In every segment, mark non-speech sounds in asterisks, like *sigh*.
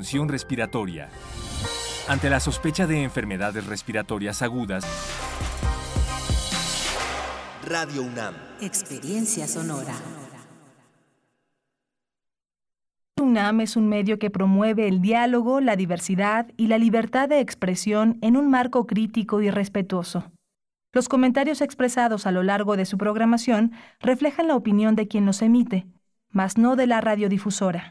disfunción respiratoria. Ante la sospecha de enfermedades respiratorias agudas, Radio UNAM. Experiencia sonora. UNAM es un medio que promueve el diálogo, la diversidad y la libertad de expresión en un marco crítico y respetuoso. Los comentarios expresados a lo largo de su programación reflejan la opinión de quien los emite, mas no de la radiodifusora.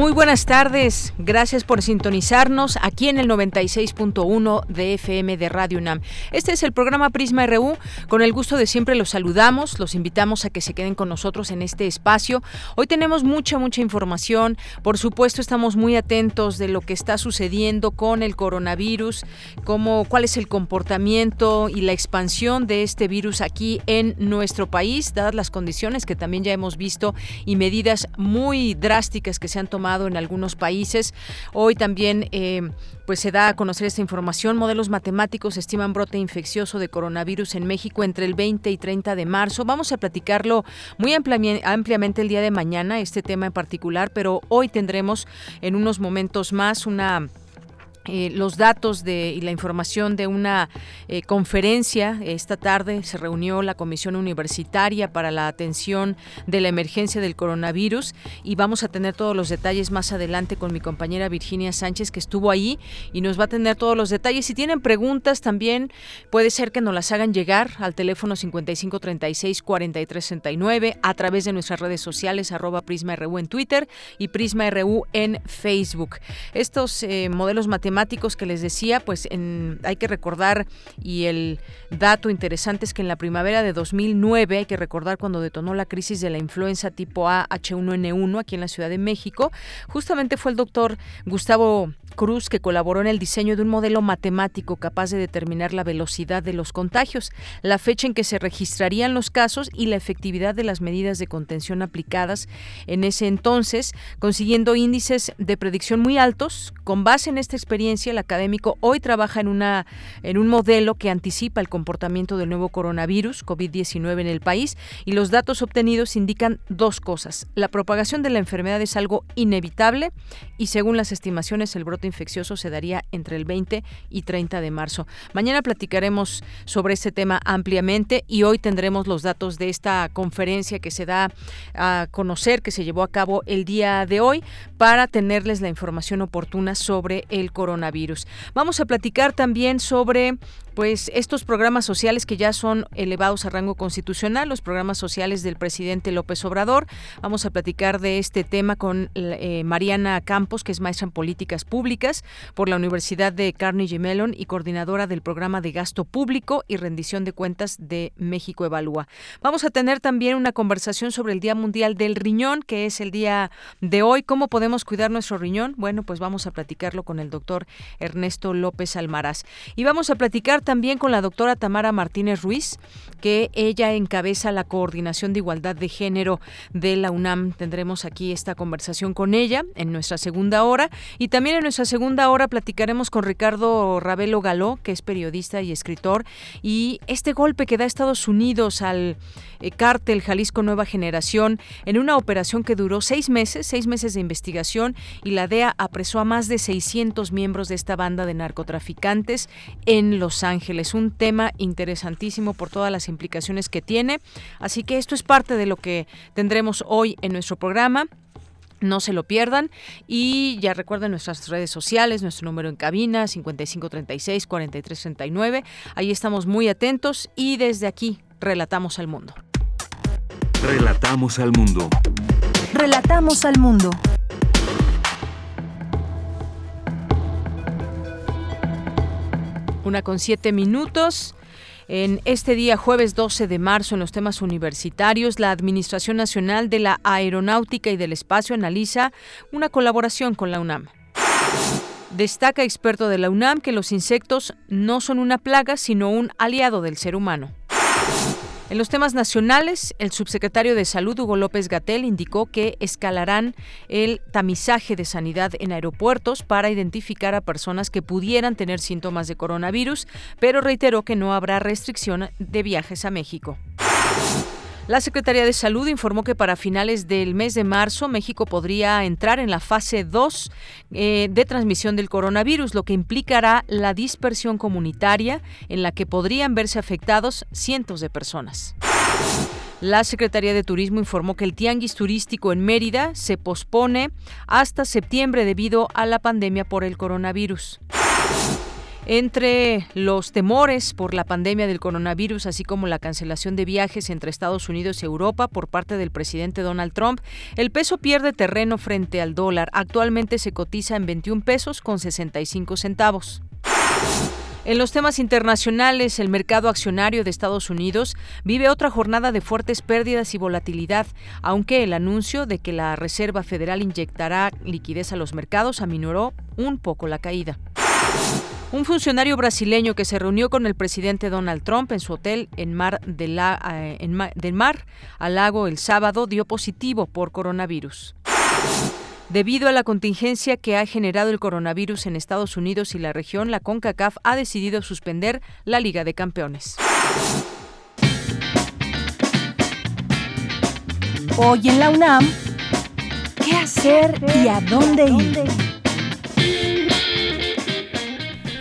Muy buenas tardes, gracias por sintonizarnos aquí en el 96.1 de FM de Radio UNAM. Este es el programa Prisma RU, con el gusto de siempre los saludamos, los invitamos a que se queden con nosotros en este espacio. Hoy tenemos mucha, mucha información, por supuesto estamos muy atentos de lo que está sucediendo con el coronavirus, cómo, cuál es el comportamiento y la expansión de este virus aquí en nuestro país, dadas las condiciones que también ya hemos visto y medidas muy drásticas que se han tomado en algunos países. Hoy también eh, pues se da a conocer esta información. Modelos matemáticos estiman brote infeccioso de coronavirus en México entre el 20 y 30 de marzo. Vamos a platicarlo muy ampliamente el día de mañana, este tema en particular, pero hoy tendremos en unos momentos más una eh, los datos de, y la información de una eh, conferencia. Esta tarde se reunió la Comisión Universitaria para la Atención de la Emergencia del Coronavirus y vamos a tener todos los detalles más adelante con mi compañera Virginia Sánchez que estuvo ahí y nos va a tener todos los detalles. Si tienen preguntas también puede ser que nos las hagan llegar al teléfono 5536-4369 a través de nuestras redes sociales arroba Prisma RU en Twitter y Prisma RU en Facebook. Estos eh, modelos matemáticos que les decía, pues hay que recordar, y el dato interesante es que en la primavera de 2009, hay que recordar cuando detonó la crisis de la influenza tipo A H1N1 aquí en la Ciudad de México, justamente fue el doctor Gustavo Cruz que colaboró en el diseño de un modelo matemático capaz de determinar la velocidad de los contagios, la fecha en que se registrarían los casos y la efectividad de las medidas de contención aplicadas en ese entonces, consiguiendo índices de predicción muy altos. Con base en esta experiencia, el académico hoy trabaja en, una, en un modelo que anticipa el comportamiento del nuevo coronavirus COVID-19 en el país y los datos obtenidos indican dos cosas. La propagación de la enfermedad es algo inevitable y según las estimaciones el brote infeccioso se daría entre el 20 y 30 de marzo. Mañana platicaremos sobre este tema ampliamente y hoy tendremos los datos de esta conferencia que se da a conocer, que se llevó a cabo el día de hoy, para tenerles la información oportuna sobre el coronavirus. Vamos a platicar también sobre pues estos programas sociales que ya son elevados a rango constitucional, los programas sociales del presidente López Obrador. Vamos a platicar de este tema con eh, Mariana Campos, que es maestra en políticas públicas por la Universidad de Carnegie Mellon y coordinadora del programa de gasto público y rendición de cuentas de México Evalúa. Vamos a tener también una conversación sobre el Día Mundial del Riñón, que es el día de hoy. ¿Cómo podemos cuidar nuestro riñón? Bueno, pues vamos a platicarlo con el doctor Ernesto López Almaraz. Y vamos a platicar también con la doctora Tamara Martínez Ruiz, que ella encabeza la coordinación de igualdad de género de la UNAM. Tendremos aquí esta conversación con ella en nuestra segunda hora y también en nuestra segunda hora platicaremos con Ricardo Ravelo Galó, que es periodista y escritor, y este golpe que da Estados Unidos al eh, cártel Jalisco Nueva Generación en una operación que duró seis meses, seis meses de investigación y la DEA apresó a más de 600 miembros de esta banda de narcotraficantes en Los Ángeles. Un tema interesantísimo por todas las implicaciones que tiene. Así que esto es parte de lo que tendremos hoy en nuestro programa. No se lo pierdan y ya recuerden nuestras redes sociales, nuestro número en cabina 5536-4339. Ahí estamos muy atentos y desde aquí relatamos al mundo. Relatamos al mundo. Relatamos al mundo. Una con siete minutos. En este día, jueves 12 de marzo, en los temas universitarios, la Administración Nacional de la Aeronáutica y del Espacio analiza una colaboración con la UNAM. Destaca experto de la UNAM que los insectos no son una plaga, sino un aliado del ser humano. En los temas nacionales, el subsecretario de Salud, Hugo López Gatel, indicó que escalarán el tamizaje de sanidad en aeropuertos para identificar a personas que pudieran tener síntomas de coronavirus, pero reiteró que no habrá restricción de viajes a México. La Secretaría de Salud informó que para finales del mes de marzo México podría entrar en la fase 2 eh, de transmisión del coronavirus, lo que implicará la dispersión comunitaria en la que podrían verse afectados cientos de personas. La Secretaría de Turismo informó que el tianguis turístico en Mérida se pospone hasta septiembre debido a la pandemia por el coronavirus. Entre los temores por la pandemia del coronavirus, así como la cancelación de viajes entre Estados Unidos y Europa por parte del presidente Donald Trump, el peso pierde terreno frente al dólar. Actualmente se cotiza en 21 pesos con 65 centavos. En los temas internacionales, el mercado accionario de Estados Unidos vive otra jornada de fuertes pérdidas y volatilidad, aunque el anuncio de que la Reserva Federal inyectará liquidez a los mercados aminoró un poco la caída. Un funcionario brasileño que se reunió con el presidente Donald Trump en su hotel en Mar, eh, del Mar al Lago el sábado dio positivo por coronavirus. Debido a la contingencia que ha generado el coronavirus en Estados Unidos y la región, la CONCACAF ha decidido suspender la Liga de Campeones. Hoy en la UNAM, ¿qué hacer y a dónde ir?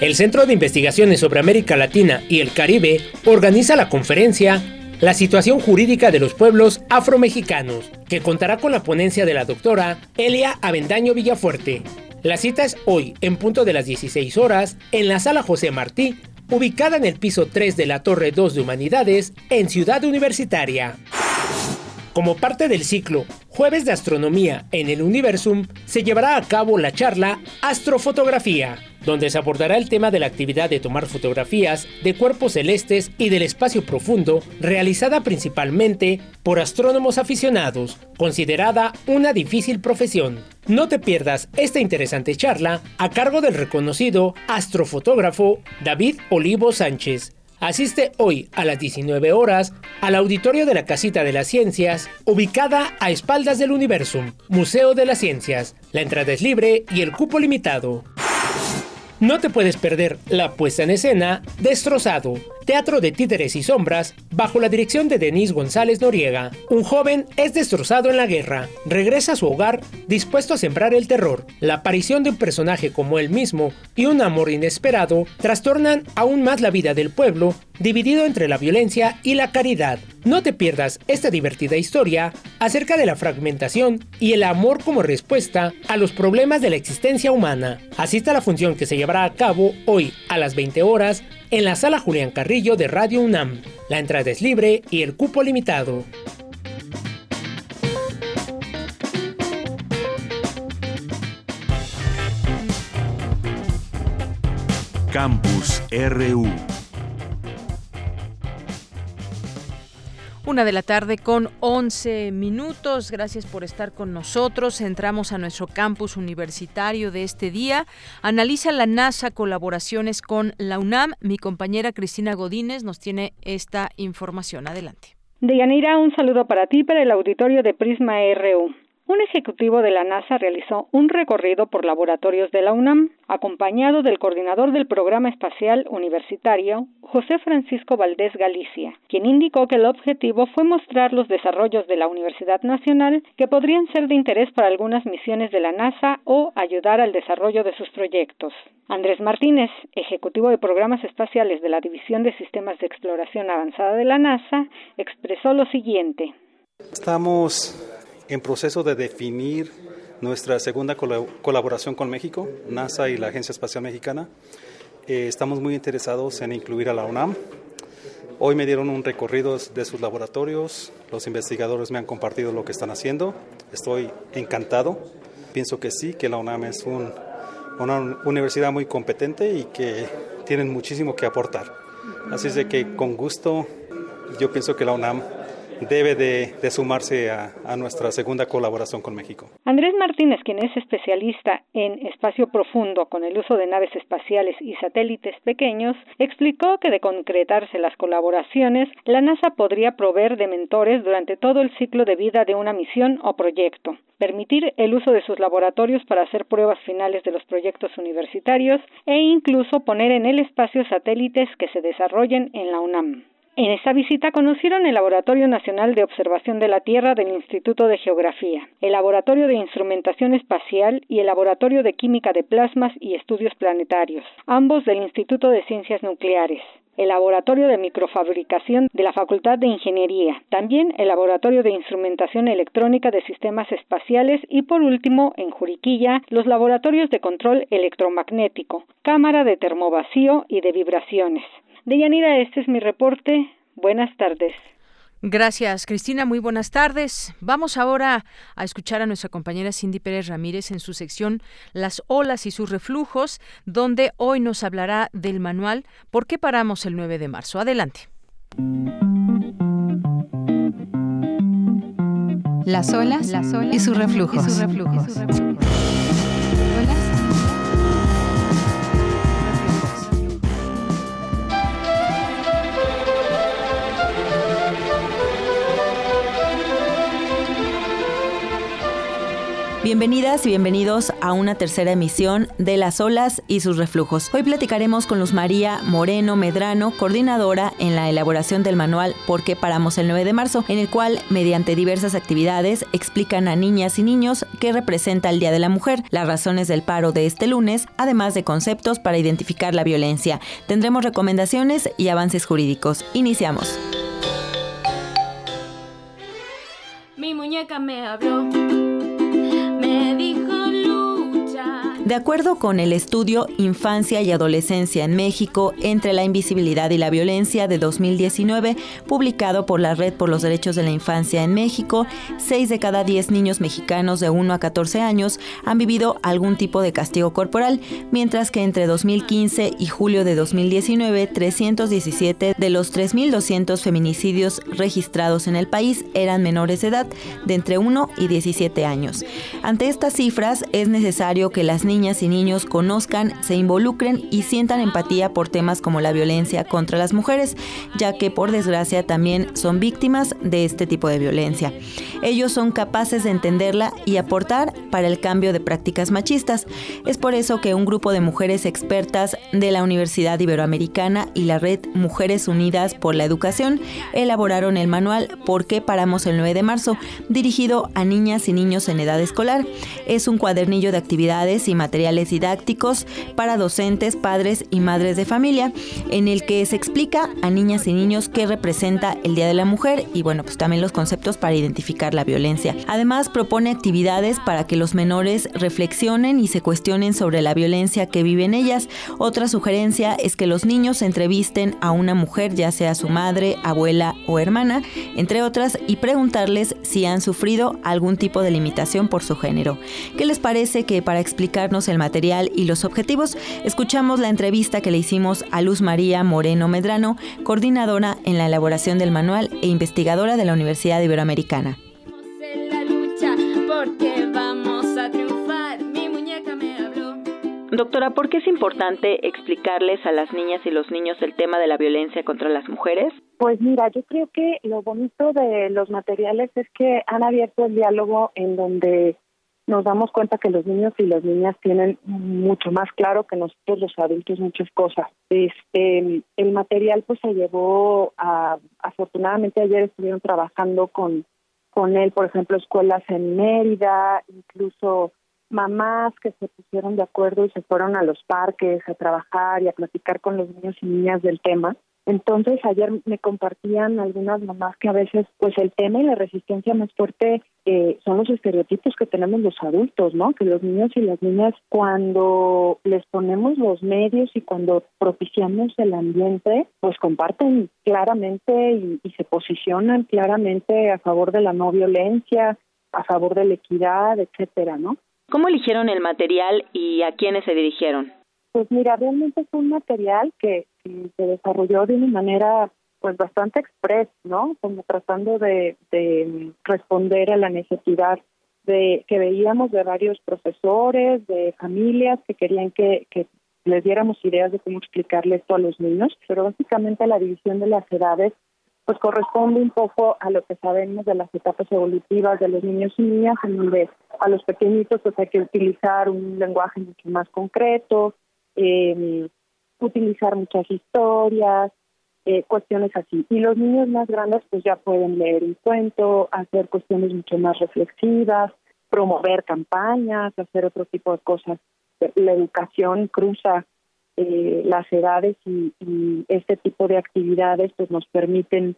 El Centro de Investigaciones sobre América Latina y el Caribe organiza la conferencia La situación jurídica de los pueblos afromexicanos, que contará con la ponencia de la doctora Elia Avendaño Villafuerte. La cita es hoy, en punto de las 16 horas, en la sala José Martí, ubicada en el piso 3 de la Torre 2 de Humanidades, en Ciudad Universitaria. Como parte del ciclo Jueves de Astronomía en el Universum, se llevará a cabo la charla Astrofotografía, donde se abordará el tema de la actividad de tomar fotografías de cuerpos celestes y del espacio profundo, realizada principalmente por astrónomos aficionados, considerada una difícil profesión. No te pierdas esta interesante charla a cargo del reconocido astrofotógrafo David Olivo Sánchez. Asiste hoy a las 19 horas al auditorio de la Casita de las Ciencias, ubicada a espaldas del Universum, Museo de las Ciencias. La entrada es libre y el cupo limitado. No te puedes perder la puesta en escena Destrozado, teatro de títeres y sombras, bajo la dirección de Denise González Noriega. Un joven es destrozado en la guerra, regresa a su hogar dispuesto a sembrar el terror. La aparición de un personaje como él mismo y un amor inesperado trastornan aún más la vida del pueblo, dividido entre la violencia y la caridad. No te pierdas esta divertida historia acerca de la fragmentación y el amor como respuesta a los problemas de la existencia humana. Asista a la función que se a cabo hoy a las 20 horas en la sala Julián Carrillo de Radio UNAM. La entrada es libre y el cupo limitado. Campus RU Una de la tarde con 11 minutos. Gracias por estar con nosotros. Entramos a nuestro campus universitario de este día. Analiza la NASA colaboraciones con la UNAM. Mi compañera Cristina Godínez nos tiene esta información. Adelante. Deyanira, un saludo para ti, para el auditorio de Prisma RU un ejecutivo de la NASA realizó un recorrido por laboratorios de la UNAM, acompañado del coordinador del programa espacial universitario, José Francisco Valdés Galicia, quien indicó que el objetivo fue mostrar los desarrollos de la Universidad Nacional que podrían ser de interés para algunas misiones de la NASA o ayudar al desarrollo de sus proyectos. Andrés Martínez, ejecutivo de programas espaciales de la División de Sistemas de Exploración Avanzada de la NASA, expresó lo siguiente. Estamos en proceso de definir nuestra segunda colaboración con México, NASA y la Agencia Espacial Mexicana. Eh, estamos muy interesados en incluir a la UNAM. Hoy me dieron un recorrido de sus laboratorios, los investigadores me han compartido lo que están haciendo, estoy encantado. Pienso que sí, que la UNAM es una universidad muy competente y que tienen muchísimo que aportar. Así es de que con gusto yo pienso que la UNAM debe de, sumarse a, nuestra segunda colaboración con México. Andrés Martínez, quien es especialista en espacio profundo con el uso de naves espaciales y satélites pequeños, explicó que de concretarse las colaboraciones, la NASA podría proveer de mentores durante todo el ciclo de vida de una misión o proyecto, permitir el uso de sus laboratorios para hacer pruebas finales de los proyectos universitarios e incluso poner en el espacio satélites que se desarrollen en la UNAM. En esta visita conocieron el Laboratorio Nacional de Observación de la Tierra del Instituto de Geografía, el Laboratorio de Instrumentación Espacial y el Laboratorio de Química de Plasmas y Estudios Planetarios, ambos del Instituto de Ciencias Nucleares el Laboratorio de Microfabricación de la Facultad de Ingeniería, también el Laboratorio de Instrumentación Electrónica de Sistemas Espaciales y por último, en Juriquilla, los Laboratorios de Control Electromagnético, Cámara de Termovacío y de Vibraciones. Deyanira, este es mi reporte. Buenas tardes. Gracias, Cristina. Muy buenas tardes. Vamos ahora a escuchar a nuestra compañera Cindy Pérez Ramírez en su sección Las olas y sus reflujos, donde hoy nos hablará del manual ¿Por qué paramos el 9 de marzo? Adelante. Las olas, Y sus reflujos. Bienvenidas y bienvenidos a una tercera emisión de Las olas y sus reflujos. Hoy platicaremos con Luz María Moreno Medrano, coordinadora en la elaboración del manual ¿Por qué paramos el 9 de marzo? en el cual, mediante diversas actividades, explican a niñas y niños qué representa el Día de la Mujer, las razones del paro de este lunes, además de conceptos para identificar la violencia. Tendremos recomendaciones y avances jurídicos. Iniciamos. Mi muñeca me habló me dijo De acuerdo con el estudio Infancia y Adolescencia en México entre la invisibilidad y la violencia de 2019, publicado por la Red por los Derechos de la Infancia en México, 6 de cada 10 niños mexicanos de 1 a 14 años han vivido algún tipo de castigo corporal, mientras que entre 2015 y julio de 2019, 317 de los 3.200 feminicidios registrados en el país eran menores de edad, de entre 1 y 17 años. Ante estas cifras, es necesario que las niñas y niños conozcan, se involucren y sientan empatía por temas como la violencia contra las mujeres, ya que por desgracia también son víctimas de este tipo de violencia. Ellos son capaces de entenderla y aportar para el cambio de prácticas machistas. Es por eso que un grupo de mujeres expertas de la Universidad Iberoamericana y la red Mujeres Unidas por la Educación elaboraron el manual ¿Por qué paramos el 9 de marzo? dirigido a niñas y niños en edad escolar. Es un cuadernillo de actividades y materiales didácticos para docentes, padres y madres de familia, en el que se explica a niñas y niños qué representa el Día de la Mujer y bueno, pues también los conceptos para identificar la violencia. Además, propone actividades para que los menores reflexionen y se cuestionen sobre la violencia que viven ellas. Otra sugerencia es que los niños entrevisten a una mujer, ya sea su madre, abuela o hermana, entre otras, y preguntarles si han sufrido algún tipo de limitación por su género. ¿Qué les parece que para explicarnos el material y los objetivos, escuchamos la entrevista que le hicimos a Luz María Moreno Medrano, coordinadora en la elaboración del manual e investigadora de la Universidad Iberoamericana. Doctora, ¿por qué es importante explicarles a las niñas y los niños el tema de la violencia contra las mujeres? Pues mira, yo creo que lo bonito de los materiales es que han abierto el diálogo en donde nos damos cuenta que los niños y las niñas tienen mucho más claro que nosotros los adultos muchas cosas. Este, el material pues se llevó a, afortunadamente ayer estuvieron trabajando con, con él, por ejemplo, escuelas en Mérida, incluso mamás que se pusieron de acuerdo y se fueron a los parques a trabajar y a platicar con los niños y niñas del tema. Entonces ayer me compartían algunas mamás que a veces pues el tema y la resistencia más fuerte eh, son los estereotipos que tenemos los adultos, ¿no? Que los niños y las niñas cuando les ponemos los medios y cuando propiciamos el ambiente pues comparten claramente y, y se posicionan claramente a favor de la no violencia, a favor de la equidad, etcétera, ¿no? ¿Cómo eligieron el material y a quiénes se dirigieron? Pues mira, realmente es un material que, se desarrolló de una manera pues bastante express, ¿no? Como tratando de, responder a la necesidad de que veíamos de varios profesores, de familias que querían que, que les diéramos ideas de cómo explicarle esto a los niños, pero básicamente la división de las edades pues corresponde un poco a lo que sabemos de las etapas evolutivas de los niños y niñas, en donde a los pequeñitos pues hay que utilizar un lenguaje mucho más concreto, eh, utilizar muchas historias, eh, cuestiones así. Y los niños más grandes pues ya pueden leer un cuento, hacer cuestiones mucho más reflexivas, promover campañas, hacer otro tipo de cosas. La educación cruza eh, las edades y, este tipo de actividades pues nos permiten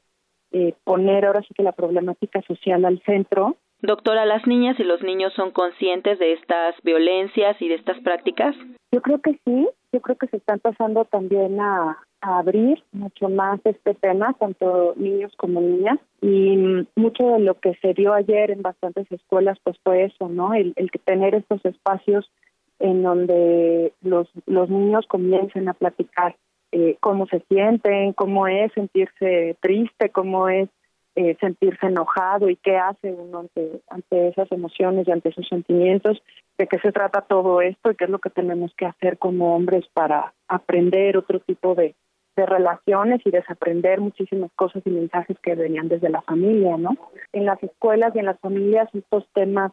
eh, poner ahora sí que la problemática social al centro. Doctora, ¿las niñas y los niños son conscientes de estas violencias y de estas prácticas? Yo creo que sí, yo creo que se están pasando también a, abrir mucho más este tema, tanto niños como niñas, y mucho de lo que se dio ayer en bastantes escuelas pues fue eso, ¿no? El, el tener estos espacios en donde los, los niños comiencen a platicar eh, cómo se sienten, cómo es sentirse triste, cómo es eh, sentirse enojado y qué hace uno ante, ante esas emociones y ante esos sentimientos, de qué se trata todo esto y qué es lo que tenemos que hacer como hombres para aprender otro tipo de, de relaciones y desaprender muchísimas cosas y mensajes que venían desde la familia, ¿no? En las escuelas y en las familias estos temas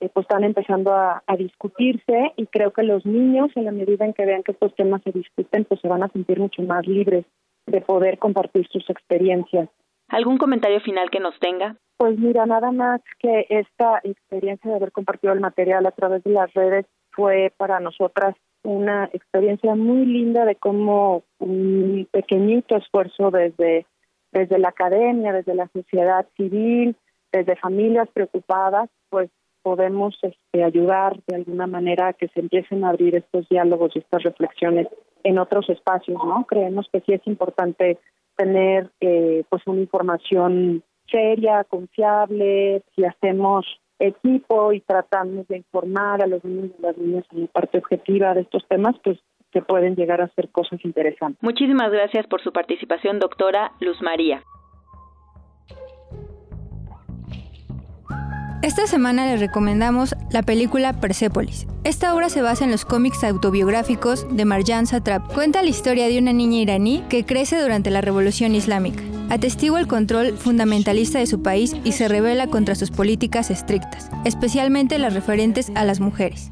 eh, pues están empezando a, discutirse y creo que los niños en la medida en que vean que estos temas se discuten pues se van a sentir mucho más libres de poder compartir sus experiencias. ¿Algún comentario final que nos tenga? Pues mira, nada más que esta experiencia de haber compartido el material a través de las redes fue para nosotras una experiencia muy linda de cómo un pequeñito esfuerzo desde, desde la academia, desde la sociedad civil, desde familias preocupadas, pues podemos este, ayudar de alguna manera a que se empiecen a abrir estos diálogos y estas reflexiones en otros espacios, ¿no? Creemos que sí es importante tener eh, pues una información seria, confiable, si hacemos equipo y tratamos de informar a los niños y las niñas en la parte objetiva de estos temas, pues se pueden llegar a hacer cosas interesantes. Muchísimas gracias por su participación, doctora Luz María. Esta semana les recomendamos la película Persepolis. Esta obra se basa en los cómics autobiográficos de Marjan Satrap. Cuenta la historia de una niña iraní que crece durante la Revolución Islámica. Atestigua el control fundamentalista de su país y se revela contra sus políticas estrictas, especialmente las referentes a las mujeres.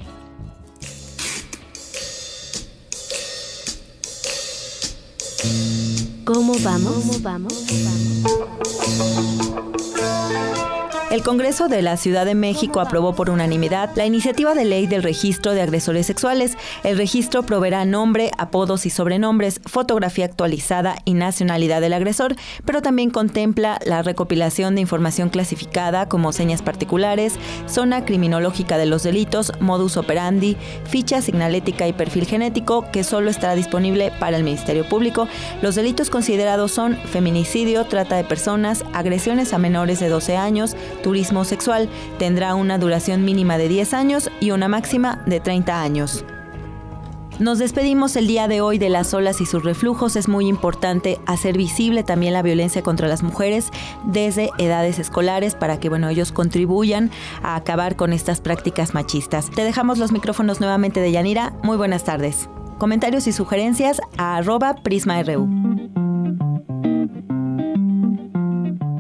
¿Cómo vamos? ¿Cómo vamos? El Congreso de la Ciudad de México aprobó por unanimidad la iniciativa de ley del registro de agresores sexuales. El registro proveerá nombre, apodos y sobrenombres, fotografía actualizada y nacionalidad del agresor, pero también contempla la recopilación de información clasificada como señas particulares, zona criminológica de los delitos, modus operandi, ficha signalética y perfil genético que solo estará disponible para el Ministerio Público. Los delitos considerados son feminicidio, trata de personas, agresiones a menores de 12 años, turismo sexual tendrá una duración mínima de 10 años y una máxima de 30 años. Nos despedimos el día de hoy de las olas y sus reflujos. Es muy importante hacer visible también la violencia contra las mujeres desde edades escolares para que bueno, ellos contribuyan a acabar con estas prácticas machistas. Te dejamos los micrófonos nuevamente de Yanira. Muy buenas tardes. Comentarios y sugerencias a arroba prisma.ru.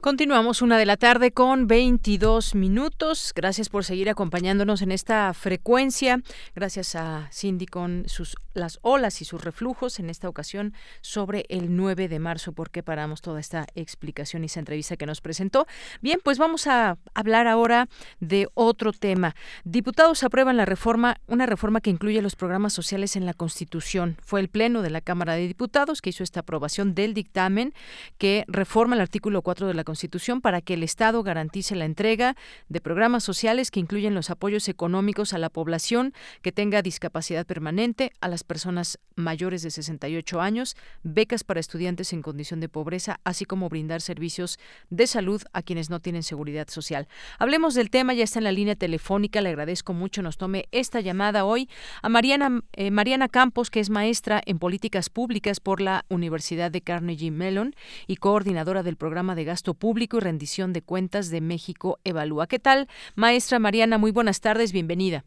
Continuamos una de la tarde con 22 minutos. Gracias por seguir acompañándonos en esta frecuencia. Gracias a Cindy con sus las olas y sus reflujos en esta ocasión sobre el 9 de marzo, porque paramos toda esta explicación y esa entrevista que nos presentó. Bien, pues vamos a hablar ahora de otro tema. Diputados aprueban la reforma, una reforma que incluye los programas sociales en la Constitución. Fue el Pleno de la Cámara de Diputados que hizo esta aprobación del dictamen que reforma el artículo 4 de la Constitución para que el Estado garantice la entrega de programas sociales que incluyen los apoyos económicos a la población que tenga discapacidad permanente, a las personas mayores de 68 años, becas para estudiantes en condición de pobreza, así como brindar servicios de salud a quienes no tienen seguridad social. Hablemos del tema, ya está en la línea telefónica, le agradezco mucho, nos tome esta llamada hoy a Mariana, eh, Mariana Campos, que es maestra en políticas públicas por la Universidad de Carnegie Mellon y coordinadora del programa de gasto público y rendición de cuentas de México Evalúa. ¿Qué tal, maestra Mariana? Muy buenas tardes, bienvenida.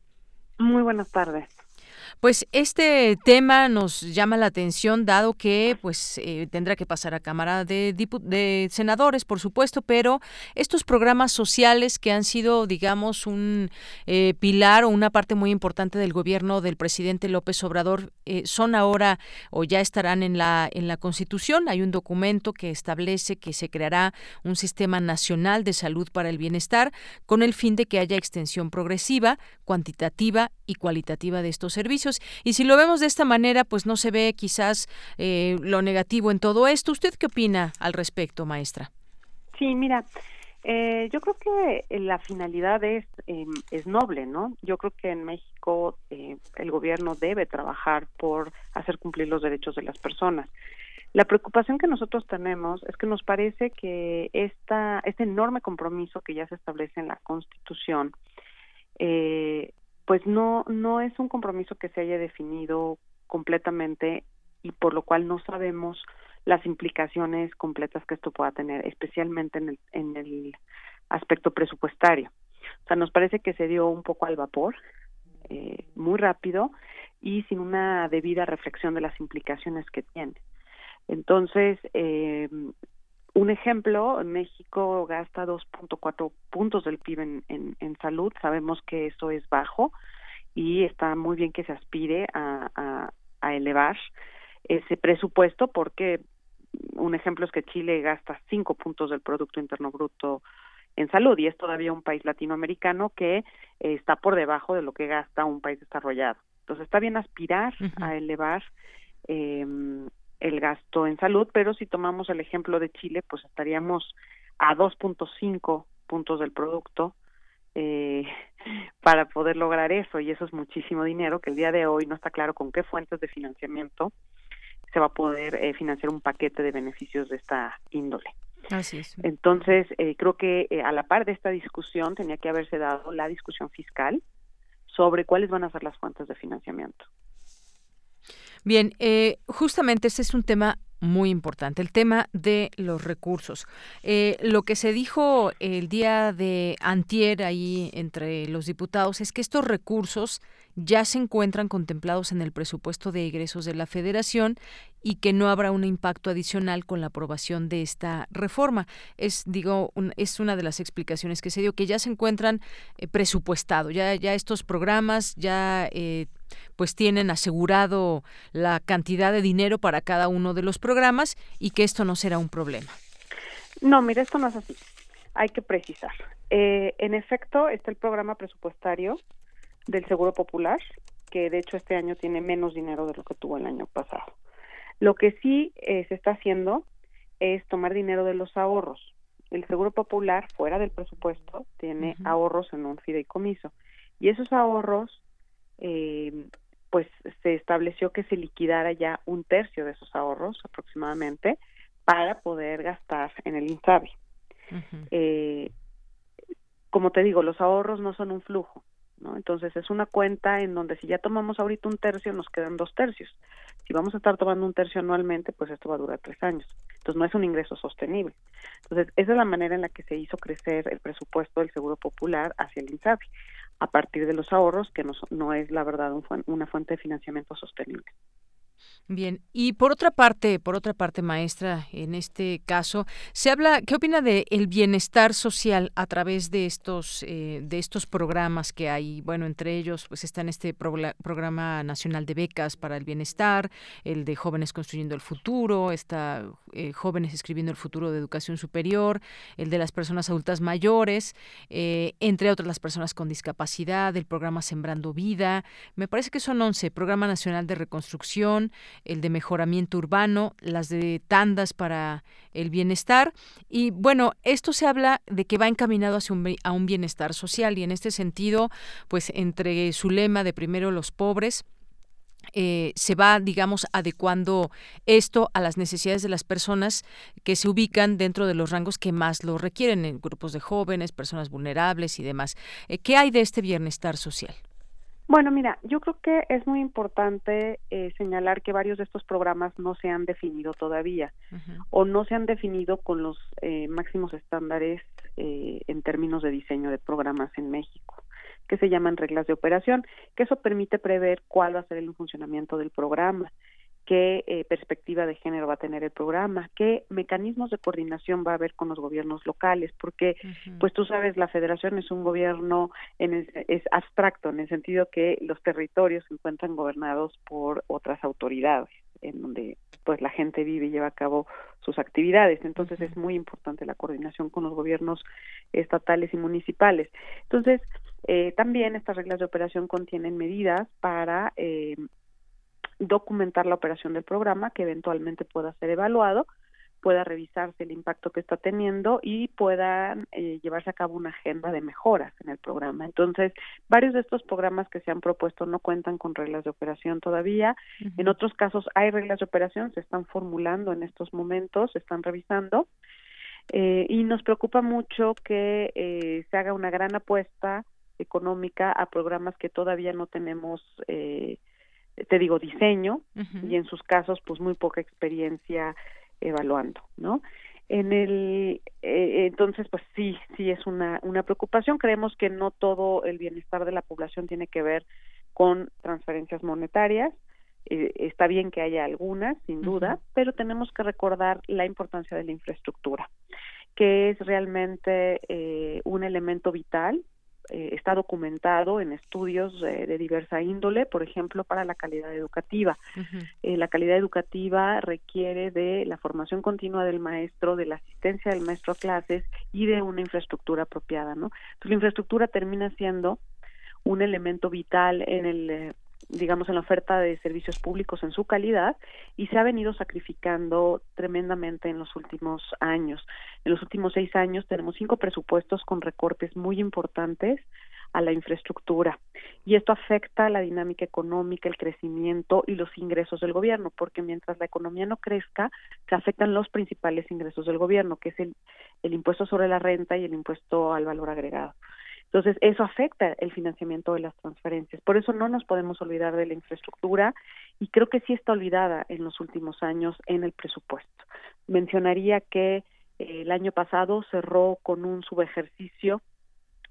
Muy buenas tardes. Pues este tema nos llama la atención dado que pues eh, tendrá que pasar a Cámara de, de Senadores, por supuesto, pero estos programas sociales que han sido, digamos, un eh, pilar o una parte muy importante del gobierno del presidente López Obrador eh, son ahora o ya estarán en la en la Constitución. Hay un documento que establece que se creará un sistema nacional de salud para el bienestar con el fin de que haya extensión progresiva, cuantitativa y cualitativa de estos servicios y si lo vemos de esta manera, pues no se ve quizás eh, lo negativo en todo esto. ¿Usted qué opina al respecto, maestra? Sí, mira, eh, yo creo que la finalidad es, em, es noble, ¿no? Yo creo que en México eh, el gobierno debe trabajar por hacer cumplir los derechos de las personas. La preocupación que nosotros tenemos es que nos parece que esta, este enorme compromiso que ya se establece en la Constitución eh, pues no no es un compromiso que se haya definido completamente y por lo cual no sabemos las implicaciones completas que esto pueda tener, especialmente en el, en el aspecto presupuestario. O sea, nos parece que se dio un poco al vapor, eh, muy rápido y sin una debida reflexión de las implicaciones que tiene. Entonces, eh, un ejemplo, México gasta 2.4 puntos del PIB en, en, en, salud. Sabemos que eso es bajo y está muy bien que se aspire a, a, a elevar ese presupuesto porque un ejemplo es que Chile gasta 5 puntos del Producto Interno Bruto en salud y es todavía un país latinoamericano que eh, está por debajo de lo que gasta un país desarrollado. Entonces está bien aspirar a elevar eh, el gasto en salud, pero si tomamos el ejemplo de Chile, pues estaríamos a 2.5 puntos del producto eh, *laughs* para poder lograr eso y eso es muchísimo dinero que el día de hoy no está claro con qué fuentes de financiamiento se va a poder eh, financiar un paquete de beneficios de esta índole. Así es. Entonces, eh, creo que eh, a la par de esta discusión tenía que haberse dado la discusión fiscal sobre cuáles van a ser las fuentes de financiamiento. Bien, eh, justamente este es un tema muy importante, el tema de los recursos. Eh, lo que se dijo el día de antier ahí entre los diputados es que estos recursos ya se encuentran contemplados en el presupuesto de egresos de la Federación y que no habrá un impacto adicional con la aprobación de esta reforma. Es, digo, es una de las explicaciones que se dio, que ya se encuentran eh, presupuestados, ya, ya estos programas ya eh, pues tienen asegurado la cantidad de dinero para cada uno de los programas y que esto no será un problema. No, mira, esto no es así. Hay que precisar. Eh, en efecto, está el programa presupuestario del Seguro Popular, que de hecho este año tiene menos dinero de lo que tuvo el año pasado. Lo que sí eh, se está haciendo es tomar dinero de los ahorros. El Seguro Popular, fuera del presupuesto, tiene ahorros en un fideicomiso. Y esos ahorros, eh, pues se estableció que se liquidara ya un tercio de esos ahorros aproximadamente para poder gastar en el INSABI. eh, como te digo, los ahorros no son un flujo, ¿no? Entonces es una cuenta en donde si ya tomamos ahorita un tercio, nos quedan dos tercios. Si vamos a estar tomando un tercio anualmente, pues esto va a durar tres años. Entonces no es un ingreso sostenible. Entonces esa es la manera en la que se hizo crecer el presupuesto del Seguro Popular hacia el INSABI, a partir de los ahorros, que no, no es la verdad un, una fuente de financiamiento sostenible. Bien, y por otra parte, por otra parte, maestra, en este caso, se habla, ¿qué opina de el bienestar social a través de estos eh, de estos programas que hay? Bueno, entre ellos, pues están este programa nacional de becas para el bienestar, el de jóvenes construyendo el futuro, está eh, jóvenes escribiendo el futuro de educación superior, el de las personas adultas mayores, eh, entre otras las personas con discapacidad, el programa Sembrando Vida, me parece que son 11, Programa Nacional de Reconstrucción, el de Mejoramiento Urbano, las de tandas para el bienestar y bueno, esto se habla de que va encaminado hacia un, a un bienestar social y en este sentido, pues entre su lema de primero los pobres, eh, se va, digamos, adecuando esto a las necesidades de las personas que se ubican dentro de los rangos que más lo requieren, en grupos de jóvenes, personas vulnerables y demás. Eh, ¿Qué hay de este bienestar social? Bueno, mira, yo creo que es muy importante eh, señalar que varios de estos programas no se han definido todavía o no se han definido con los máximos estándares en términos de diseño de programas en México que se llaman reglas de operación, que eso permite prever cuál va a ser el funcionamiento del programa, qué eh, perspectiva de género va a tener el programa, qué mecanismos de coordinación va a haber con los gobiernos locales, porque pues tú sabes la federación es un gobierno en es abstracto en el sentido que los territorios se encuentran gobernados por otras autoridades en donde pues la gente vive y lleva a cabo sus actividades. Entonces es muy importante la coordinación con los gobiernos estatales y municipales. Entonces, eh, también estas reglas de operación contienen medidas para eh, documentar la operación del programa que eventualmente pueda ser evaluado, pueda revisarse el impacto que está teniendo y pueda eh, llevarse a cabo una agenda de mejoras en el programa. Entonces, varios de estos programas que se han propuesto no cuentan con reglas de operación todavía. En otros casos hay reglas de operación, se están formulando en estos momentos, se están revisando. y nos preocupa mucho que se haga una gran apuesta económica a programas que todavía no tenemos, eh, te digo, diseño y en sus casos, pues muy poca experiencia evaluando, ¿no? En el, eh, entonces, pues sí, sí es una, una preocupación. Creemos que no todo el bienestar de la población tiene que ver con transferencias monetarias. Eh, está bien que haya algunas, sin duda, pero tenemos que recordar la importancia de la infraestructura, que es realmente un elemento vital eh, está documentado en estudios de diversa índole, por ejemplo, para la calidad educativa. Eh, la calidad educativa requiere de la formación continua del maestro, de la asistencia del maestro a clases y de una infraestructura apropiada, ¿no? Entonces, la infraestructura termina siendo un elemento vital en el eh, digamos, en la oferta de servicios públicos en su calidad y se ha venido sacrificando tremendamente en los últimos años. En los últimos seis años tenemos cinco presupuestos con recortes muy importantes a la infraestructura y esto afecta la dinámica económica, el crecimiento y los ingresos del gobierno, porque mientras la economía no crezca, se afectan los principales ingresos del gobierno, que es el, el impuesto sobre la renta y el impuesto al valor agregado. Entonces, eso afecta el financiamiento de las transferencias. Por eso no nos podemos olvidar de la infraestructura y creo que sí está olvidada en los últimos años en el presupuesto. Mencionaría que eh, el año pasado cerró con un subejercicio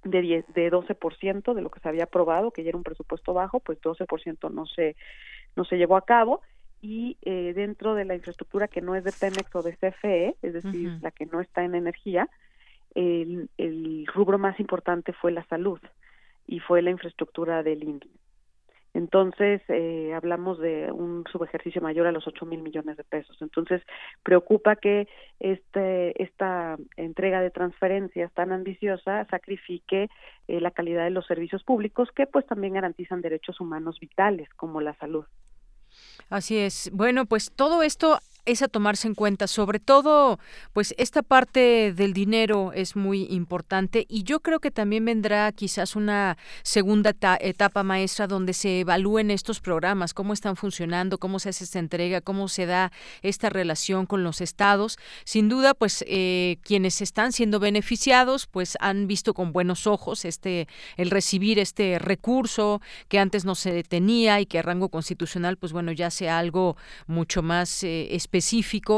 de, 10, de 12% de lo que se había aprobado, que ya era un presupuesto bajo, pues 12% no se, no se llevó a cabo y eh, dentro de la infraestructura que no es de Pemex o de CFE, es decir, la que no está en energía, el, el rubro más importante fue la salud y fue la infraestructura del INSS. Entonces, eh, hablamos de un subejercicio mayor a los 8 mil millones de pesos. Entonces, preocupa que este, esta entrega de transferencias tan ambiciosa sacrifique eh, la calidad de los servicios públicos que pues también garantizan derechos humanos vitales como la salud. Así es. Bueno, pues todo esto es a tomarse en cuenta. Sobre todo, pues esta parte del dinero es muy importante y yo creo que también vendrá quizás una segunda etapa maestra donde se evalúen estos programas, cómo están funcionando, cómo se hace esta entrega, cómo se da esta relación con los estados. Sin duda, pues eh, quienes están siendo beneficiados, pues han visto con buenos ojos este el recibir este recurso que antes no se tenía y que a rango constitucional, pues bueno, ya sea algo mucho más eh, específico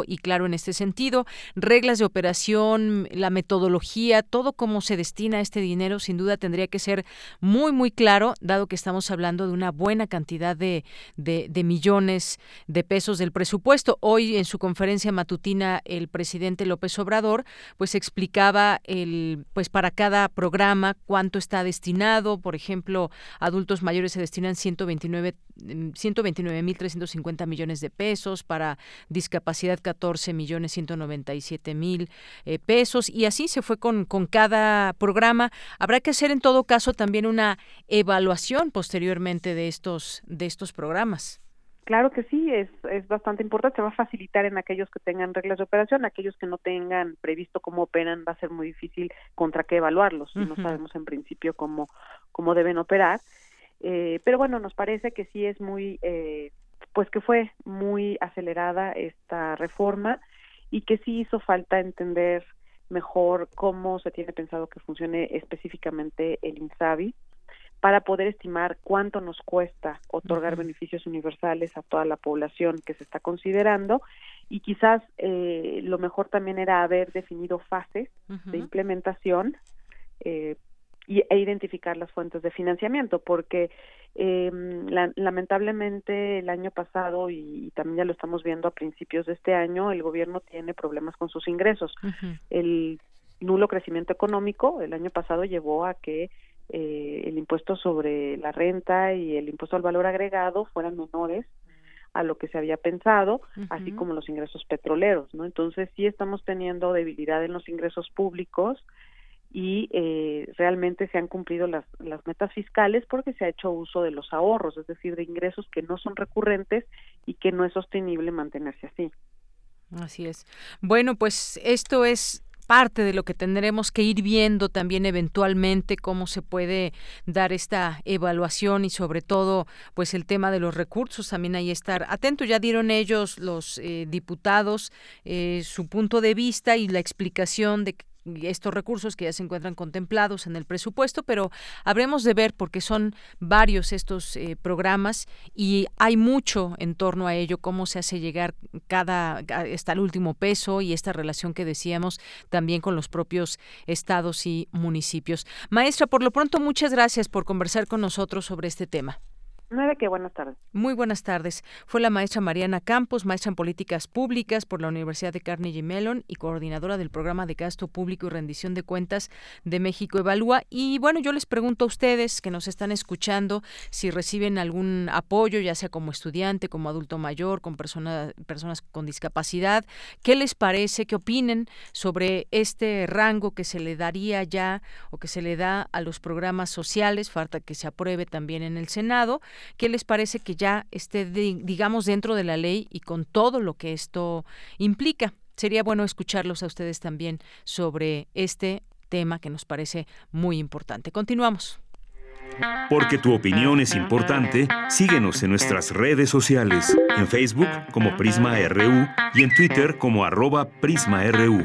y claro en este sentido. Reglas de operación, la metodología, todo cómo se destina este dinero, sin duda tendría que ser muy, muy claro, dado que estamos hablando de una buena cantidad de, de, millones de pesos del presupuesto. Hoy en su conferencia matutina el presidente López Obrador pues explicaba el pues para cada programa cuánto está destinado, por ejemplo, adultos mayores se destinan 129 129.350 millones de pesos para discapacidad 14 millones 197 mil eh, pesos y así se fue con, con cada programa. Habrá que hacer en todo caso también una evaluación posteriormente de estos, de estos programas. Claro que sí, es, es bastante importante, se va a facilitar en aquellos que tengan reglas de operación, aquellos que no tengan previsto cómo operan, va a ser muy difícil contra qué evaluarlos, no sabemos en principio cómo, cómo deben operar. Eh, pero bueno, nos parece que sí es muy, eh, pues que fue muy acelerada esta reforma y que sí hizo falta entender mejor cómo se tiene pensado que funcione específicamente el INSABI para poder estimar cuánto nos cuesta otorgar beneficios universales a toda la población que se está considerando. Y quizás eh, lo mejor también era haber definido fases de implementación eh, y, e identificar las fuentes de financiamiento porque eh, lamentablemente el año pasado y, también ya lo estamos viendo a principios de este año el gobierno tiene problemas con sus ingresos. El nulo crecimiento económico el año pasado llevó a que eh, el impuesto sobre la renta y el impuesto al valor agregado fueran menores a lo que se había pensado, así como los ingresos petroleros, ¿no? Entonces sí estamos teniendo debilidad en los ingresos públicos y eh, realmente se han cumplido las, las metas fiscales porque se ha hecho uso de los ahorros, es decir, de ingresos que no son recurrentes y que no es sostenible mantenerse así. Así es. Bueno, pues esto es parte de lo que tendremos que ir viendo también eventualmente cómo se puede dar esta evaluación y sobre todo pues el tema de los recursos también ahí estar atento ya dieron ellos los eh, diputados eh, su punto de vista y la explicación de estos recursos que ya se encuentran contemplados en el presupuesto, pero habremos de ver porque son varios estos eh, programas y hay mucho en torno a ello, cómo se hace llegar cada hasta el último peso y esta relación que decíamos también con los propios estados y municipios. Maestra, por lo pronto muchas gracias por conversar con nosotros sobre este tema. Buenas tardes. Muy buenas tardes. Fue la maestra Mariana Campos, maestra en políticas públicas por la Universidad de Carnegie Mellon y coordinadora del programa de gasto público y rendición de cuentas de México Evalúa. Y bueno, yo les pregunto a ustedes que nos están escuchando si reciben algún apoyo, ya sea como estudiante, como adulto mayor, con personas con discapacidad. ¿Qué les parece? ¿Qué opinen sobre este rango que se le daría ya o que se le da a los programas sociales? Falta que se apruebe también en el Senado. ¿Qué les parece que ya esté, digamos, dentro de la ley y con todo lo que esto implica? Sería bueno escucharlos a ustedes también sobre este tema que nos parece muy importante. Continuamos. Porque tu opinión es importante, síguenos en nuestras redes sociales, en Facebook como Prisma RU y en Twitter como arroba PrismaRU.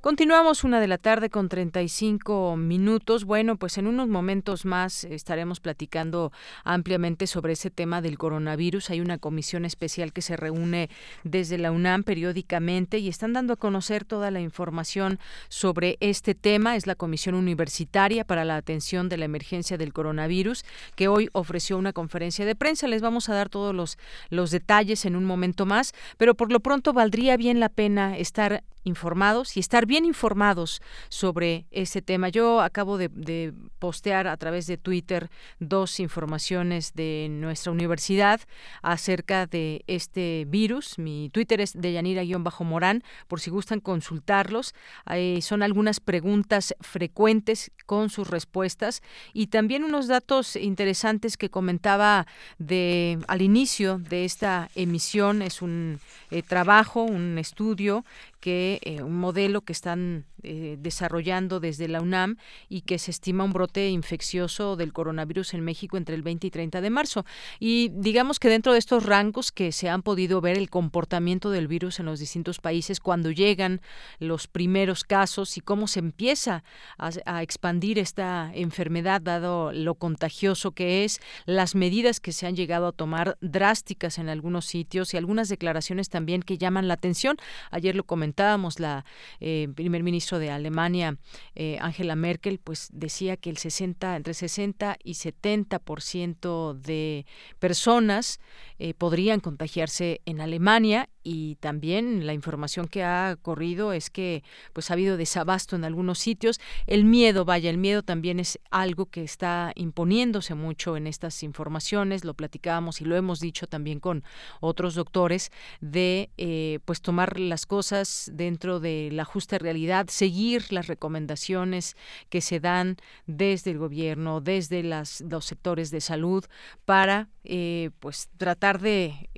Continuamos una de la tarde con 35 minutos. Bueno, pues en unos momentos más estaremos platicando ampliamente sobre ese tema del coronavirus. Hay una comisión especial que se reúne desde la UNAM periódicamente y están dando a conocer toda la información sobre este tema. Es la Comisión Universitaria para la Atención de la Emergencia del Coronavirus que hoy ofreció una conferencia de prensa. Les vamos a dar todos los, los detalles en un momento más, pero por lo pronto valdría bien la pena estar informados y estar bien informados sobre ese tema. Yo acabo de, postear a través de Twitter dos informaciones de nuestra universidad acerca de este virus. Mi Twitter es de Yanira-Morán, por si gustan consultarlos. son algunas preguntas frecuentes con sus respuestas y también unos datos interesantes que comentaba de al inicio de esta emisión. Es un eh, trabajo, un estudio que eh, un modelo que están eh, desarrollando desde la UNAM y que se estima un brote infeccioso del coronavirus en México entre el 20 y 30 de marzo. Y digamos que dentro de estos rangos que se han podido ver el comportamiento del virus en los distintos países cuando llegan los primeros casos y cómo se empieza a, a expandir esta enfermedad dado lo contagioso que es, las medidas que se han llegado a tomar drásticas en algunos sitios y algunas declaraciones también que llaman la atención. Ayer lo comenté comentábamos, la eh, primer ministro de Alemania, eh, Angela Merkel, pues decía que el 60, entre 60 y 70% de personas eh, podrían contagiarse en Alemania y también la información que ha corrido es que pues ha habido desabasto en algunos sitios. El miedo, vaya, el miedo también es algo que está imponiéndose mucho en estas informaciones, lo platicábamos y lo hemos dicho también con otros doctores, de eh, pues tomar las cosas dentro de la justa realidad, seguir las recomendaciones que se dan desde el gobierno, desde los sectores de salud, para eh, pues tratar de,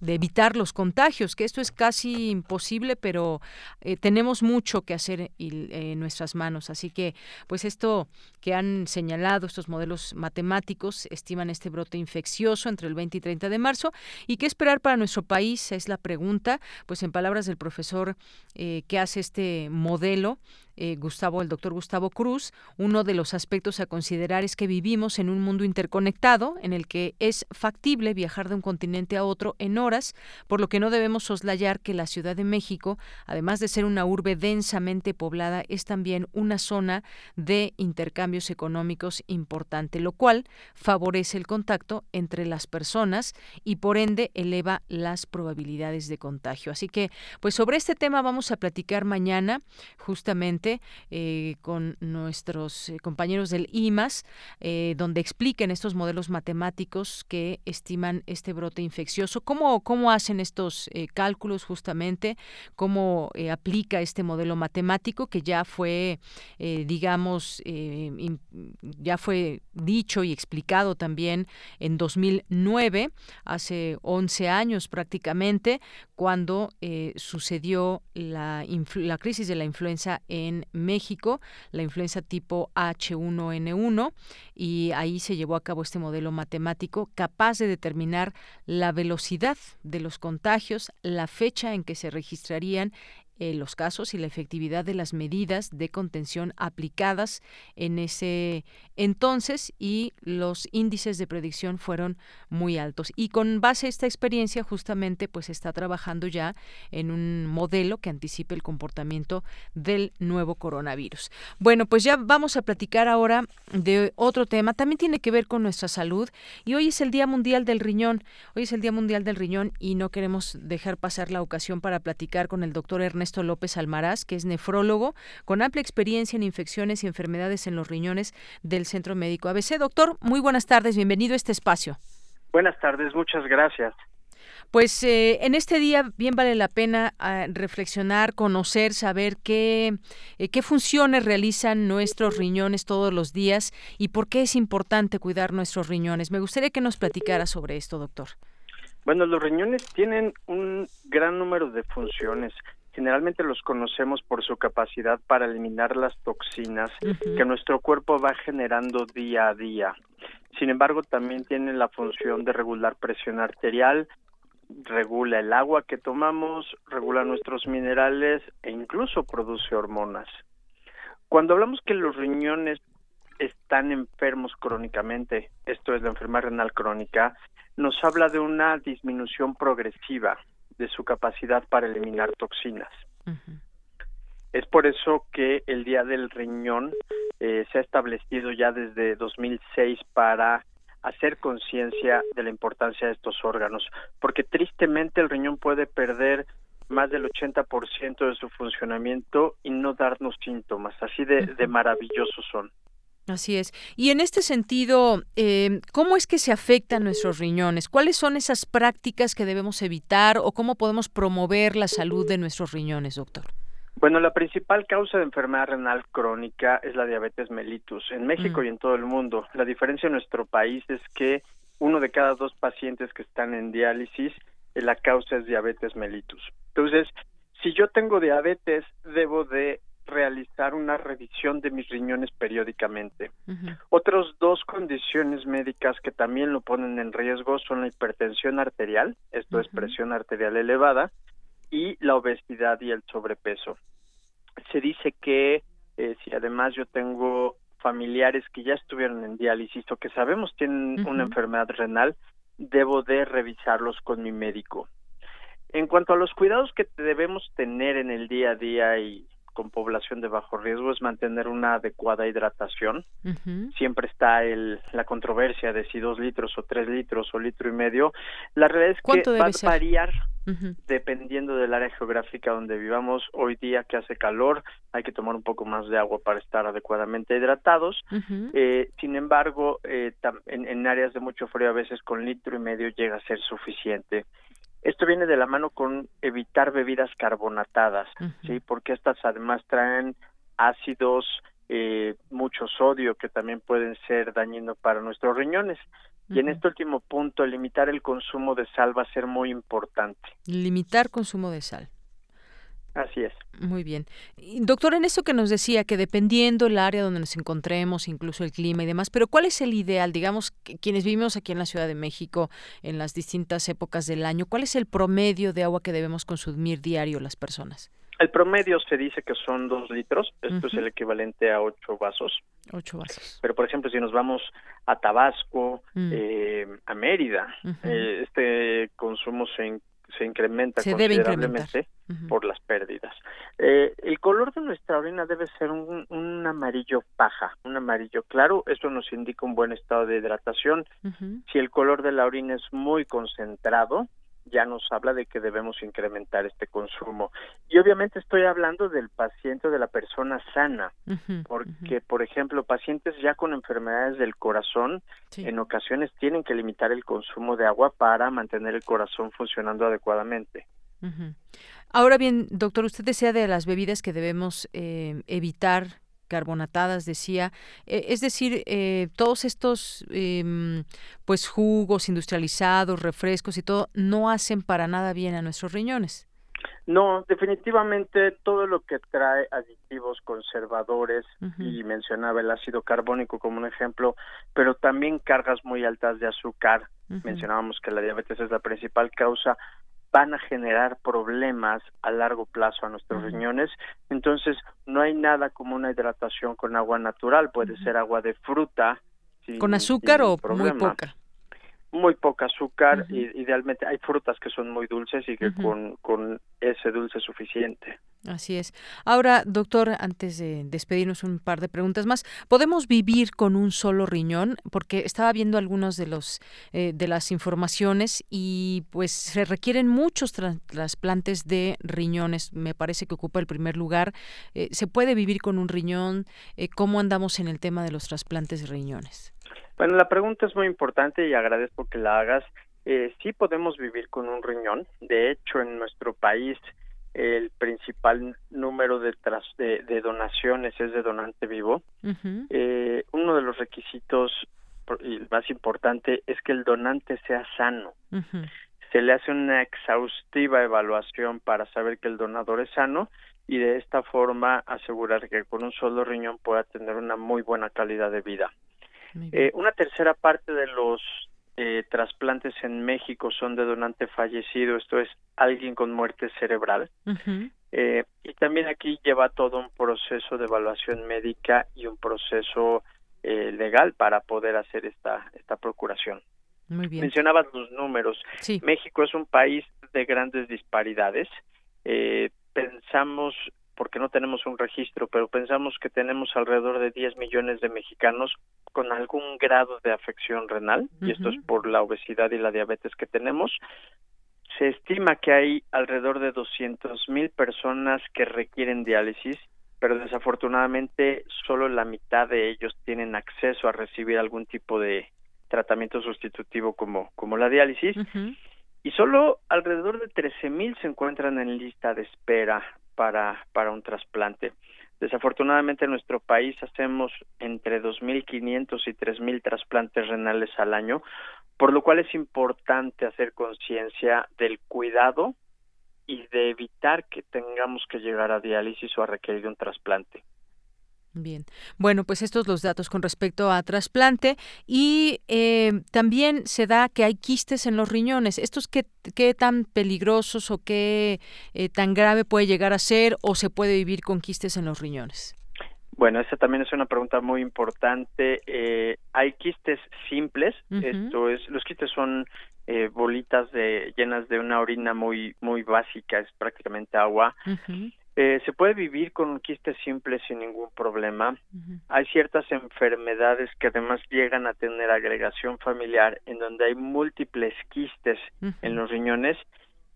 de evitar los contagios que esto es casi imposible, pero eh, tenemos mucho que hacer en nuestras manos. Así que, pues esto que han señalado estos modelos matemáticos estiman este brote infeccioso entre el 20 y 30 de marzo. ¿Y qué esperar para nuestro país? Es la pregunta. Pues en palabras del profesor eh, que hace este modelo, eh, Gustavo, el doctor Gustavo Cruz, uno de los aspectos a considerar es que vivimos en un mundo interconectado en el que es factible viajar de un continente a otro en horas, por lo que no debemos soslayar que la Ciudad de México, además de ser una urbe densamente poblada, es también una zona de intercambios económicos importante, lo cual favorece el contacto entre las personas y por ende eleva las probabilidades de contagio. Así que, pues sobre este tema vamos a platicar mañana justamente eh, con nuestros eh, compañeros del IMAS, eh, donde expliquen estos modelos matemáticos que estiman este brote infeccioso. ¿Cómo, cómo hacen estos cálculos justamente? ¿Cómo aplica este modelo matemático que ya fue, digamos, ya fue dicho y explicado también en 2009, hace 11 años prácticamente, cuando sucedió la, la crisis de la influenza en México, la influenza tipo H1N1, y ahí se llevó a cabo este modelo matemático capaz de determinar la velocidad de los contagios, la fecha en que se registrarían eh, los casos y la efectividad de las medidas de contención aplicadas en ese entonces y los índices de predicción fueron muy altos. Y con base a esta experiencia justamente pues está trabajando ya en un modelo que anticipe el comportamiento del nuevo coronavirus. Bueno, pues ya vamos a platicar ahora de otro tema, también tiene que ver con nuestra salud y hoy es el Día Mundial del Riñón. Hoy es el Día Mundial del Riñón y no queremos dejar pasar la ocasión para platicar con el doctor Ernesto López Almaraz, que es nefrólogo con amplia experiencia en infecciones y enfermedades en los riñones del Centro Médico ABC. Doctor, muy buenas tardes, bienvenido a este espacio. Buenas tardes, muchas gracias. Pues eh, en este día bien vale la pena ah, reflexionar, conocer, saber qué, eh, qué funciones realizan nuestros riñones todos los días y por qué es importante cuidar nuestros riñones. Me gustaría que nos platicara sobre esto, doctor. Bueno, los riñones tienen un gran número de funciones. Generalmente los conocemos por su capacidad para eliminar las toxinas que nuestro cuerpo va generando día a día. Sin embargo, también tienen la función de regular presión arterial, regula el agua que tomamos, regula nuestros minerales e incluso produce hormonas. Cuando hablamos que los riñones están enfermos crónicamente, esto es la enfermedad renal crónica, nos habla de una disminución progresiva de su capacidad para eliminar toxinas. Es por eso que el Día del Riñón eh, se ha establecido ya desde 2006 para hacer conciencia de la importancia de estos órganos, porque tristemente el riñón puede perder más del 80% de su funcionamiento y no darnos síntomas, así de maravillosos son. Así es. Y en este sentido, eh, ¿cómo es que se afectan nuestros riñones? ¿Cuáles son esas prácticas que debemos evitar o cómo podemos promover la salud de nuestros riñones, doctor? Bueno, la principal causa de enfermedad renal crónica es la diabetes mellitus en México mm. y en todo el mundo. La diferencia en nuestro país es que uno de cada dos pacientes que están en diálisis, eh, la causa es diabetes mellitus. Entonces, si yo tengo diabetes, debo de realizar una revisión de mis riñones periódicamente. Otras dos condiciones médicas que también lo ponen en riesgo son la hipertensión arterial, esto es presión arterial elevada, y la obesidad y el sobrepeso. Se dice que eh, si además yo tengo familiares que ya estuvieron en diálisis o que sabemos tienen una enfermedad renal, debo de revisarlos con mi médico. En cuanto a los cuidados que debemos tener en el día a día y con población de bajo riesgo es mantener una adecuada hidratación. Siempre está el, la controversia de si dos litros o tres litros o litro y medio. La realidad es que va a variar dependiendo del área geográfica donde vivamos. Hoy día que hace calor hay que tomar un poco más de agua para estar adecuadamente hidratados. eh, sin embargo, eh, en, en áreas de mucho frío a veces con litro y medio llega a ser suficiente. Esto viene de la mano con evitar bebidas carbonatadas, ¿sí? Porque estas además traen ácidos, eh, mucho sodio que también pueden ser dañinos para nuestros riñones. Y en este último punto, limitar el consumo de sal va a ser muy importante. Limitar consumo de sal. Así es. Muy bien. doctor, en eso que nos decía, que dependiendo el área donde nos encontremos, incluso el clima y demás, pero ¿cuál es el ideal? Digamos, quienes vivimos aquí en la Ciudad de México en las distintas épocas del año, ¿cuál es el promedio de agua que debemos consumir diario las personas? El promedio se dice que son dos litros, esto es el equivalente a ocho vasos. Ocho vasos. Pero, por ejemplo, si nos vamos a Tabasco, mm. eh, a Mérida, eh, este consumo se se incrementa considerablemente por las pérdidas. Eh, el color de nuestra orina debe ser un, un, amarillo paja, un amarillo claro, eso nos indica un buen estado de hidratación. Si el color de la orina es muy concentrado, ya nos habla de que debemos incrementar este consumo. Y obviamente estoy hablando del paciente, de la persona sana, porque, por ejemplo, pacientes ya con enfermedades del corazón, en ocasiones tienen que limitar el consumo de agua para mantener el corazón funcionando adecuadamente. Ahora bien, doctor, usted decía de las bebidas que debemos eh, evitar carbonatadas, decía. Eh, es decir, eh, todos estos em, pues jugos industrializados, refrescos y todo, no hacen para nada bien a nuestros riñones. No, definitivamente todo lo que trae aditivos conservadores y mencionaba el ácido carbónico como un ejemplo, pero también cargas muy altas de azúcar. Mencionábamos que la diabetes es la principal causa van a generar problemas a largo plazo a nuestros riñones. Entonces, no hay nada como una hidratación con agua natural, puede ser agua de fruta. ¿Con azúcar o muy poca? Muy poca azúcar y idealmente hay frutas que son muy dulces y que con, con ese dulce es suficiente. Así es. Ahora, doctor, antes de despedirnos un par de preguntas más, ¿podemos vivir con un solo riñón? Porque estaba viendo algunos de los eh, de las informaciones y pues se requieren muchos trasplantes de riñones. Me parece que ocupa el primer lugar. Eh, ¿Se puede vivir con un riñón? Eh, ¿Cómo andamos en el tema de los trasplantes de riñones? Bueno, la pregunta es muy importante y agradezco que la hagas. Eh, sí podemos vivir con un riñón. De hecho, en nuestro país el principal número de, de, donaciones es de donante vivo. eh, uno de los requisitos más importante es que el donante sea sano. Se le hace una exhaustiva evaluación para saber que el donador es sano y de esta forma asegurar que con un solo riñón pueda tener una muy buena calidad de vida. Eh, una tercera parte de los eh, trasplantes en México son de donante fallecido, esto es alguien con muerte cerebral. eh, y también aquí lleva todo un proceso de evaluación médica y un proceso eh, legal para poder hacer esta, esta procuración. Muy bien. Mencionabas los números. México es un país de grandes disparidades. Eh, pensamos porque no tenemos un registro, pero pensamos que tenemos alrededor de 10 millones de mexicanos con algún grado de afección renal, y esto es por la obesidad y la diabetes que tenemos. Se estima que hay alrededor de 200 mil personas que requieren diálisis, pero desafortunadamente solo la mitad de ellos tienen acceso a recibir algún tipo de tratamiento sustitutivo como, como la diálisis. Y solo alrededor de 13 mil se encuentran en lista de espera para, para un trasplante. Desafortunadamente en nuestro país hacemos entre 2.500 y 3.000 trasplantes renales al año, por lo cual es importante hacer conciencia del cuidado y de evitar que tengamos que llegar a diálisis o a requerir un trasplante. Bien, bueno, pues estos los datos con respecto a trasplante y eh, también se da que hay quistes en los riñones. ¿Estos qué, qué tan peligrosos o qué eh, tan grave puede llegar a ser o se puede vivir con quistes en los riñones? Bueno, esa también es una pregunta muy importante. Eh, hay quistes simples, esto es, los quistes son bolitas de llenas de una orina muy muy básica, es prácticamente agua. Eh, se puede vivir con un quiste simple sin ningún problema. Hay ciertas enfermedades que además llegan a tener agregación familiar en donde hay múltiples quistes en los riñones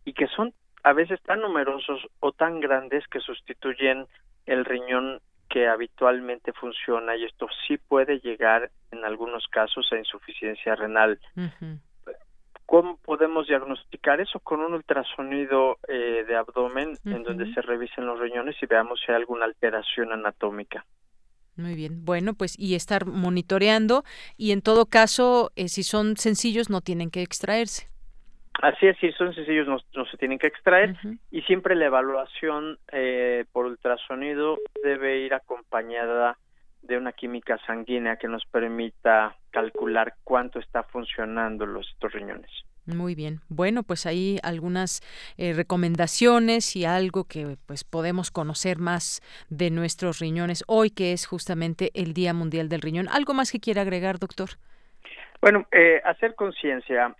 y que son a veces tan numerosos o tan grandes que sustituyen el riñón que habitualmente funciona y esto sí puede llegar en algunos casos a insuficiencia renal. ¿Cómo podemos diagnosticar eso? Con un ultrasonido eh, de abdomen en donde se revisen los riñones y veamos si hay alguna alteración anatómica. Muy bien. Bueno, pues y estar monitoreando y en todo caso, eh, si son sencillos, no tienen que extraerse. Así es, si son sencillos no, se tienen que extraer y siempre la evaluación eh, por ultrasonido debe ir acompañada de una química sanguínea que nos permita calcular cuánto está funcionando los estos riñones. Muy bien. Bueno, pues ahí algunas eh, recomendaciones y algo que pues podemos conocer más de nuestros riñones hoy que es justamente el Día Mundial del Riñón. ¿Algo más que quiera agregar, doctor? Bueno, eh, hacer conciencia.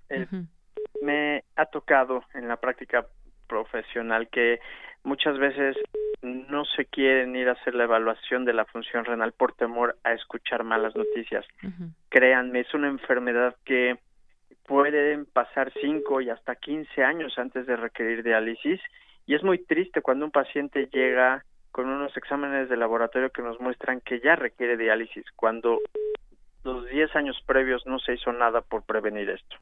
Me ha tocado en la práctica profesional que muchas veces no se quieren ir a hacer la evaluación de la función renal por temor a escuchar malas noticias. Créanme, es una enfermedad que pueden pasar 5 y hasta 15 años antes de requerir diálisis y es muy triste cuando un paciente llega con unos exámenes de laboratorio que nos muestran que ya requiere diálisis cuando los 10 años previos no se hizo nada por prevenir esto.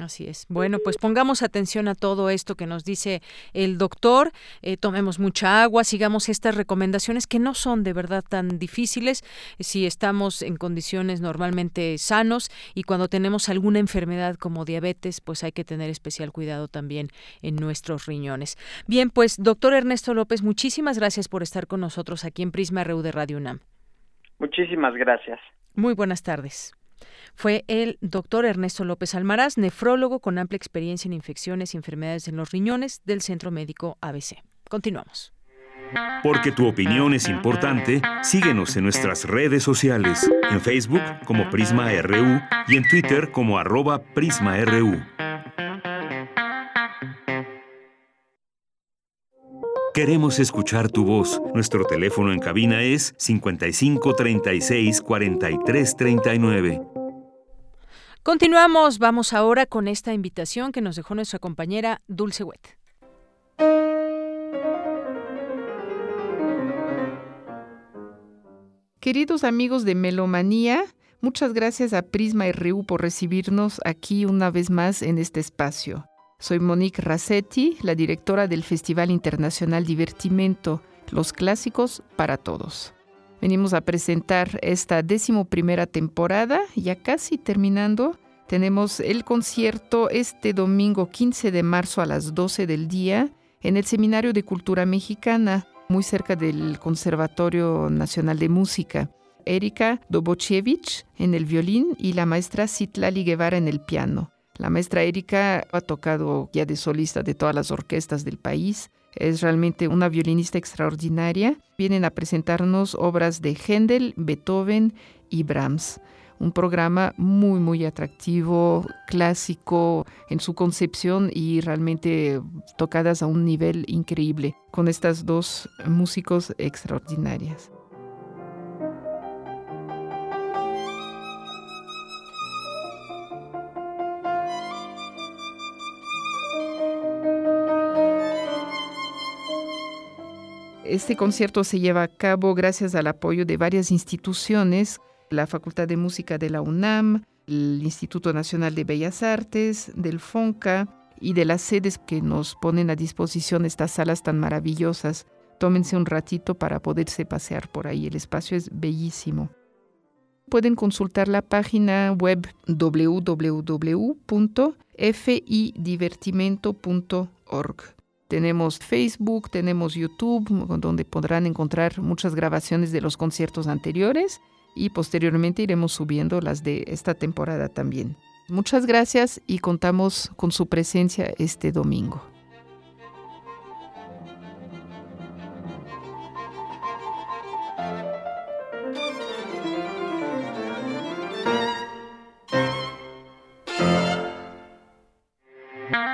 Así es. Bueno, pues pongamos atención a todo esto que nos dice el doctor, eh, tomemos mucha agua, sigamos estas recomendaciones que no son de verdad tan difíciles si estamos en condiciones normalmente sanos y cuando tenemos alguna enfermedad como diabetes, pues hay que tener especial cuidado también en nuestros riñones. Bien, pues doctor Ernesto López, muchísimas gracias por estar con nosotros aquí en Prisma RU de Radio UNAM. Muchísimas gracias. Muy buenas tardes fue el doctor Ernesto López Almaraz, nefrólogo con amplia experiencia en infecciones y enfermedades en los riñones del Centro Médico ABC. Continuamos. Porque tu opinión es importante, síguenos en nuestras redes sociales, en Facebook como Prisma RU y en Twitter como arroba PrismaRU. Queremos escuchar tu voz. Nuestro teléfono en cabina es 55 36 43 39. Continuamos, vamos ahora con esta invitación que nos dejó nuestra compañera Dulce Wet. Queridos amigos de Melomanía, muchas gracias a Prisma RU por recibirnos aquí una vez más en este espacio. Soy Monique Rassetti, la directora del Festival Internacional Divertimento, Los Clásicos para Todos. Venimos a presentar esta décimo primera temporada, ya casi terminando. Tenemos el concierto este domingo 15 de marzo a las 12 del día en el Seminario de Cultura Mexicana, muy cerca del Conservatorio Nacional de Música. Erika Dobochevich en el violín y la maestra Citlali Guevara en el piano. La maestra Erika ha tocado ya de solista de todas las orquestas del país es realmente una violinista extraordinaria. Vienen a presentarnos obras de Händel, Beethoven y Brahms. Un programa muy, muy atractivo, clásico en su concepción y realmente tocadas a un nivel increíble con estas dos músicos extraordinarias. Este concierto se lleva a cabo gracias al apoyo de varias instituciones, la Facultad de Música de la UNAM, el Instituto Nacional de Bellas Artes, del FONCA y de las sedes que nos ponen a disposición estas salas tan maravillosas. Tómense un ratito para poderse pasear por ahí, el espacio es bellísimo. Pueden consultar la página web www.fidivertimento.org. Tenemos Facebook, tenemos YouTube, donde podrán encontrar muchas grabaciones de los conciertos anteriores y posteriormente iremos subiendo las de esta temporada también. Muchas gracias y contamos con su presencia este domingo.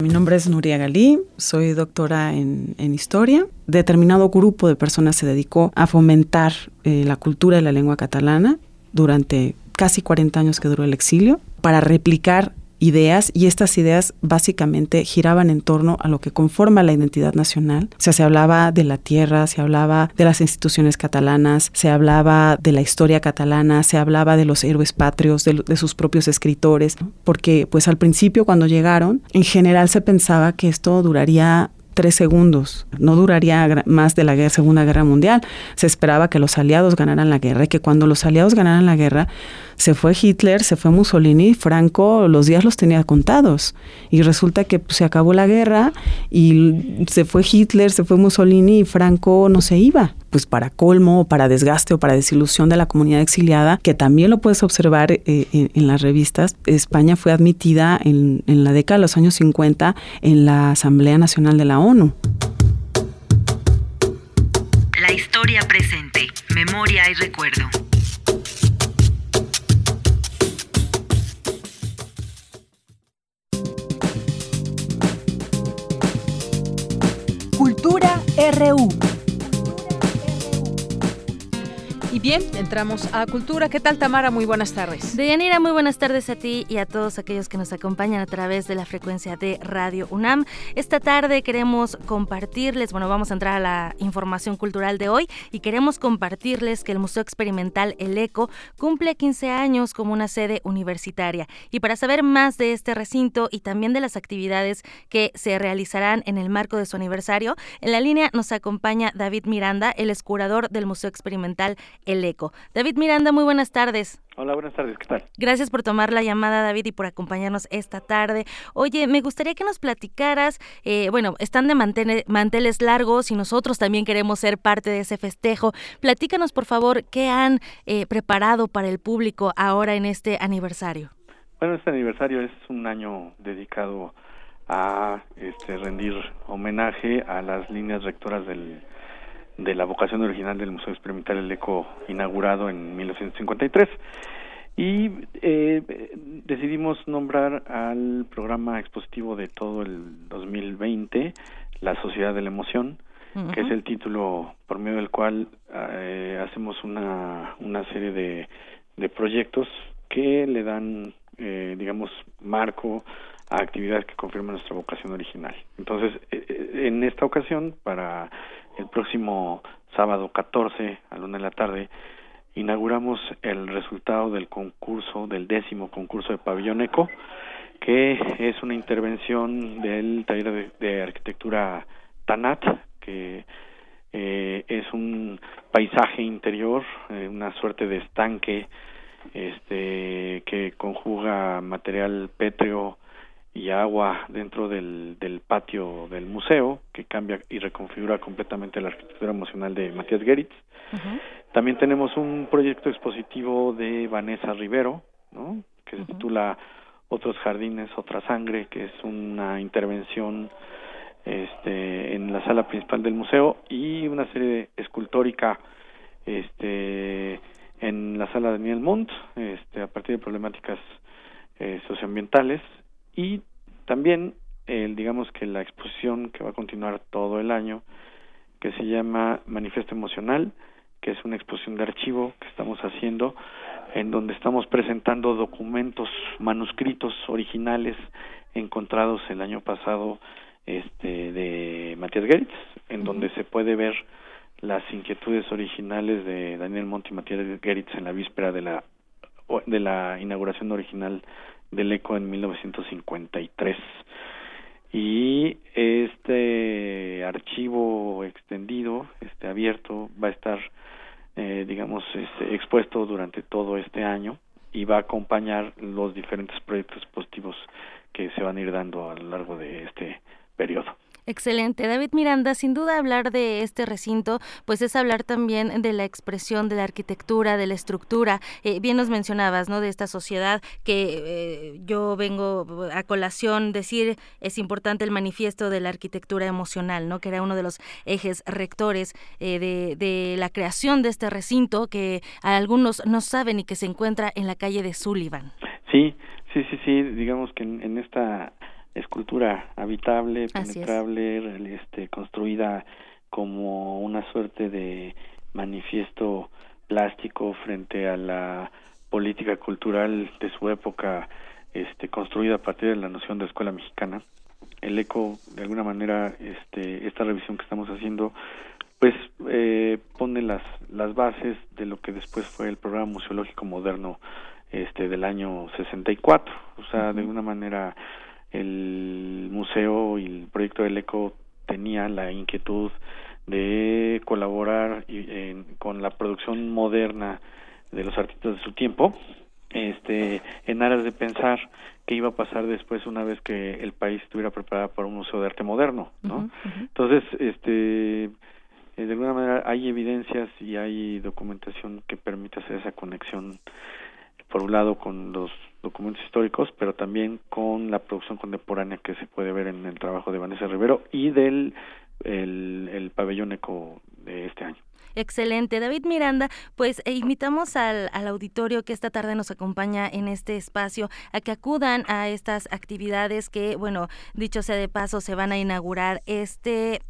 Mi nombre es Nuria Galí, soy doctora en, historia. Determinado grupo de personas se dedicó a fomentar eh, la cultura y la lengua catalana durante casi 40 años que duró el exilio para replicar ideas y estas ideas básicamente giraban en torno a lo que conforma la identidad nacional. O sea, se hablaba de la tierra, se hablaba de las instituciones catalanas, se hablaba de la historia catalana, se hablaba de los héroes patrios, de, de sus propios escritores, porque pues al principio cuando llegaron, en general se pensaba que esto duraría tres segundos. No duraría más de la Segunda Guerra Mundial. Se esperaba que los aliados ganaran la guerra y que cuando los aliados ganaran la guerra, se fue Hitler, se fue Mussolini, Franco los días los tenía contados. Y resulta que pues, se acabó la guerra y se fue Hitler, se fue Mussolini y Franco no se iba. Pues para colmo, para desgaste o para desilusión de la comunidad exiliada, que también lo puedes observar eh, en, las revistas, España fue admitida en, en la década de los años 50 en la Asamblea Nacional de la ONU. La historia presente, memoria y recuerdo. RU. Y bien, entramos a Cultura. ¿Qué tal, Tamara? Muy buenas tardes. Deyanira, muy buenas tardes a ti y a todos aquellos que nos acompañan a través de la frecuencia de Radio UNAM. Esta tarde queremos compartirles, bueno, vamos a entrar a la información cultural de hoy y queremos compartirles que el Museo Experimental El Eco cumple 15 años como una sede universitaria. Y para saber más de este recinto y también de las actividades que se realizarán en el marco de su aniversario, en la línea nos acompaña David Miranda, el escurador del Museo Experimental el Eco. David Miranda, muy buenas tardes. Hola, buenas tardes, ¿qué tal? Gracias por tomar la llamada, David, y por acompañarnos esta tarde. Oye, me gustaría que nos platicaras, eh, bueno, están de manteles largos y nosotros también queremos ser parte de ese festejo. Platícanos, por favor, qué han eh, preparado para el público ahora en este aniversario. Bueno, este aniversario es un año dedicado a este, rendir homenaje a las líneas rectoras del de la vocación original del Museo Experimental El Eco inaugurado en 1953 y eh, decidimos nombrar al programa expositivo de todo el 2020 La Sociedad de la Emoción que es el título por medio del cual eh, hacemos una, una serie de, de proyectos que le dan eh, digamos marco a actividades que confirman nuestra vocación original. Entonces en esta ocasión para el próximo sábado 14 a la una de la tarde inauguramos el resultado del concurso, del décimo concurso de Pabellón Eco, que es una intervención del taller de, arquitectura Tanat, que eh, es un paisaje interior, eh, una suerte de estanque este que conjuga material pétreo y agua dentro del, del patio del museo, que cambia y reconfigura completamente la arquitectura emocional de Matías Geritz. También tenemos un proyecto expositivo de Vanessa Rivero, ¿no? que se titula Otros jardines, otra sangre, que es una intervención este, en la sala principal del museo y una serie escultórica este, en la sala Daniel Montt, este, a partir de problemáticas eh, socioambientales y también el digamos que la exposición que va a continuar todo el año que se llama Manifiesto Emocional que es una exposición de archivo que estamos haciendo en donde estamos presentando documentos manuscritos originales encontrados el año pasado este de Matías Geritz en donde se puede ver las inquietudes originales de Daniel Monti y Matías Geritz en la víspera de la de la inauguración original del ECO en 1953. Y este archivo extendido, este abierto, va a estar, eh, digamos, este, expuesto durante todo este año y va a acompañar los diferentes proyectos positivos que se van a ir dando a lo largo de este periodo. Excelente. David Miranda, sin duda hablar de este recinto, pues es hablar también de la expresión de la arquitectura, de la estructura. Eh, bien nos mencionabas, ¿no? De esta sociedad que eh, yo vengo a colación decir es importante el manifiesto de la arquitectura emocional, ¿no? Que era uno de los ejes rectores eh, de, de, la creación de este recinto que algunos no saben y que se encuentra en la calle de Sullivan. Sí, sí, sí, sí. Digamos que en esta escultura habitable, penetrable, este, construida como una suerte de manifiesto plástico frente a la política cultural de su época, este, construida a partir de la noción de escuela mexicana. El ECO, de alguna manera, este, esta revisión que estamos haciendo, pues eh, pone las, las bases de lo que después fue el programa museológico moderno este, del año 64. O sea, de alguna manera el museo y el proyecto del ECO tenían la inquietud de colaborar con la producción moderna de los artistas de su tiempo, este, en aras de pensar qué iba a pasar después una vez que el país estuviera preparado para un museo de arte moderno, ¿no? Entonces, este, eh, de alguna manera hay evidencias y hay documentación que permite hacer esa conexión, por un lado con los documentos históricos, pero también con la producción contemporánea que se puede ver en el trabajo de Vanessa Rivero y del el, el pabellón eco de este año. Excelente. David Miranda, pues eh, invitamos al, al, auditorio que esta tarde nos acompaña en este espacio a que acudan a estas actividades que, bueno, dicho sea de paso, se van a inaugurar este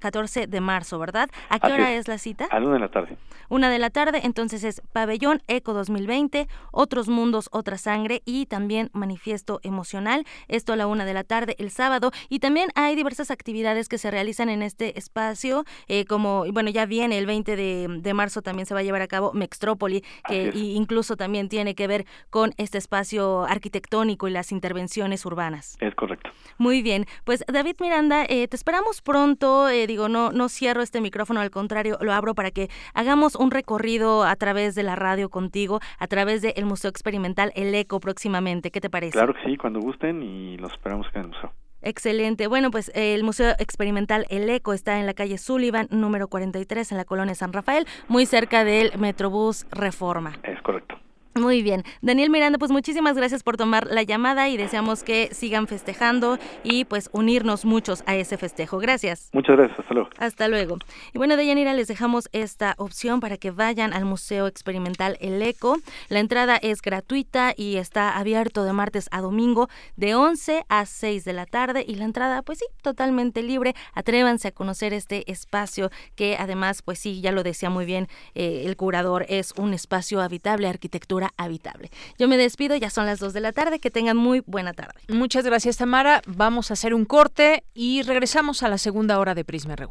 14 mm, de marzo, ¿verdad? ¿A qué hora es. la cita? A una de la tarde. Una de la tarde, entonces es Pabellón Eco 2020, Otros Mundos, Otra Sangre y también Manifiesto Emocional. Esto a la una de la tarde el sábado. Y también hay diversas actividades que se realizan en este espacio, eh, como, bueno, ya viene el 20 de, marzo también se va a llevar a cabo Mextrópoli, que incluso también tiene que ver con este espacio arquitectónico y las intervenciones urbanas. Es correcto. Muy bien, pues David Miranda, eh, te esperamos pronto, eh, digo, no, no cierro este micrófono, al contrario, lo abro para que hagamos un recorrido a través de la radio contigo, a través del Museo Experimental El Eco próximamente. ¿Qué te parece? Claro que sí, cuando gusten y los esperamos en el museo. Excelente. Bueno, pues el Museo Experimental El Eco está en la calle Sullivan, número 43, en la colonia San Rafael, muy cerca del Metrobús Reforma. Es correcto. Muy bien. Daniel Miranda, pues muchísimas gracias por tomar la llamada y deseamos que sigan festejando y pues unirnos muchos a ese festejo. Gracias. Muchas gracias. Hasta luego. Hasta luego. Y bueno, de Yanira les dejamos esta opción para que vayan al Museo Experimental El Eco. La entrada es gratuita y está abierto de martes a domingo de 11 a 6 de la tarde y la entrada pues sí, totalmente libre. Atrévanse a conocer este espacio que además pues sí, ya lo decía muy bien eh, el curador, es un espacio habitable, arquitectura habitable. Yo me despido, ya son las 2 de la tarde, que tengan muy buena tarde. Muchas gracias Tamara, vamos a hacer un corte y regresamos a la segunda hora de Prisma RU.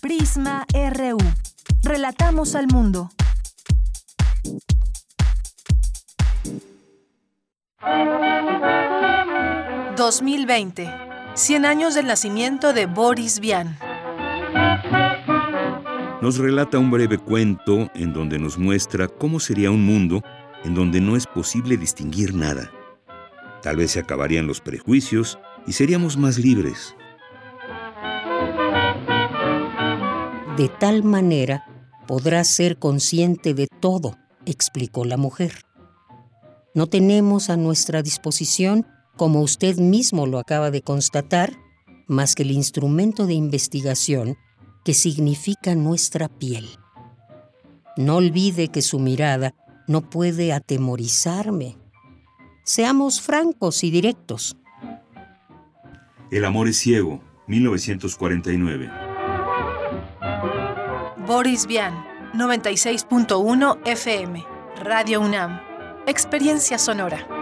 Prisma RU. Relatamos al mundo. ...2020... 100 años del nacimiento de Boris Vian nos relata un breve cuento en donde nos muestra cómo sería un mundo en donde no es posible distinguir nada. Tal vez se acabarían los prejuicios y seríamos más libres. De tal manera podrás ser consciente de todo, explicó la mujer. No tenemos a nuestra disposición, como usted mismo lo acaba de constatar, más que el instrumento de investigación que significa nuestra piel. No olvide que su mirada no puede atemorizarme. Seamos francos y directos. El amor es ciego, 1949. Boris Vian, 96.1 FM, Radio UNAM. Experiencia sonora.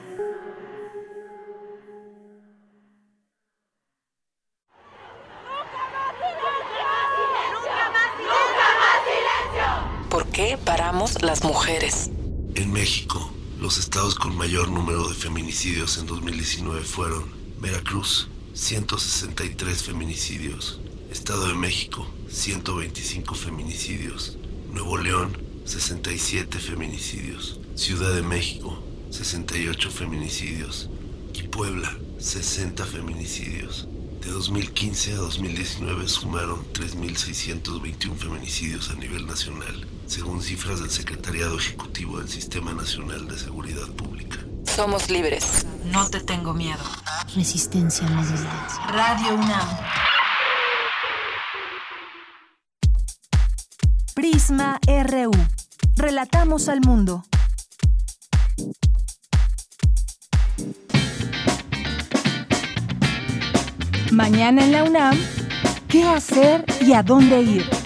Qué paramos las mujeres? En México, los estados con mayor número de feminicidios en 2019 fueron Veracruz, 163 feminicidios, Estado de México, 125 feminicidios, Nuevo León, 67 feminicidios, Ciudad de México, 68 feminicidios y Puebla, 60 feminicidios. De 2015 a 2019 sumaron 3.621 feminicidios a nivel nacional, según cifras del Secretariado Ejecutivo del Sistema Nacional de Seguridad Pública. Somos libres. No te tengo miedo. Resistencia modular. Radio UNAM. Prisma RU. Relatamos al mundo. Mañana en la UNAM, ¿qué hacer y a dónde ir?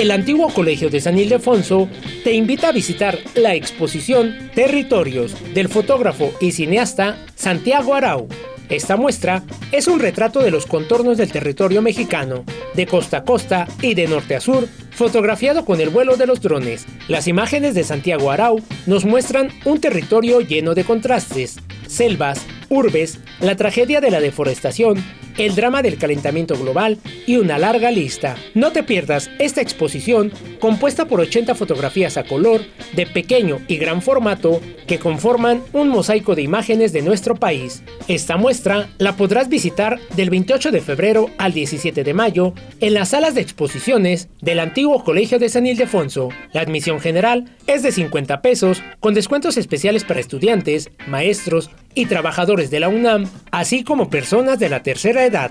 El antiguo Colegio de San Ildefonso te invita a visitar la exposición Territorios del fotógrafo y cineasta Santiago Arau. Esta muestra es un retrato de los contornos del territorio mexicano, de costa a costa y de norte a sur, fotografiado con el vuelo de los drones. Las imágenes de Santiago Arau nos muestran un territorio lleno de contrastes, selvas, urbes, la tragedia de la deforestación, el drama del calentamiento global y una larga lista. No te pierdas esta exposición compuesta por 80 fotografías a color de pequeño y gran formato que conforman un mosaico de imágenes de nuestro país. Esta muestra la podrás visitar del 28 de febrero al 17 de mayo en las salas de exposiciones del antiguo Colegio de San Ildefonso. La admisión general es de 50 pesos con descuentos especiales para estudiantes, maestros y trabajadores de la UNAM, así como personas de la tercera edad.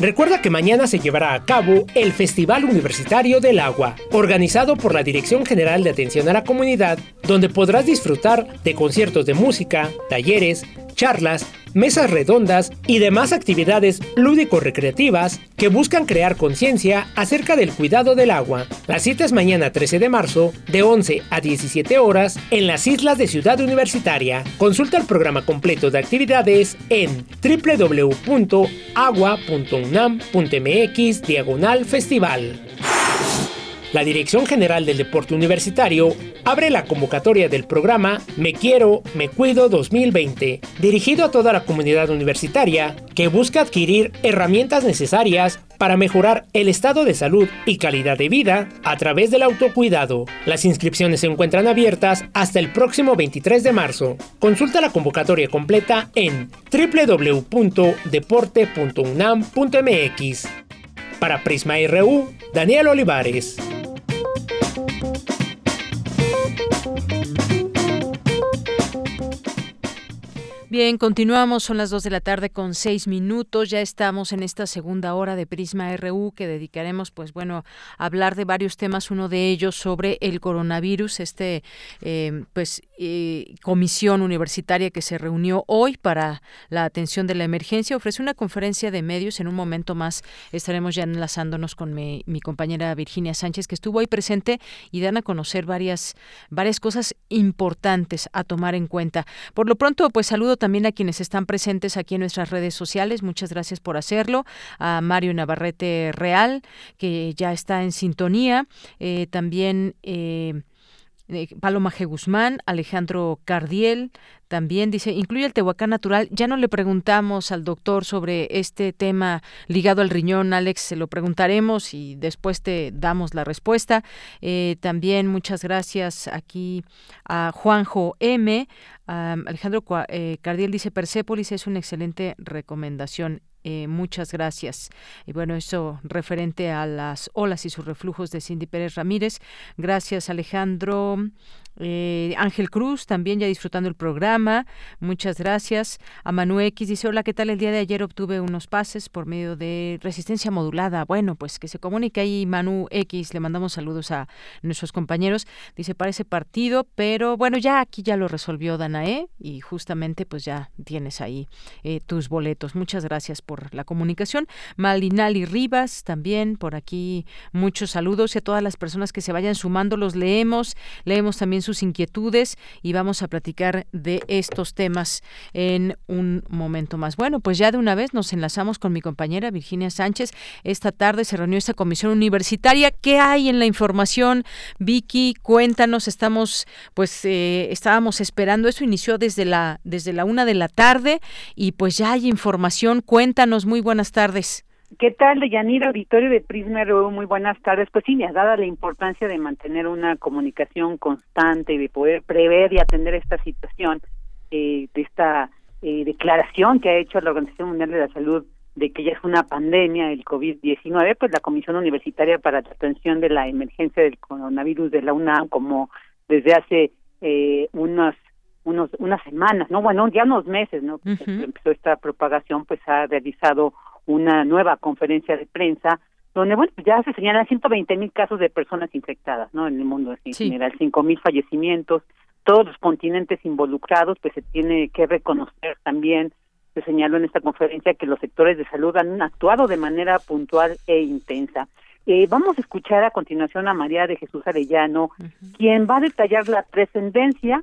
Recuerda que mañana se llevará a cabo el Festival Universitario del Agua, organizado por la Dirección General de Atención a la Comunidad, donde podrás disfrutar de conciertos de música, talleres, charlas, mesas redondas y demás actividades lúdico-recreativas que buscan crear conciencia acerca del cuidado del agua. La cita es mañana 13 de marzo de 11 a 17 horas en las islas de Ciudad Universitaria. Consulta el programa completo de actividades en www.agua.unam.mx diagonal festival. La Dirección General del Deporte Universitario abre la convocatoria del programa Me Quiero, Me Cuido 2020, dirigido a toda la comunidad universitaria que busca adquirir herramientas necesarias para mejorar el estado de salud y calidad de vida a través del autocuidado. Las inscripciones se encuentran abiertas hasta el próximo 23 de marzo. Consulta la convocatoria completa en www.deporte.unam.mx. Para Prisma RU, Daniel Olivares. Bien, continuamos, son las 2 de la tarde con seis minutos, ya estamos en esta segunda hora de Prisma RU que dedicaremos, pues bueno, a hablar de varios temas, uno de ellos sobre el coronavirus, este, eh, pues, eh, comisión universitaria que se reunió hoy para la atención de la emergencia, ofrece una conferencia de medios, en un momento más estaremos ya enlazándonos con mi, compañera Virginia Sánchez, que estuvo ahí presente y dan a conocer varias, varias cosas importantes a tomar en cuenta. Por lo pronto, pues saludo también a quienes están presentes aquí en nuestras redes sociales. Muchas gracias por hacerlo. A Mario Navarrete Real, que ya está en sintonía. Eh, también. Eh, Paloma G. Guzmán, Alejandro Cardiel, también dice, incluye el Tehuacán natural. Ya no le preguntamos al doctor sobre este tema ligado al riñón, Alex, se lo preguntaremos y después te damos la respuesta. Eh, también muchas gracias aquí a Juanjo M. Alejandro eh, Cardiel dice, Persépolis es una excelente recomendación. Eh, muchas gracias. Y bueno, eso referente a las olas y sus reflujos de Cindy Pérez Ramírez. Gracias, Alejandro. Eh, Ángel Cruz también ya disfrutando el programa. Muchas gracias. A Manu X dice, hola, ¿qué tal? El día de ayer obtuve unos pases por medio de resistencia modulada. Bueno, pues que se comunique ahí Manu X. Le mandamos saludos a nuestros compañeros. Dice, para ese partido, pero bueno, ya aquí ya lo resolvió Danae y justamente pues ya tienes ahí eh, tus boletos. Muchas gracias por la comunicación. Malinali Rivas también por aquí muchos saludos y a todas las personas que se vayan sumando los leemos. Leemos también sus inquietudes y vamos a platicar de estos temas en un momento más. Bueno, pues ya de una vez nos enlazamos con mi compañera Virginia Sánchez. Esta tarde se reunió esta comisión universitaria. ¿Qué hay en la información? Vicky, cuéntanos. Estamos, pues, eh, estábamos esperando. Eso inició desde la desde la una de la tarde y pues ya hay información. Cuéntanos. Muy buenas tardes. ¿Qué tal, Deyanira, auditorio de Prisma RU? Muy buenas tardes. Pues sí, dada la importancia de mantener una comunicación constante y de poder prever y atender esta situación, eh, de esta eh, declaración que ha hecho la Organización Mundial de la Salud de que ya es una pandemia, el COVID-19, pues la Comisión Universitaria para la Atención de la Emergencia del Coronavirus de la UNAM, como desde hace eh, unos unos unas semanas, no, bueno, ya unos meses, ¿no? Que empezó esta propagación, pues ha realizado una nueva conferencia de prensa donde bueno ya se señalan 120 mil casos de personas infectadas no en el mundo en general 5 mil fallecimientos todos los continentes involucrados pues se tiene que reconocer también se señaló en esta conferencia que los sectores de salud han actuado de manera puntual e intensa. Eh, vamos a escuchar a continuación a María de Jesús Arellano quien va a detallar la trascendencia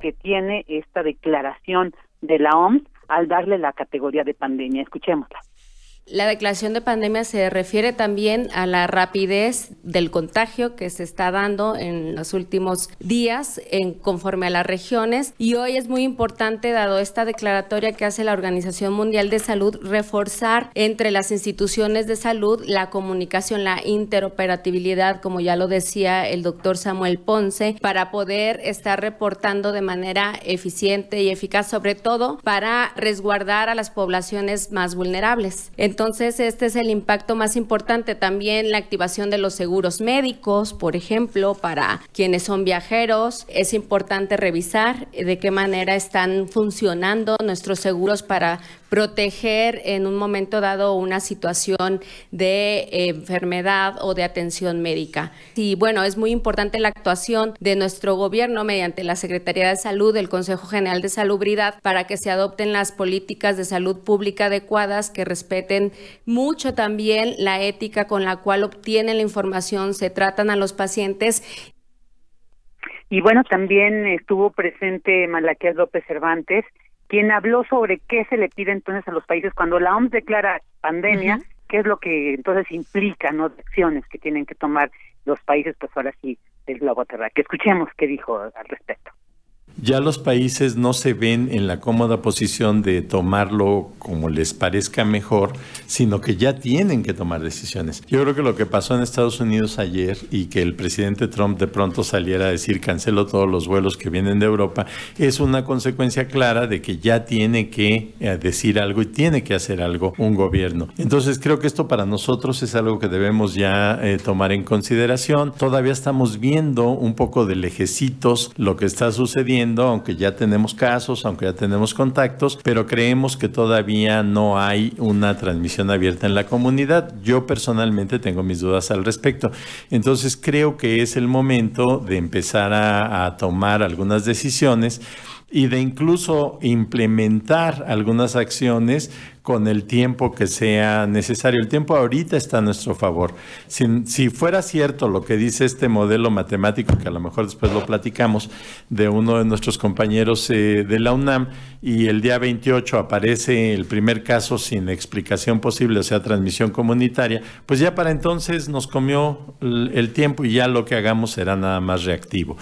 que tiene esta declaración de la OMS al darle la categoría de pandemia. Escuchémosla la declaración de pandemia se refiere también a la rapidez del contagio que se está dando en los últimos días en conforme a las regiones y hoy es muy importante dado esta declaratoria que hace la Organización Mundial de Salud reforzar entre las instituciones de salud la comunicación, la interoperabilidad, como ya lo decía el doctor Samuel Ponce, para poder estar reportando de manera eficiente y eficaz, sobre todo para resguardar a las poblaciones más vulnerables. Entonces, este es el impacto más importante. También la activación de los seguros médicos, por ejemplo, para quienes son viajeros. Es importante revisar de qué manera están funcionando nuestros seguros para proteger en un momento dado una situación de enfermedad o de atención médica. Y bueno, es muy importante la actuación de nuestro gobierno mediante la Secretaría de Salud, el Consejo General de Salubridad, para que se adopten las políticas de salud pública adecuadas que respeten mucho también la ética con la cual obtienen la información, se tratan a los pacientes y bueno, también estuvo presente Malaquías López Cervantes, quien habló sobre qué se le pide entonces a los países cuando la OMS declara pandemia, qué es lo que entonces implica, ¿no? Acciones que tienen que tomar los países, pues ahora sí, del globo terráqueo. Escuchemos qué dijo al respecto ya los países no se ven en la cómoda posición de tomarlo como les parezca mejor, sino que ya tienen que tomar decisiones. Yo creo que lo que pasó en Estados Unidos ayer y que el presidente Trump de pronto saliera a decir cancelo todos los vuelos que vienen de Europa es una consecuencia clara de que ya tiene que eh, decir algo y tiene que hacer algo un gobierno. Entonces creo que esto para nosotros es algo que debemos ya eh, tomar en consideración. Todavía estamos viendo un poco de lejecitos lo que está sucediendo aunque ya tenemos casos, aunque ya tenemos contactos, pero creemos que todavía no hay una transmisión abierta en la comunidad. Yo personalmente tengo mis dudas al respecto. Entonces creo que es el momento de empezar a tomar algunas decisiones y de incluso implementar algunas acciones con el tiempo que sea necesario. El tiempo ahorita está a nuestro favor. Si, fuera cierto lo que dice este modelo matemático, que a lo mejor después lo platicamos, de uno de nuestros compañeros eh, de la UNAM, y el día 28 aparece el primer caso sin explicación posible, o sea, transmisión comunitaria, pues ya para entonces nos comió el tiempo y ya lo que hagamos será nada más reactivo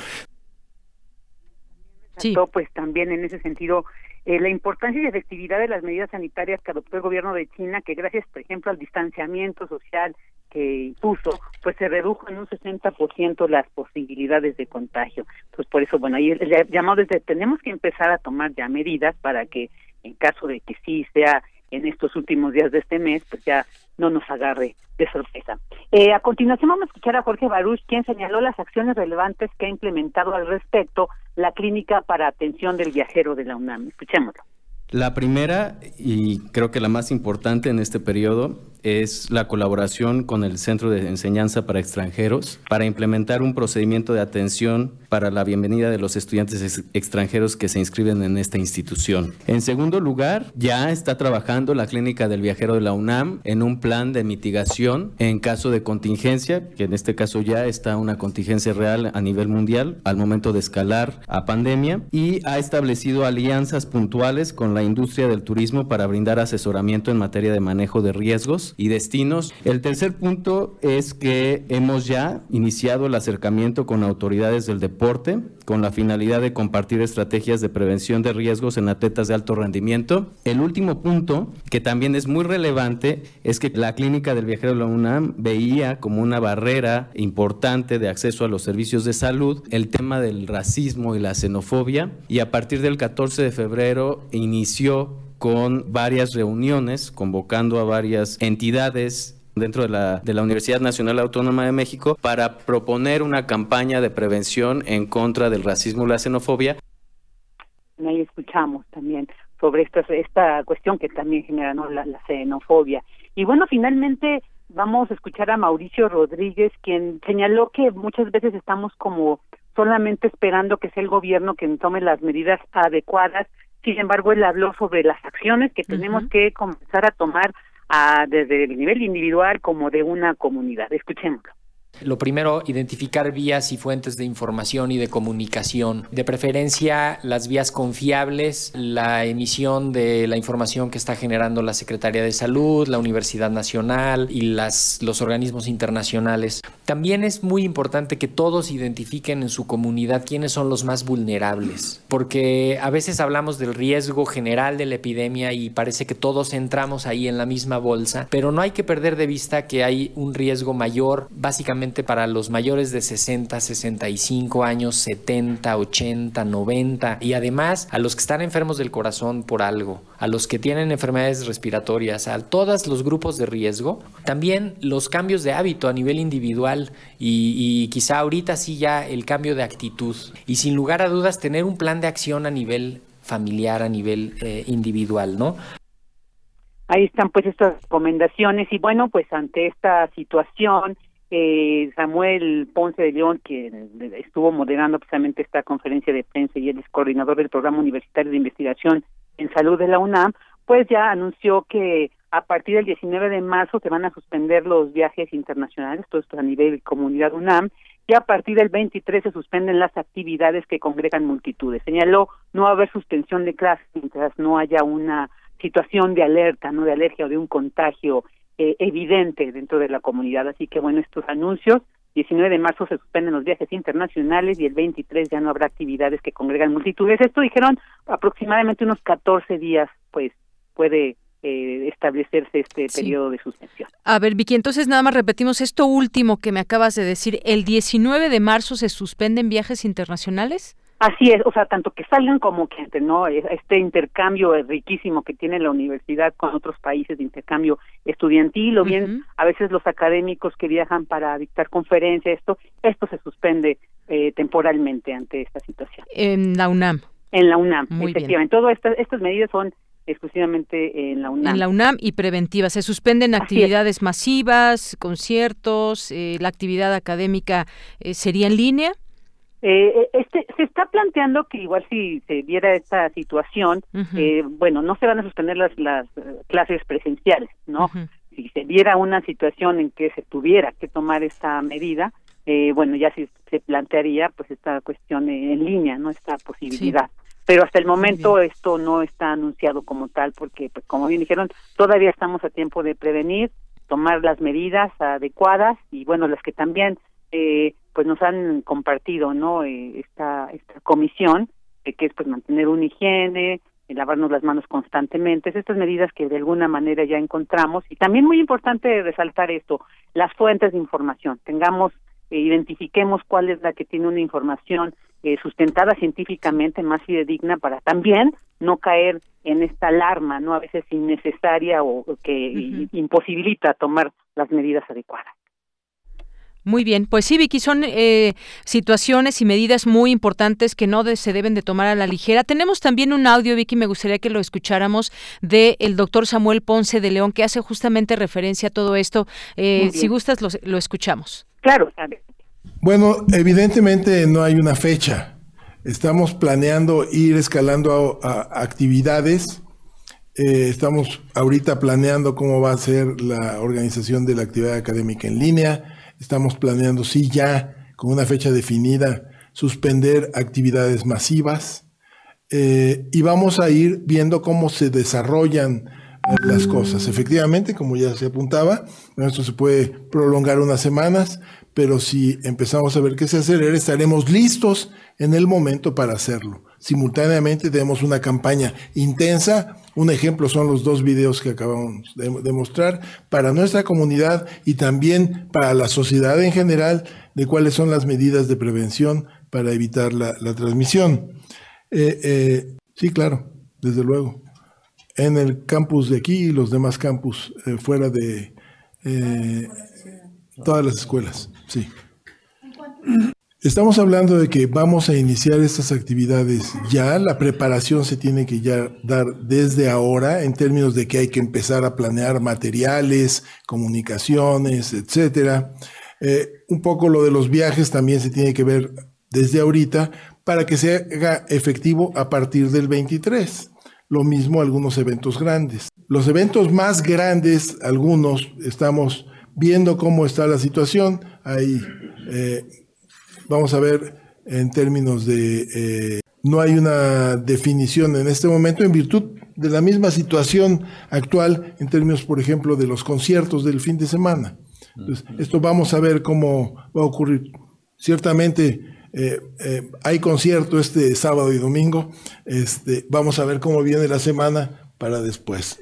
pues también en ese sentido eh, la importancia y efectividad de las medidas sanitarias que adoptó el gobierno de China, que gracias, por ejemplo, al distanciamiento social que impuso, pues se redujo en un 60% las posibilidades de contagio. Pues por eso, bueno, ahí el llamado desde tenemos que empezar a tomar ya medidas para que en caso de que sí sea en estos últimos días de este mes, pues ya no nos agarre de sorpresa. Eh, a continuación vamos a escuchar a Jorge Baruch, quien señaló las acciones relevantes que ha implementado al respecto la Clínica para Atención del Viajero de la UNAM. Escuchémoslo. La primera, y creo que la más importante en este periodo, es la colaboración con el Centro de Enseñanza para Extranjeros para implementar un procedimiento de atención para la bienvenida de los estudiantes extranjeros que se inscriben en esta institución. En segundo lugar, ya está trabajando la Clínica del Viajero de la UNAM en un plan de mitigación en caso de contingencia, que en este caso ya está una contingencia real a nivel mundial al momento de escalar a pandemia, y ha establecido alianzas puntuales con la industria del turismo para brindar asesoramiento en materia de manejo de riesgos y destinos. El tercer punto es que hemos ya iniciado el acercamiento con autoridades del deporte con la finalidad de compartir estrategias de prevención de riesgos en atletas de alto rendimiento. El último punto, que también es muy relevante, es que la clínica del viajero de la UNAM veía como una barrera importante de acceso a los servicios de salud el tema del racismo y la xenofobia y a partir del 14 de febrero inició con varias reuniones, convocando a varias entidades dentro de la, de la Universidad Nacional Autónoma de México para proponer una campaña de prevención en contra del racismo y la xenofobia. Ahí escuchamos también sobre esta, esta cuestión que también genera la, la xenofobia. Y bueno, finalmente vamos a escuchar a Mauricio Rodríguez, quien señaló que muchas veces estamos como solamente esperando que sea el gobierno quien tome las medidas adecuadas sin embargo, él habló sobre las acciones que tenemos que comenzar a tomar a, desde el nivel individual como de una comunidad. Escuchémoslo. Lo primero, identificar vías y fuentes de información y de comunicación. De preferencia, las vías confiables, la emisión de la información que está generando la Secretaría de Salud, la Universidad Nacional y las, los organismos internacionales. También es muy importante que todos identifiquen en su comunidad quiénes son los más vulnerables, porque a veces hablamos del riesgo general de la epidemia y parece que todos entramos ahí en la misma bolsa, pero no hay que perder de vista que hay un riesgo mayor, básicamente para los mayores de 60, 65 años, 70, 80, 90 y además a los que están enfermos del corazón por algo, a los que tienen enfermedades respiratorias, a todos los grupos de riesgo, también los cambios de hábito a nivel individual y, quizá ahorita sí ya el cambio de actitud y sin lugar a dudas tener un plan de acción a nivel familiar, a nivel eh, individual, ¿no? Ahí están pues estas recomendaciones y bueno, pues ante esta situación eh, Samuel Ponce de León, que estuvo moderando precisamente esta conferencia de prensa y él es coordinador del programa universitario de investigación en salud de la UNAM, pues ya anunció que a partir del 19 de marzo se van a suspender los viajes internacionales, todo esto a nivel comunidad UNAM, y a partir del 23 se suspenden las actividades que congregan multitudes. Señaló no haber suspensión de clases mientras no haya una situación de alerta, no de alergia o de un contagio eh, evidente dentro de la comunidad. Así que bueno, estos anuncios, 19 de marzo se suspenden los viajes internacionales y el 23 ya no habrá actividades que congregan multitudes. Esto dijeron aproximadamente unos 14 días, pues puede eh, establecerse este periodo de suspensión. A ver, Vicky, entonces nada más repetimos esto último que me acabas de decir. ¿El 19 de marzo se suspenden viajes internacionales? Así es, o sea, tanto que salgan como que no este intercambio riquísimo que tiene la universidad con otros países de intercambio estudiantil o bien a veces los académicos que viajan para dictar conferencias, esto esto se suspende eh, temporalmente ante esta situación. En la UNAM. En la UNAM, efectivamente. Todas estas, estas medidas son exclusivamente en la UNAM. En la UNAM y preventivas. Se suspenden actividades masivas, conciertos, eh, la actividad académica eh, sería en línea. Eh, este, se está planteando que igual si se viera esta situación, bueno, no se van a suspender las, las clases presenciales, ¿no? Si se viera una situación en que se tuviera que tomar esta medida, bueno, ya si se plantearía pues esta cuestión en línea, ¿no? Esta posibilidad. Pero hasta el momento esto no está anunciado como tal porque pues como bien dijeron todavía estamos a tiempo de prevenir tomar las medidas adecuadas y bueno las que también eh, pues nos han compartido no eh, esta esta comisión eh, que es pues mantener una higiene lavarnos las manos constantemente. Estas medidas que de alguna manera ya encontramos. Y también muy importante resaltar esto las fuentes de información. Tengamos identifiquemos cuál es la que tiene una información eh, sustentada científicamente, más fidedigna, para también no caer en esta alarma, no a veces innecesaria o, que imposibilita tomar las medidas adecuadas. Muy bien, pues sí, Vicky, son eh, situaciones y medidas muy importantes que no se deben de tomar a la ligera. Tenemos también un audio, Vicky, me gustaría que lo escucháramos, del el doctor Samuel Ponce de León, que hace justamente referencia a todo esto. Eh, si gustas, lo, lo escuchamos. Claro. Bueno, evidentemente no hay una fecha. Estamos planeando ir escalando a, actividades. Eh, estamos ahorita planeando cómo va a ser la organización de la actividad académica en línea. Estamos planeando, sí, ya con una fecha definida, suspender actividades masivas. Eh, y vamos a ir viendo cómo se desarrollan las cosas. Efectivamente, como ya se apuntaba, esto se puede prolongar unas semanas, pero si empezamos a ver que se acelera, estaremos listos en el momento para hacerlo. Simultáneamente tenemos una campaña intensa. Un ejemplo son los dos videos que acabamos de, mostrar para nuestra comunidad y también para la sociedad en general de cuáles son las medidas de prevención para evitar la, transmisión. Eh, eh, sí, claro, desde luego. En el campus de aquí y los demás campus eh, fuera de todas las escuelas. Sí. Estamos hablando de que vamos a iniciar estas actividades ya, la preparación se tiene que ya dar desde ahora en términos de que hay que empezar a planear materiales, comunicaciones, etcétera. Eh, un poco lo de los viajes también se tiene que ver desde ahorita para que se haga efectivo a partir del 23. Lo mismo algunos eventos grandes. Los eventos más grandes, algunos estamos viendo cómo está la situación Ahí eh, vamos a ver en términos de eh, no hay una definición en este momento en virtud de la misma situación actual en términos, por ejemplo, de los conciertos del fin de semana. esto vamos a ver cómo va a ocurrir. Ciertamente eh, hay concierto este sábado y domingo. Este, vamos a ver cómo viene la semana para después.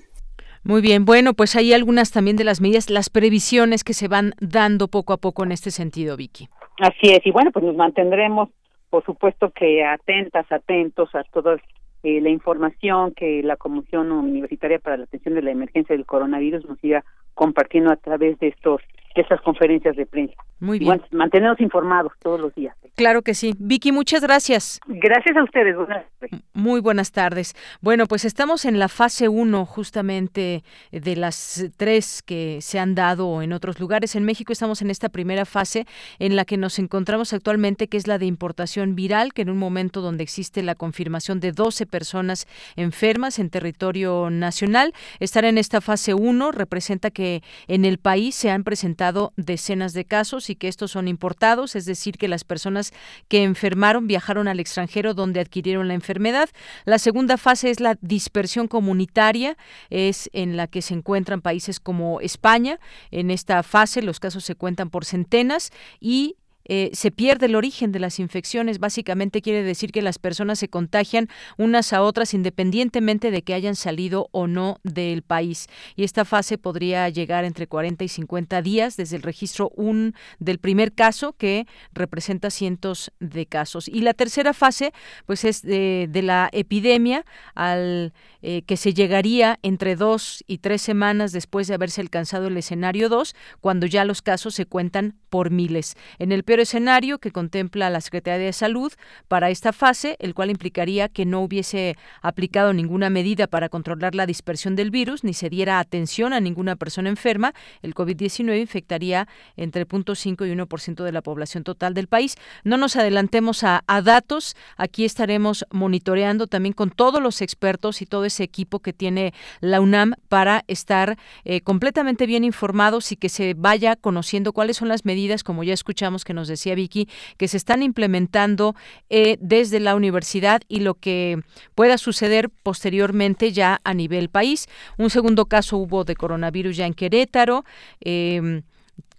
Muy bien, bueno, pues hay algunas también de las medidas, las previsiones que se van dando poco a poco en este sentido, Vicky. Así es, y bueno, pues nos mantendremos, por supuesto que atentas, atentos a toda eh, la información que la Comisión Universitaria para la Atención de la Emergencia del Coronavirus nos siga compartiendo a través de estos de estas conferencias de prensa. Muy bien. mantenernos informados todos los días. Claro que sí. Vicky, muchas gracias. Gracias a ustedes. Buenas Muy buenas tardes. Bueno, pues estamos en la fase 1 justamente de las tres que se han dado en otros lugares. En México estamos en esta primera fase en la que nos encontramos actualmente, que es la de importación viral, que en un momento donde existe la confirmación de 12 personas enfermas en territorio nacional, estar en esta fase 1 representa que en el país se han presentado decenas de casos y que estos son importados, es decir, que las personas que enfermaron viajaron al extranjero donde adquirieron la enfermedad. La segunda fase es la dispersión comunitaria, es en la que se encuentran países como España. En esta fase los casos se cuentan por centenas y eh, se pierde el origen de las infecciones. Básicamente quiere decir que las personas se contagian unas a otras independientemente de que hayan salido o no del país. Y esta fase podría llegar entre 40 y 50 días desde el registro un, del primer caso que representa cientos de casos. Y la tercera fase pues es de, la epidemia al eh, que se llegaría entre dos y tres semanas después de haberse alcanzado el escenario 2, cuando ya los casos se cuentan por miles. En el escenario que contempla la Secretaría de Salud para esta fase, el cual implicaría que no hubiese aplicado ninguna medida para controlar la dispersión del virus ni se diera atención a ninguna persona enferma, el COVID-19 infectaría entre 0.5 y 1% de la población total del país. No nos adelantemos a, a datos, aquí estaremos monitoreando también con todos los expertos y todo ese equipo que tiene la UNAM para estar eh, completamente bien informados y que se vaya conociendo cuáles son las medidas, como ya escuchamos que nos decía Vicky, que se están implementando eh, desde la universidad y lo que pueda suceder posteriormente ya a nivel país. Un segundo caso hubo de coronavirus ya en Querétaro. Eh,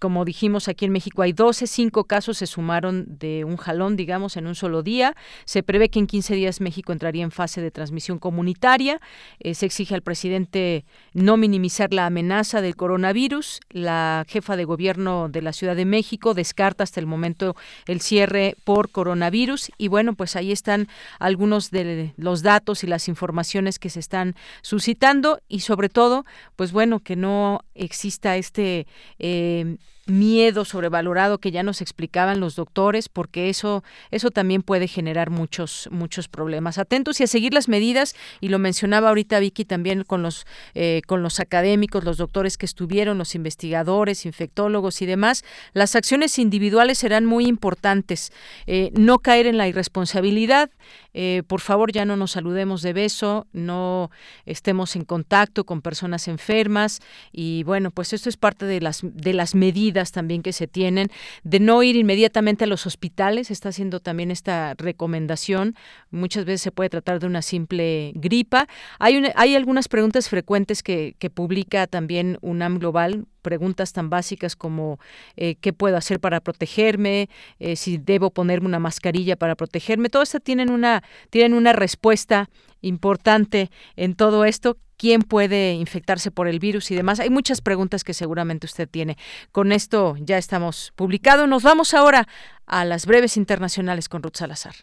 como dijimos, aquí en México hay 12, cinco casos se sumaron de un jalón, digamos, en un solo día. Se prevé que en 15 días México entraría en fase de transmisión comunitaria. Eh, se exige al presidente no minimizar la amenaza del coronavirus. La jefa de gobierno de la Ciudad de México descarta hasta el momento el cierre por coronavirus. Y bueno, pues ahí están algunos de los datos y las informaciones que se están suscitando y sobre todo, pues bueno, que no exista este... Eh, miedo sobrevalorado que ya nos explicaban los doctores, porque eso, eso también puede generar muchos, muchos problemas. Atentos y a seguir las medidas, y lo mencionaba ahorita Vicky también con los, eh, con los académicos, los doctores que estuvieron, los investigadores, infectólogos y demás, las acciones individuales serán muy importantes. Eh, no caer en la irresponsabilidad, eh, por favor ya no nos saludemos de beso, no estemos en contacto con personas enfermas. Y bueno, pues esto es parte de las, de las medidas también que se tienen, de no ir inmediatamente a los hospitales, está haciendo también esta recomendación, muchas veces se puede tratar de una simple gripa. Hay, hay algunas preguntas frecuentes que, que publica también UNAM Global, preguntas tan básicas como eh, qué puedo hacer para protegerme, eh, si debo ponerme una mascarilla para protegerme, todo esto tienen una, tienen una respuesta importante en todo esto quién puede infectarse por el virus y demás. Hay muchas preguntas que seguramente usted tiene. Con esto ya estamos publicados. Nos vamos ahora a las breves internacionales con Ruth Salazar.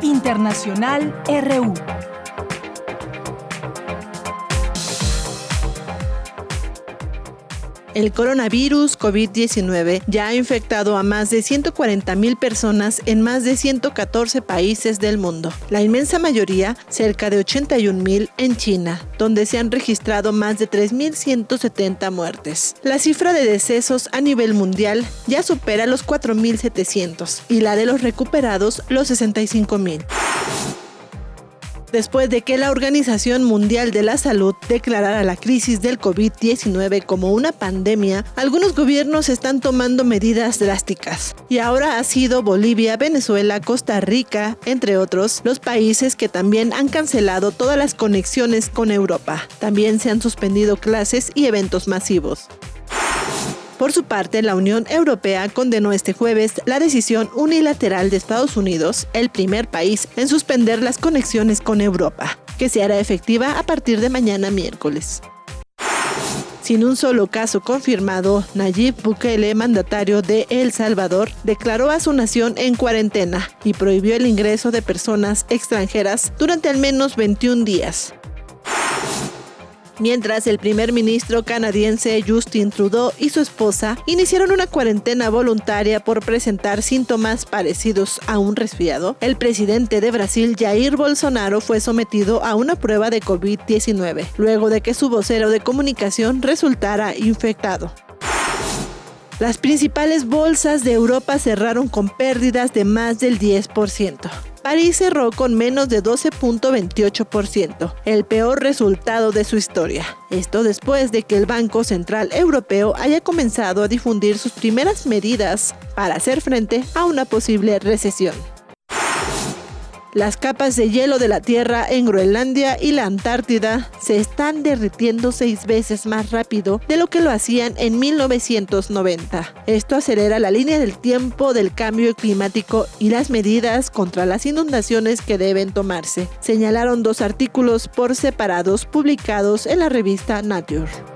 Internacional RU. El coronavirus COVID-19 ya ha infectado a más de 140.000 personas en más de 114 países del mundo. La inmensa mayoría, cerca de 81.000, en China, donde se han registrado más de 3.170 muertes. La cifra de decesos a nivel mundial ya supera los 4.700 y la de los recuperados los 65.000 después de que la Organización Mundial de la Salud declarara la crisis del COVID-19 como una pandemia, algunos gobiernos están tomando medidas drásticas. Y ahora ha sido Bolivia, Venezuela, Costa Rica, entre otros, los países que también han cancelado todas las conexiones con Europa. También se han suspendido clases y eventos masivos. Por su parte, la Unión Europea condenó este jueves la decisión unilateral de Estados Unidos, el primer país en suspender las conexiones con Europa, que se hará efectiva a partir de mañana miércoles. Sin un solo caso confirmado, Nayib Bukele, mandatario de El Salvador, declaró a su nación en cuarentena y prohibió el ingreso de personas extranjeras durante al menos 21 días mientras el primer ministro canadiense Justin Trudeau y su esposa iniciaron una cuarentena voluntaria por presentar síntomas parecidos a un resfriado, el presidente de Brasil Jair Bolsonaro fue sometido a una prueba de COVID-19, luego de que su vocero de comunicación resultara infectado. Las principales bolsas de Europa cerraron con pérdidas de más del 10%. París cerró con menos de 12.28%, el peor resultado de su historia. Esto después de que el Banco Central Europeo haya comenzado a difundir sus primeras medidas para hacer frente a una posible recesión. Las capas de hielo de la Tierra en Groenlandia y la Antártida se están derritiendo seis veces más rápido de lo que lo hacían en 1990. Esto acelera la línea del tiempo del cambio climático y las medidas contra las inundaciones que deben tomarse, señalaron dos artículos por separados publicados en la revista Nature.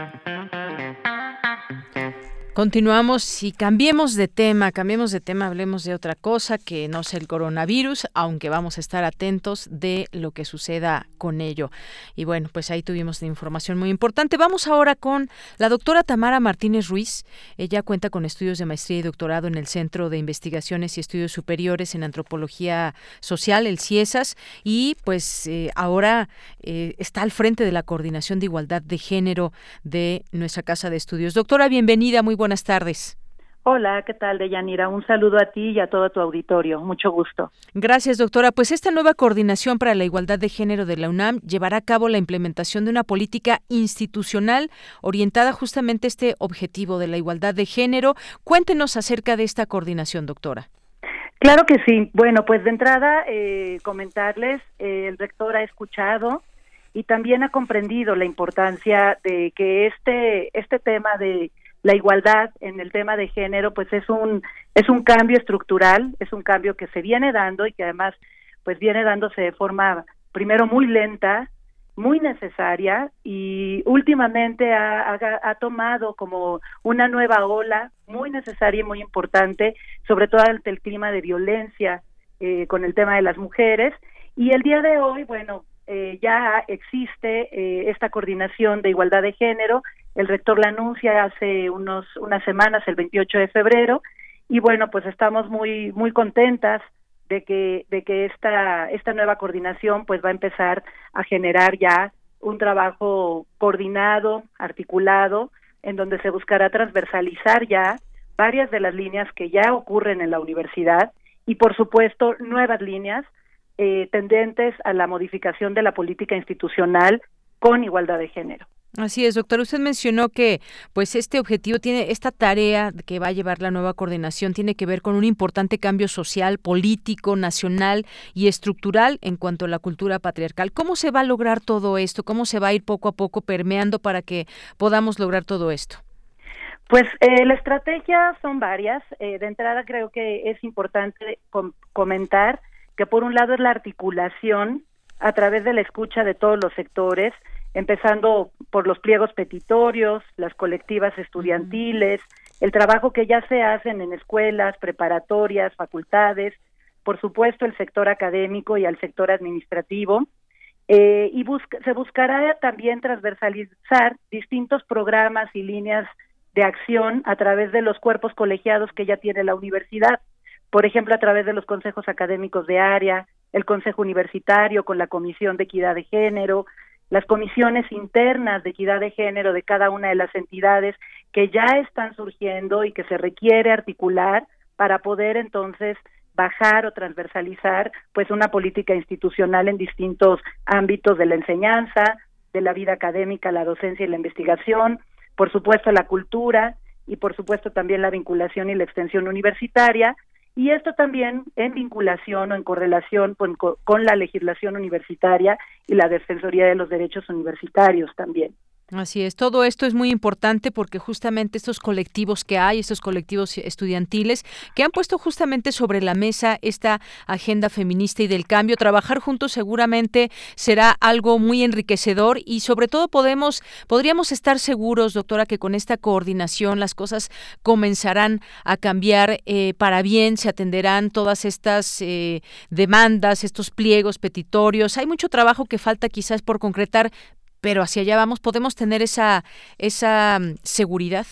Continuamos y cambiemos de tema, cambiemos de tema, hablemos de otra cosa que no sea el coronavirus, aunque vamos a estar atentos de lo que suceda con ello. Y bueno, pues ahí tuvimos información muy importante. Vamos ahora con la doctora Tamara Martínez Ruiz. Ella cuenta con estudios de maestría y doctorado en el Centro de Investigaciones y Estudios Superiores en Antropología Social, el CIESAS, y pues eh, ahora eh, está al frente de la Coordinación de Igualdad de Género de nuestra Casa de Estudios. Doctora, bienvenida, muy buenas tardes. Hola, ¿qué tal, Deyanira? Un saludo a ti y a todo tu auditorio. Mucho gusto. Gracias, doctora. Pues esta nueva coordinación para la igualdad de género de la UNAM llevará a cabo la implementación de una política institucional orientada justamente a este objetivo de la igualdad de género. Cuéntenos acerca de esta coordinación, doctora. Claro que sí. Bueno, pues de entrada, eh, comentarles, eh, el rector ha escuchado y también ha comprendido la importancia de que este, este tema de la igualdad en el tema de género pues es un es un cambio estructural es un cambio que se viene dando y que además pues viene dándose de forma primero muy lenta muy necesaria y últimamente ha, ha, tomado como una nueva ola muy necesaria y muy importante sobre todo ante el clima de violencia eh, con el tema de las mujeres. Y el día de hoy bueno eh, ya existe eh, esta coordinación de igualdad de género el rector la anuncia hace unos unas semanas, el 28 de febrero, y bueno, pues estamos muy muy contentas de que de que esta esta nueva coordinación pues va a empezar a generar ya un trabajo coordinado, articulado, en donde se buscará transversalizar ya varias de las líneas que ya ocurren en la universidad y por supuesto nuevas líneas eh, tendentes a la modificación de la política institucional con igualdad de género. Así es, doctor. Usted mencionó que, pues, este objetivo tiene esta tarea que va a llevar la nueva coordinación tiene que ver con un importante cambio social, político, nacional y estructural en cuanto a la cultura patriarcal. ¿Cómo se va a lograr todo esto? ¿Cómo se va a ir poco a poco permeando para que podamos lograr todo esto? Pues eh, la estrategia son varias. Eh, de entrada creo que es importante comentar que por un lado es la articulación a través de la escucha de todos los sectores, empezando por los pliegos petitorios, las colectivas estudiantiles, el trabajo que ya se hacen en escuelas, preparatorias, facultades, por supuesto el sector académico y al sector administrativo, eh, y se buscará también transversalizar distintos programas y líneas de acción a través de los cuerpos colegiados que ya tiene la universidad, por ejemplo, a través de los consejos académicos de área, el Consejo Universitario con la Comisión de Equidad de Género, las comisiones internas de equidad de género de cada una de las entidades que ya están surgiendo y que se requiere articular para poder entonces bajar o transversalizar pues una política institucional en distintos ámbitos de la enseñanza, de la vida académica, la docencia y la investigación, por supuesto la cultura y por supuesto también la vinculación y la extensión universitaria, y esto también en vinculación o en correlación con, con, la legislación universitaria y la Defensoría de los Derechos Universitarios también. Así es, todo esto es muy importante porque justamente estos colectivos que hay, estos colectivos estudiantiles que han puesto justamente sobre la mesa esta agenda feminista y del cambio, trabajar juntos seguramente será algo muy enriquecedor y sobre todo podemos podríamos estar seguros, doctora, que con esta coordinación las cosas comenzarán a cambiar eh, para bien, se atenderán todas estas eh, demandas, estos pliegos petitorios. Hay mucho trabajo que falta quizás por concretar, pero hacia allá vamos, ¿podemos tener esa, esa mm, seguridad?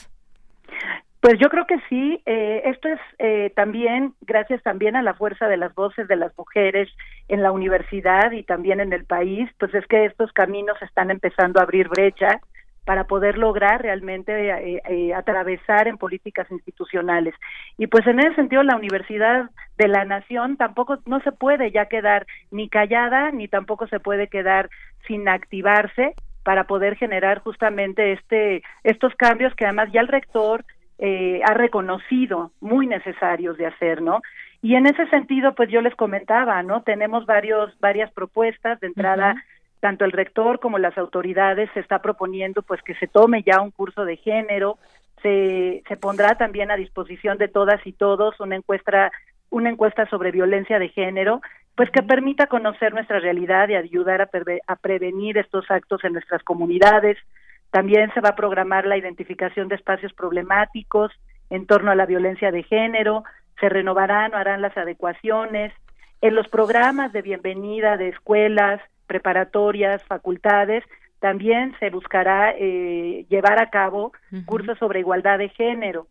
Pues yo creo que sí. Eh, esto es eh, también gracias también a la fuerza de las voces de las mujeres en la universidad y también en el país. Pues es que estos caminos están empezando a abrir brecha para poder lograr realmente eh, atravesar en políticas institucionales. Y pues en ese sentido la Universidad de la Nación tampoco no se puede ya quedar ni callada ni tampoco se puede quedar sin activarse para poder generar justamente este estos cambios que además ya el rector eh, ha reconocido muy necesarios de hacer, ¿no? Y en ese sentido, pues yo les comentaba, ¿no? Tenemos varios varias propuestas de entrada tanto el rector como las autoridades se está proponiendo pues que se tome ya un curso de género, se, se pondrá también a disposición de todas y todos una encuesta una encuesta sobre violencia de género, pues que permita conocer nuestra realidad y ayudar a, a prevenir estos actos en nuestras comunidades. También se va a programar la identificación de espacios problemáticos en torno a la violencia de género, se renovarán o harán las adecuaciones. En los programas de bienvenida de escuelas, preparatorias, facultades, también se buscará eh, llevar a cabo cursos sobre igualdad de género.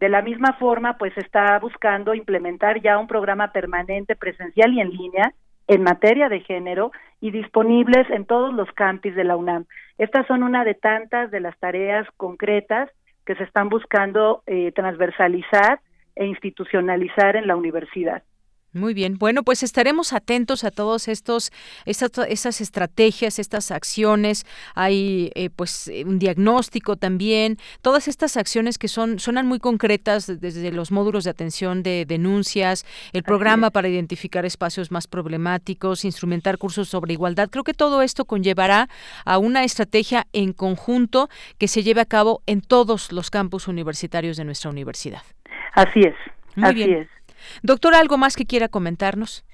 De la misma forma, pues se está buscando implementar ya un programa permanente presencial y en línea en materia de género y disponibles en todos los campis de la UNAM. Estas son una de tantas de las tareas concretas que se están buscando eh, transversalizar e institucionalizar en la universidad. Muy bien. Bueno, pues estaremos atentos a todos estos, estas, estrategias, estas acciones. Hay, eh, pues, un diagnóstico también. Todas estas acciones que son suenan muy concretas desde los módulos de atención de denuncias, el programa para identificar espacios más problemáticos, instrumentar cursos sobre igualdad. Creo que todo esto conllevará a una estrategia en conjunto que se lleve a cabo en todos los campus universitarios de nuestra universidad. Así es. así es. Doctor, ¿algo más que quiera comentarnos?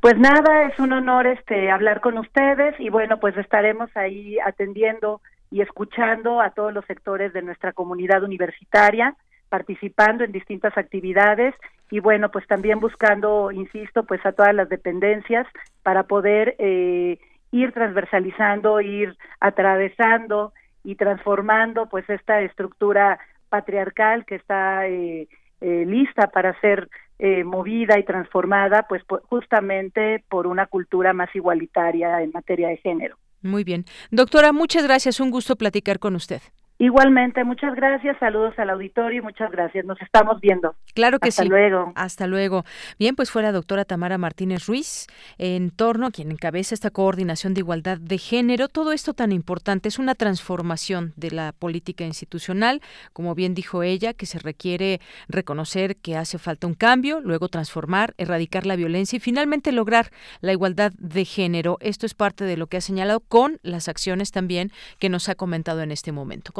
Pues nada, es un honor este hablar con ustedes y bueno, pues estaremos ahí atendiendo y escuchando a todos los sectores de nuestra comunidad universitaria, participando en distintas actividades y bueno, pues también buscando, insisto, pues a todas las dependencias para poder eh, ir transversalizando, ir atravesando y transformando pues esta estructura patriarcal que está eh, eh, lista para ser eh, movida y transformada, pues justamente por una cultura más igualitaria en materia de género. Muy bien. Doctora, muchas gracias. Un gusto platicar con usted. Igualmente, muchas gracias, saludos al auditorio y muchas gracias. Nos estamos viendo. Claro que sí. Hasta luego. Hasta luego. Bien, pues fue la doctora Tamara Martínez Ruiz, en torno a quien encabeza esta coordinación de igualdad de género. Todo esto tan importante es una transformación de la política institucional, como bien dijo ella, que se requiere reconocer que hace falta un cambio, luego transformar, erradicar la violencia y finalmente lograr la igualdad de género. Esto es parte de lo que ha señalado con las acciones también que nos ha comentado en este momento.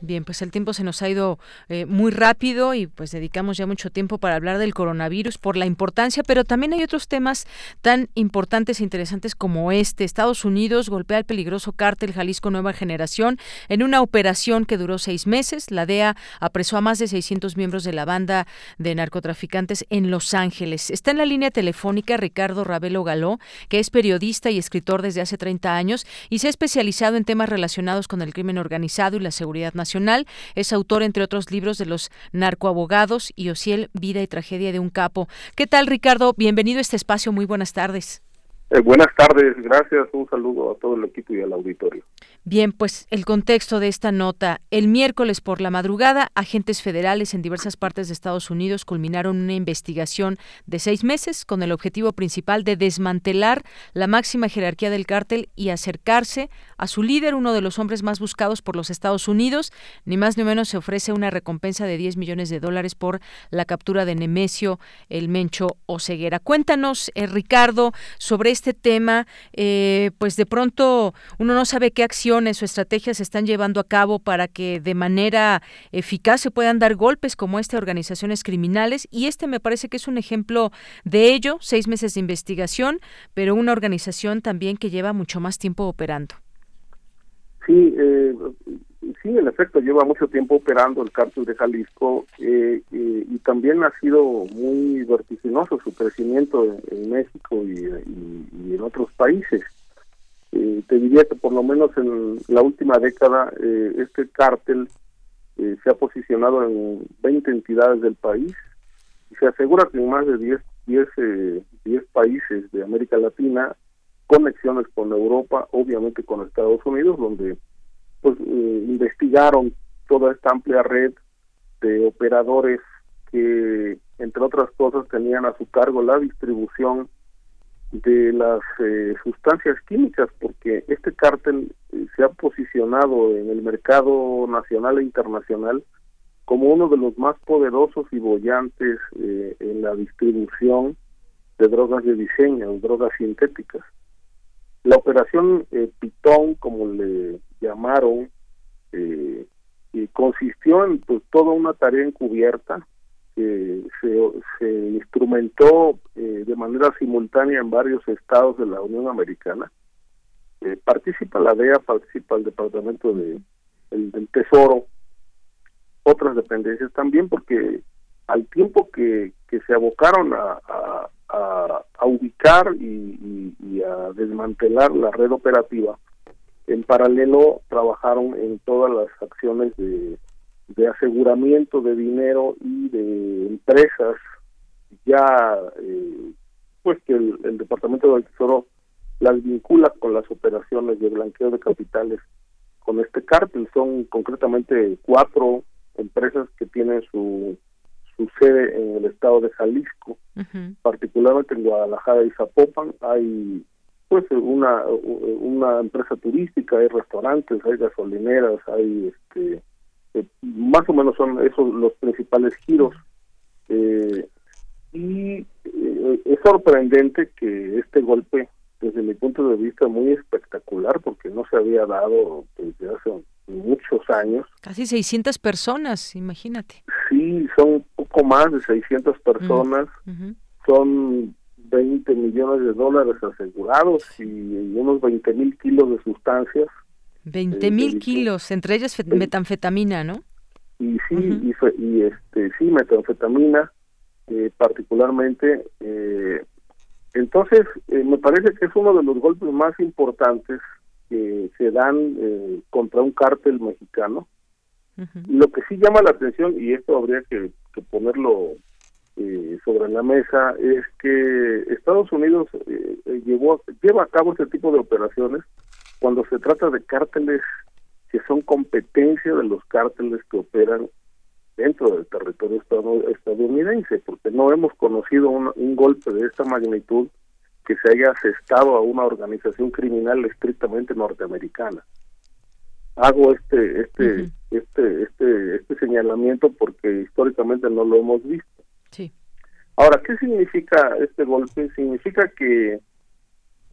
Bien, pues el tiempo se nos ha ido eh, muy rápido y pues dedicamos ya mucho tiempo para hablar del coronavirus por la importancia, pero también hay otros temas tan importantes e interesantes como este. Estados Unidos golpea el peligroso cártel Jalisco Nueva Generación en una operación que duró seis meses. La DEA apresó a más de 600 miembros de la banda de narcotraficantes en Los Ángeles. Está en la línea telefónica Ricardo Ravelo Galó, que es periodista y escritor desde hace 30 años y se ha especializado en temas relacionados con el crimen organizado y la seguridad nacional es autor, entre otros libros, de Los narcoabogados y Ociel, Vida y Tragedia de un Capo. ¿Qué tal, Ricardo? Bienvenido a este espacio. Muy buenas tardes. Eh, buenas tardes, gracias. Un saludo a todo el equipo y al auditorio. Bien, pues el contexto de esta nota. El miércoles por la madrugada, agentes federales en diversas partes de Estados Unidos culminaron una investigación de seis meses con el objetivo principal de desmantelar la máxima jerarquía del cártel y acercarse a su líder, uno de los hombres más buscados por los Estados Unidos. Ni más ni menos se ofrece una recompensa de 10 millones de dólares por la captura de Nemesio el Mencho Oceguera. Cuéntanos, eh, Ricardo, sobre este tema. Eh, pues de pronto uno no sabe qué acción o estrategias se están llevando a cabo para que de manera eficaz se puedan dar golpes como este a organizaciones criminales y este me parece que es un ejemplo de ello, seis meses de investigación, pero una organización también que lleva mucho más tiempo operando. Sí, eh, sí, en efecto, lleva mucho tiempo operando el cártel de Jalisco eh, y también ha sido muy vertiginoso su crecimiento en, México y, en otros países. Eh, te diría que por lo menos en la última década eh, este cártel eh, se ha posicionado en 20 entidades del país y se asegura que en más de 10, 10, 10 países de América Latina, conexiones con Europa, obviamente con Estados Unidos, donde pues investigaron toda esta amplia red de operadores que, entre otras cosas, tenían a su cargo la distribución de las eh, sustancias químicas, porque este cártel eh, se ha posicionado en el mercado nacional e internacional como uno de los más poderosos y bollantes eh, en la distribución de drogas de diseño, drogas sintéticas. La operación eh, Pitón, como le llamaron, eh, consistió en pues, toda una tarea encubierta que se, se instrumentó eh, de manera simultánea en varios estados de la Unión Americana. Eh, participa la DEA, participa el Departamento de, el, del Tesoro, otras dependencias también, porque al tiempo que, que se abocaron a, a, ubicar y, y, a desmantelar la red operativa, en paralelo trabajaron en todas las acciones de, de aseguramiento de dinero y de empresas. Ya eh, pues que el, el, Departamento del Tesoro las vincula con las operaciones de blanqueo de capitales con este cártel. Son concretamente cuatro empresas que tienen su su sede en el estado de Jalisco particularmente en Guadalajara y Zapopan. Hay pues una una empresa turística hay restaurantes hay gasolineras hay este eh, más o menos son esos los principales giros. Eh, y eh, es sorprendente que este golpe, desde mi punto de vista, muy espectacular, porque no se había dado desde hace muchos años. Casi 600 personas, imagínate. Sí, son poco más de 600 personas, son 20 millones de dólares asegurados y, unos 20 mil kilos de sustancias 20 mil kilos, entre ellas metanfetamina, ¿no? Y sí, y, este, sí, metanfetamina, eh, particularmente. Eh, entonces, eh, me parece que es uno de los golpes más importantes que se dan contra un cártel mexicano. Lo que sí llama la atención, y esto habría que, que ponerlo sobre la mesa, es que Estados Unidos llevó, lleva a cabo este tipo de operaciones cuando se trata de cárteles que son competencia de los cárteles que operan dentro del territorio estadounidense, porque no hemos conocido un, golpe de esta magnitud que se haya asestado a una organización criminal estrictamente norteamericana. Hago este este este este este señalamiento porque históricamente no lo hemos visto. Sí. Ahora, ¿qué significa este golpe? Significa que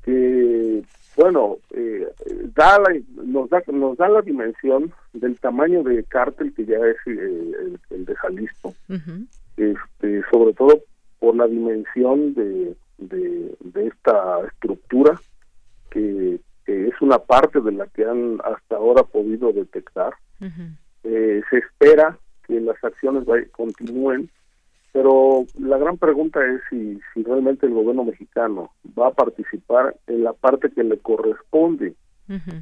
que bueno, eh, da nos, da, nos da la dimensión del tamaño de cártel que ya es eh, el, de Jalisco, este, sobre todo por la dimensión de, de, esta estructura que, es una parte de la que han hasta ahora podido detectar. Eh, se espera que las acciones continúen pero la gran pregunta es si, si realmente el gobierno mexicano va a participar en la parte que le corresponde.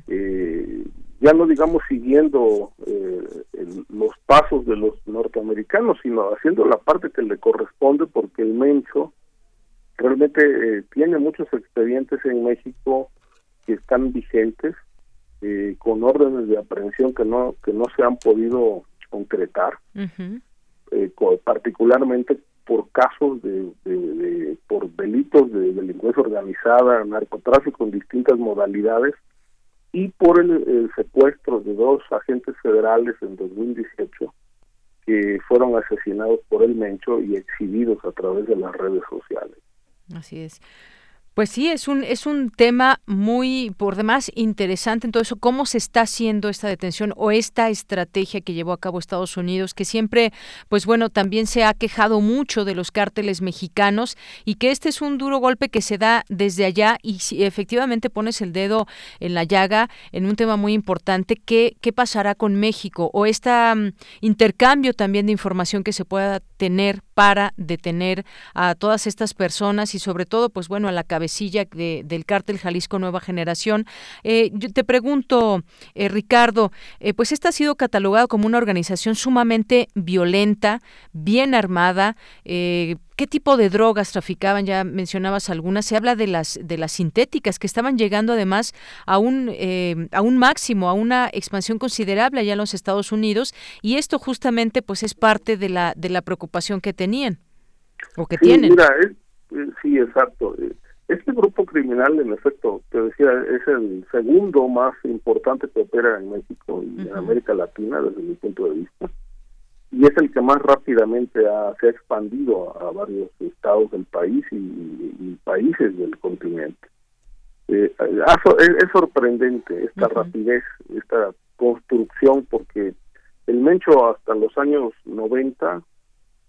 eh, ya no digamos siguiendo eh, los pasos de los norteamericanos, sino haciendo la parte que le corresponde porque el Mencho realmente eh, tiene muchos expedientes en México que están vigentes eh, con órdenes de aprehensión que no que no se han podido concretar eh, particularmente por casos de, por delitos de delincuencia organizada, narcotráfico en distintas modalidades y por el, secuestro de dos agentes federales en 2018 que fueron asesinados por el Mencho y exhibidos a través de las redes sociales. Así es. Pues sí, es un, es un tema muy, por demás, interesante en todo eso, cómo se está haciendo esta detención o esta estrategia que llevó a cabo Estados Unidos, que siempre, pues bueno, también se ha quejado mucho de los cárteles mexicanos y que este es un duro golpe que se da desde allá y si efectivamente pones el dedo en la llaga en un tema muy importante, ¿qué, qué pasará con México? O este intercambio también de información que se pueda tener para detener a todas estas personas y sobre todo, pues bueno, a la cabecilla del cártel Jalisco Nueva Generación. Eh, yo te pregunto, eh, Ricardo, eh, pues esta ha sido catalogado como una organización sumamente violenta, bien armada. ¿Qué tipo de drogas traficaban? Ya mencionabas algunas. Se habla de las de las sintéticas que estaban llegando además a un a un máximo, a una expansión considerable allá en los Estados Unidos y esto justamente pues es parte de la de la preocupación que tenían o que tienen. Mira, sí, exacto. Este grupo criminal, en efecto, te decía, es el segundo más importante que opera en México y en América Latina, desde mi punto de vista. Y es el que más rápidamente se ha expandido a, varios estados del país y, países del continente. Eh, es, sorprendente esta rapidez, esta construcción, porque el Mencho hasta los años 90,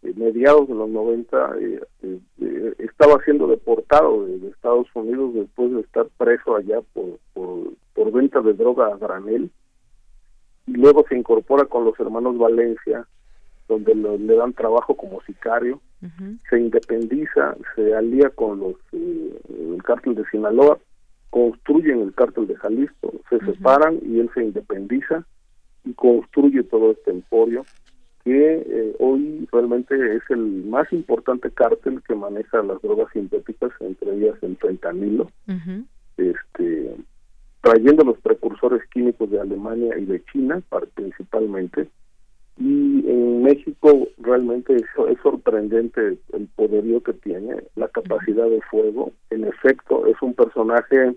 eh, mediados de los 90, eh, estaba siendo deportado de, Estados Unidos después de estar preso allá por, por, por venta de droga a granel. Y luego se incorpora con los hermanos Valencia, donde le dan trabajo como sicario, se independiza, se alía con los eh, el cártel de Sinaloa, construyen el cártel de Jalisco, se separan y él se independiza y construye todo este emporio que eh, hoy realmente es el más importante cártel que maneja las drogas sintéticas, entre ellas el fentanilo, este trayendo los precursores químicos de Alemania y de China principalmente. Y en México realmente es, es sorprendente el poderío que tiene, la capacidad de fuego. En efecto, es un personaje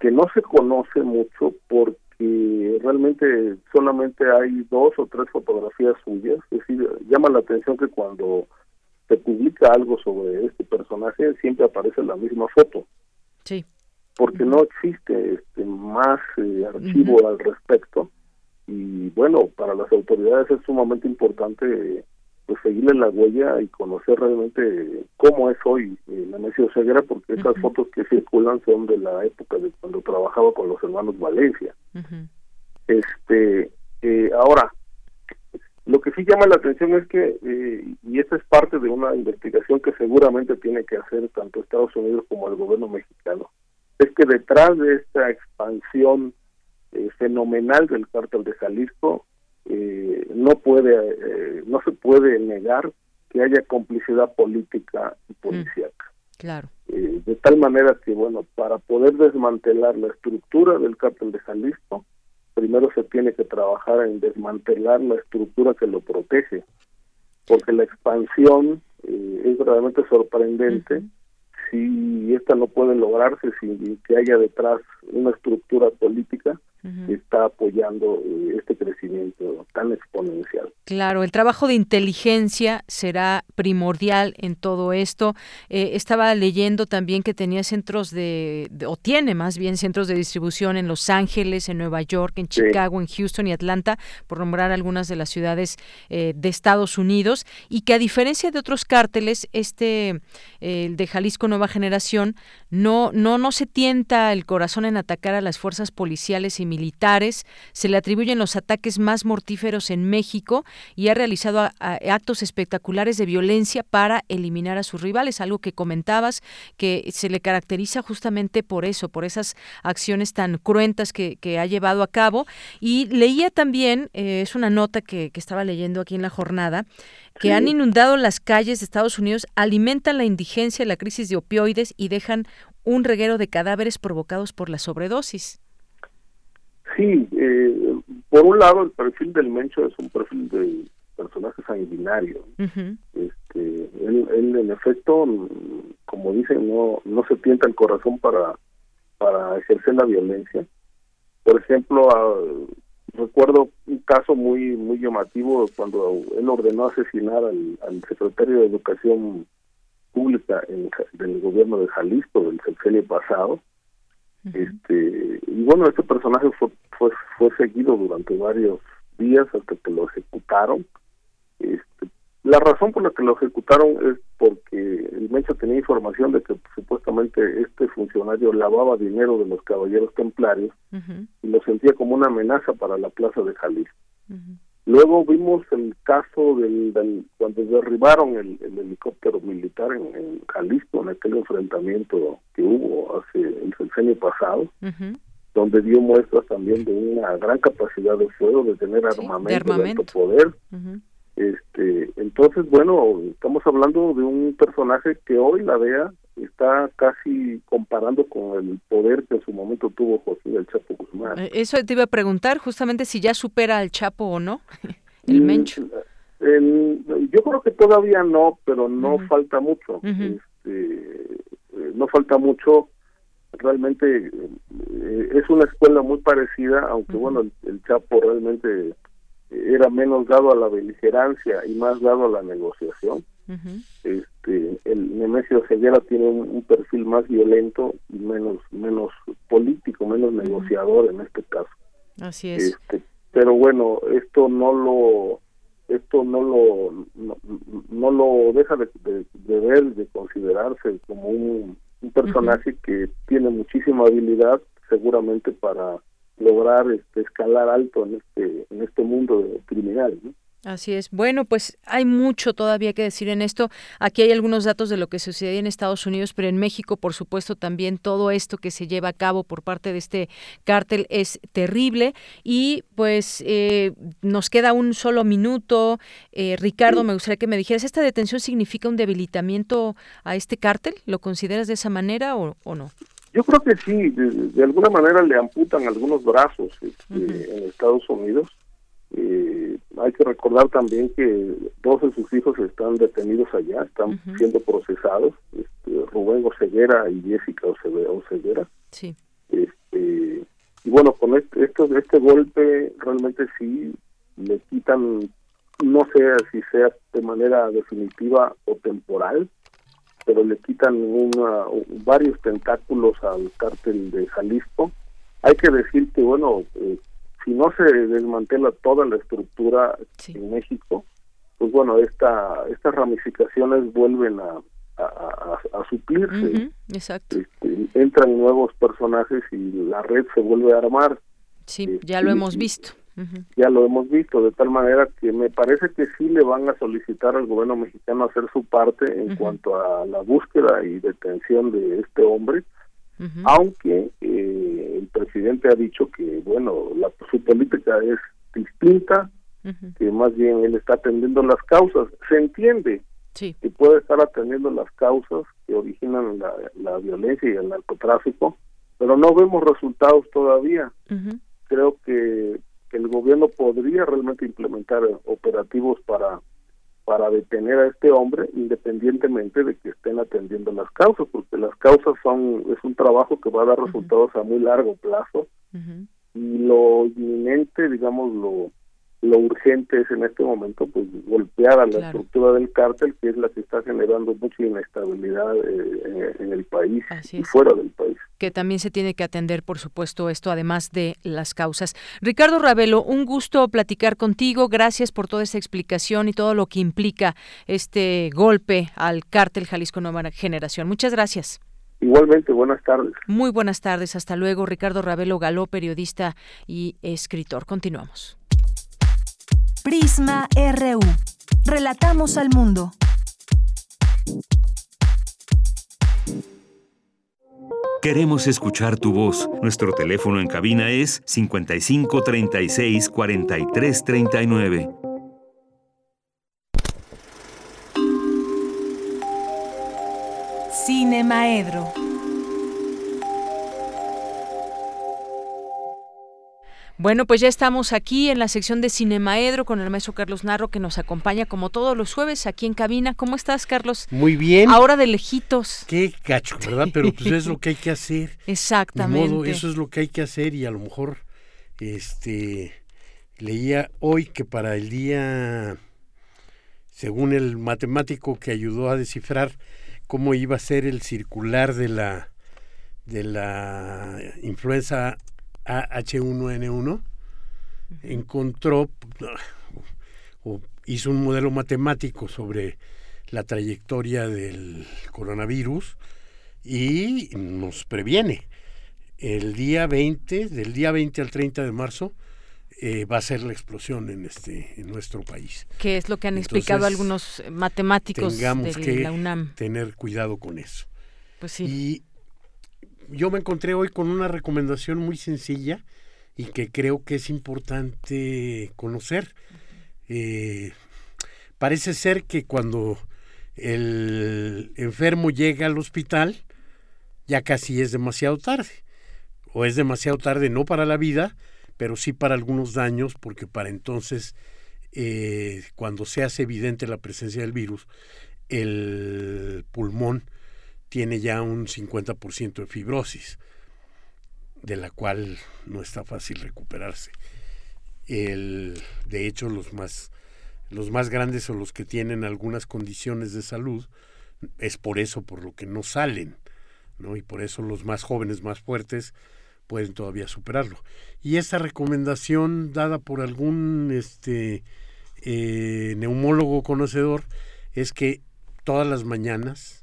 que no se conoce mucho porque realmente solamente hay dos o tres fotografías suyas. Es decir, llama la atención que cuando se publica algo sobre este personaje siempre aparece la misma foto. Sí porque no existe este, más eh, archivo al respecto y bueno para las autoridades es sumamente importante pues seguirle la huella y conocer realmente cómo es hoy eh, Nemesio Ceguera porque esas fotos que circulan son de la época de cuando trabajaba con los hermanos Valencia. Este eh, ahora lo que sí llama la atención es que, y esta es parte de una investigación que seguramente tiene que hacer tanto Estados Unidos como el gobierno mexicano, es que detrás de esta expansión eh, fenomenal del cártel de Jalisco eh, no puede eh, no se puede negar que haya complicidad política y policíaca. claro. de tal manera que bueno, para poder desmantelar la estructura del cártel de Jalisco, primero se tiene que trabajar en desmantelar la estructura que lo protege, porque la expansión es realmente sorprendente si esta no puede lograrse sin que haya detrás una estructura política está apoyando eh, este crecimiento tan exponencial. Claro, el trabajo de inteligencia será primordial en todo esto. Eh, estaba leyendo también que tenía centros de, o tiene más bien centros de distribución en Los Ángeles, en Nueva York, en Chicago, en Houston y Atlanta, por nombrar algunas de las ciudades eh, de Estados Unidos, y que a diferencia de otros cárteles, este, el de Jalisco Nueva Generación, no, no, no se tienta el corazón en atacar a las fuerzas policiales y militares, se le atribuyen los ataques más mortíferos en México y ha realizado actos espectaculares de violencia para eliminar a sus rivales, algo que comentabas que se le caracteriza justamente por eso, por esas acciones tan cruentas que, ha llevado a cabo. Y leía también, eh, es una nota que, estaba leyendo aquí en la jornada, que han inundado las calles de Estados Unidos, alimentan la indigencia, la crisis de opioides y dejan un reguero de cadáveres provocados por la sobredosis. Sí, eh, por un lado el perfil del Mencho es un perfil de personaje sanguinario. este, él, en efecto, como dicen, no, no se tienta el corazón para, para ejercer la violencia. Por ejemplo, recuerdo un caso muy muy llamativo cuando él ordenó asesinar al, secretario de Educación Pública del gobierno de Jalisco del sexenio pasado este y bueno este personaje fue, fue fue seguido durante varios días hasta que lo ejecutaron. Este, la razón por la que lo ejecutaron es porque el Mencho tenía información de que supuestamente este funcionario lavaba dinero de los caballeros templarios y lo sentía como una amenaza para la plaza de Jalisco. Luego vimos el caso del, cuando derribaron el, helicóptero militar en, Jalisco, en aquel enfrentamiento que hubo hace el sexenio pasado, donde dio muestras también de una gran capacidad de fuego, de tener armamento, de, alto poder. Este, entonces, bueno, estamos hablando de un personaje que hoy la DEA está casi comparando con el poder que en su momento tuvo José del Chapo Guzmán. Eh, eso te iba a preguntar justamente si ya supera al Chapo o no, *laughs* el mm, Mencho. yo creo que todavía no, pero no falta mucho. este, eh, no falta mucho. Realmente eh, es una escuela muy parecida, aunque bueno, el, Chapo realmente era menos dado a la beligerancia y más dado a la negociación. Este, el Nemesio Ceguera tiene un, perfil más violento y menos menos político, menos negociador en este caso. Así es. Este, pero bueno, esto no lo esto no lo no, lo deja de, ver, de considerarse como un, personaje que tiene muchísima habilidad seguramente para lograr este, escalar alto en este en este mundo criminal. ¿no? Así es. Bueno, pues hay mucho todavía que decir en esto. Aquí hay algunos datos de lo que sucede en Estados Unidos, pero en México, por supuesto, también todo esto que se lleva a cabo por parte de este cártel es terrible. Y pues eh, nos queda un solo minuto. Eh, Ricardo, me gustaría que me dijeras, ¿esta detención significa un debilitamiento a este cártel? ¿Lo consideras de esa manera o, no? Yo creo que sí, de, alguna manera le amputan algunos brazos este, en Estados Unidos eh, hay que recordar también que dos de sus hijos están detenidos allá, están siendo procesados, este, Rubén Oceguera y Jessica Oceguera. Sí. Este, y bueno, con este, este golpe realmente sí le quitan, no sé si sea de manera definitiva o temporal, pero le quitan una, varios tentáculos al cártel de Jalisco. Hay que decir que, bueno, eh, si no se desmantela toda la estructura en México, pues bueno, esta, estas ramificaciones vuelven a, a, suplirse. exacto. Este, entran nuevos personajes y la red se vuelve a armar. Sí, ya lo hemos visto. Ya lo hemos visto, de tal manera que me parece que sí le van a solicitar al gobierno mexicano hacer su parte en cuanto a la búsqueda y detención de este hombre aunque eh, el presidente ha dicho que, bueno, la, su política es distinta, que más bien él está atendiendo las causas. Se entiende que puede estar atendiendo las causas que originan la, violencia y el narcotráfico, pero no vemos resultados todavía. Creo que el gobierno podría realmente implementar operativos para para detener a este hombre independientemente de que estén atendiendo las causas, porque las causas son es un trabajo que va a dar resultados a muy largo plazo. Y lo inminente, digamos, lo lo urgente es en este momento pues golpear a la estructura del cártel que es la que está generando mucha inestabilidad eh, en el país y fuera del país que también se tiene que atender por supuesto esto además de las causas Ricardo Ravelo un gusto platicar contigo gracias por toda esta explicación y todo lo que implica este golpe al cártel Jalisco Nueva Generación muchas gracias Igualmente, buenas tardes. Muy buenas tardes, hasta luego. Ricardo Ravelo Galó, periodista y escritor. Continuamos. Prisma RU. Relatamos al mundo. Queremos escuchar tu voz. Nuestro teléfono en cabina es 55 36 43 39. Cine Maedro. Bueno, pues ya estamos aquí en la sección de Cinemaedro con el maestro Carlos Narro que nos acompaña como todos los jueves aquí en cabina. ¿Cómo estás, Carlos? Muy bien. Ahora de lejitos. Qué cacho, ¿verdad? Pero pues es lo que hay que hacer. *laughs* Exactamente. eso es lo que hay que hacer y a lo mejor este leía hoy que para el día según el matemático que ayudó a descifrar cómo iba a ser el circular de la de la influenza H1N1, encontró o hizo un modelo matemático sobre la trayectoria del coronavirus y nos previene. El día 20, del día 20 al 30 de marzo, eh, va a ser la explosión en este en nuestro país. Que es lo que han explicado algunos matemáticos tengamos de que la UNAM. Tener cuidado con eso. Pues sí. Y yo me encontré hoy con una recomendación muy sencilla y que creo que es importante conocer. Eh, parece ser que cuando el enfermo llega al hospital, ya casi es demasiado tarde. O es demasiado tarde no para la vida, pero sí para algunos daños, porque para entonces, eh, cuando se hace evidente la presencia del virus, el pulmón tiene ya un 50% de fibrosis, de la cual no está fácil recuperarse. el, de hecho, los más, los más grandes o los que tienen algunas condiciones de salud, es por eso por lo que no salen, ¿no? Y por eso los más jóvenes, más fuertes, pueden todavía superarlo. Y esta recomendación dada por algún este, eh, neumólogo conocedor es que todas las mañanas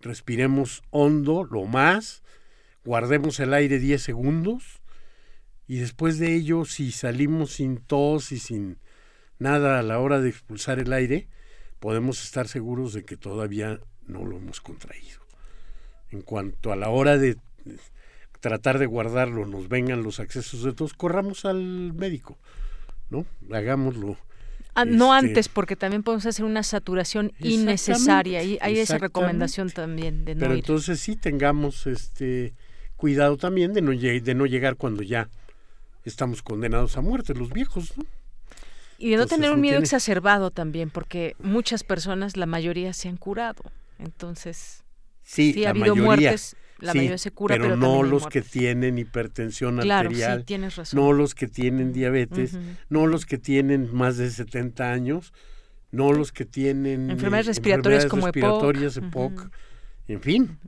respiremos hondo, lo más, guardemos el aire 10 segundos y después de ello, si salimos sin tos y sin nada a la hora de expulsar el aire, podemos estar seguros de que todavía no lo hemos contraído. En cuanto a la hora de tratar de guardarlo, nos vengan los accesos de tos, corramos al médico, ¿no? Hagámoslo. Ah, no Este, antes, porque también podemos hacer una saturación innecesaria. Y hay esa recomendación también de no Pero ir. entonces sí tengamos este cuidado también de no, lle- de no llegar cuando ya estamos condenados a muerte, los viejos, ¿no? Y de no Entonces, tener un miedo tiene- exacerbado también, porque muchas personas, la mayoría se han curado. Entonces, Sí, sí la ha habido mayoría, muertes, la sí, mayoría se cura, pero, no los que tienen hipertensión Claro, sí, arterial, tienes razón. no los que tienen diabetes, no los que tienen más de 70 años, no los que tienen Enfermedades eh, respiratorias enfermedades como EPOC. respiratorias. EPOC, en fin.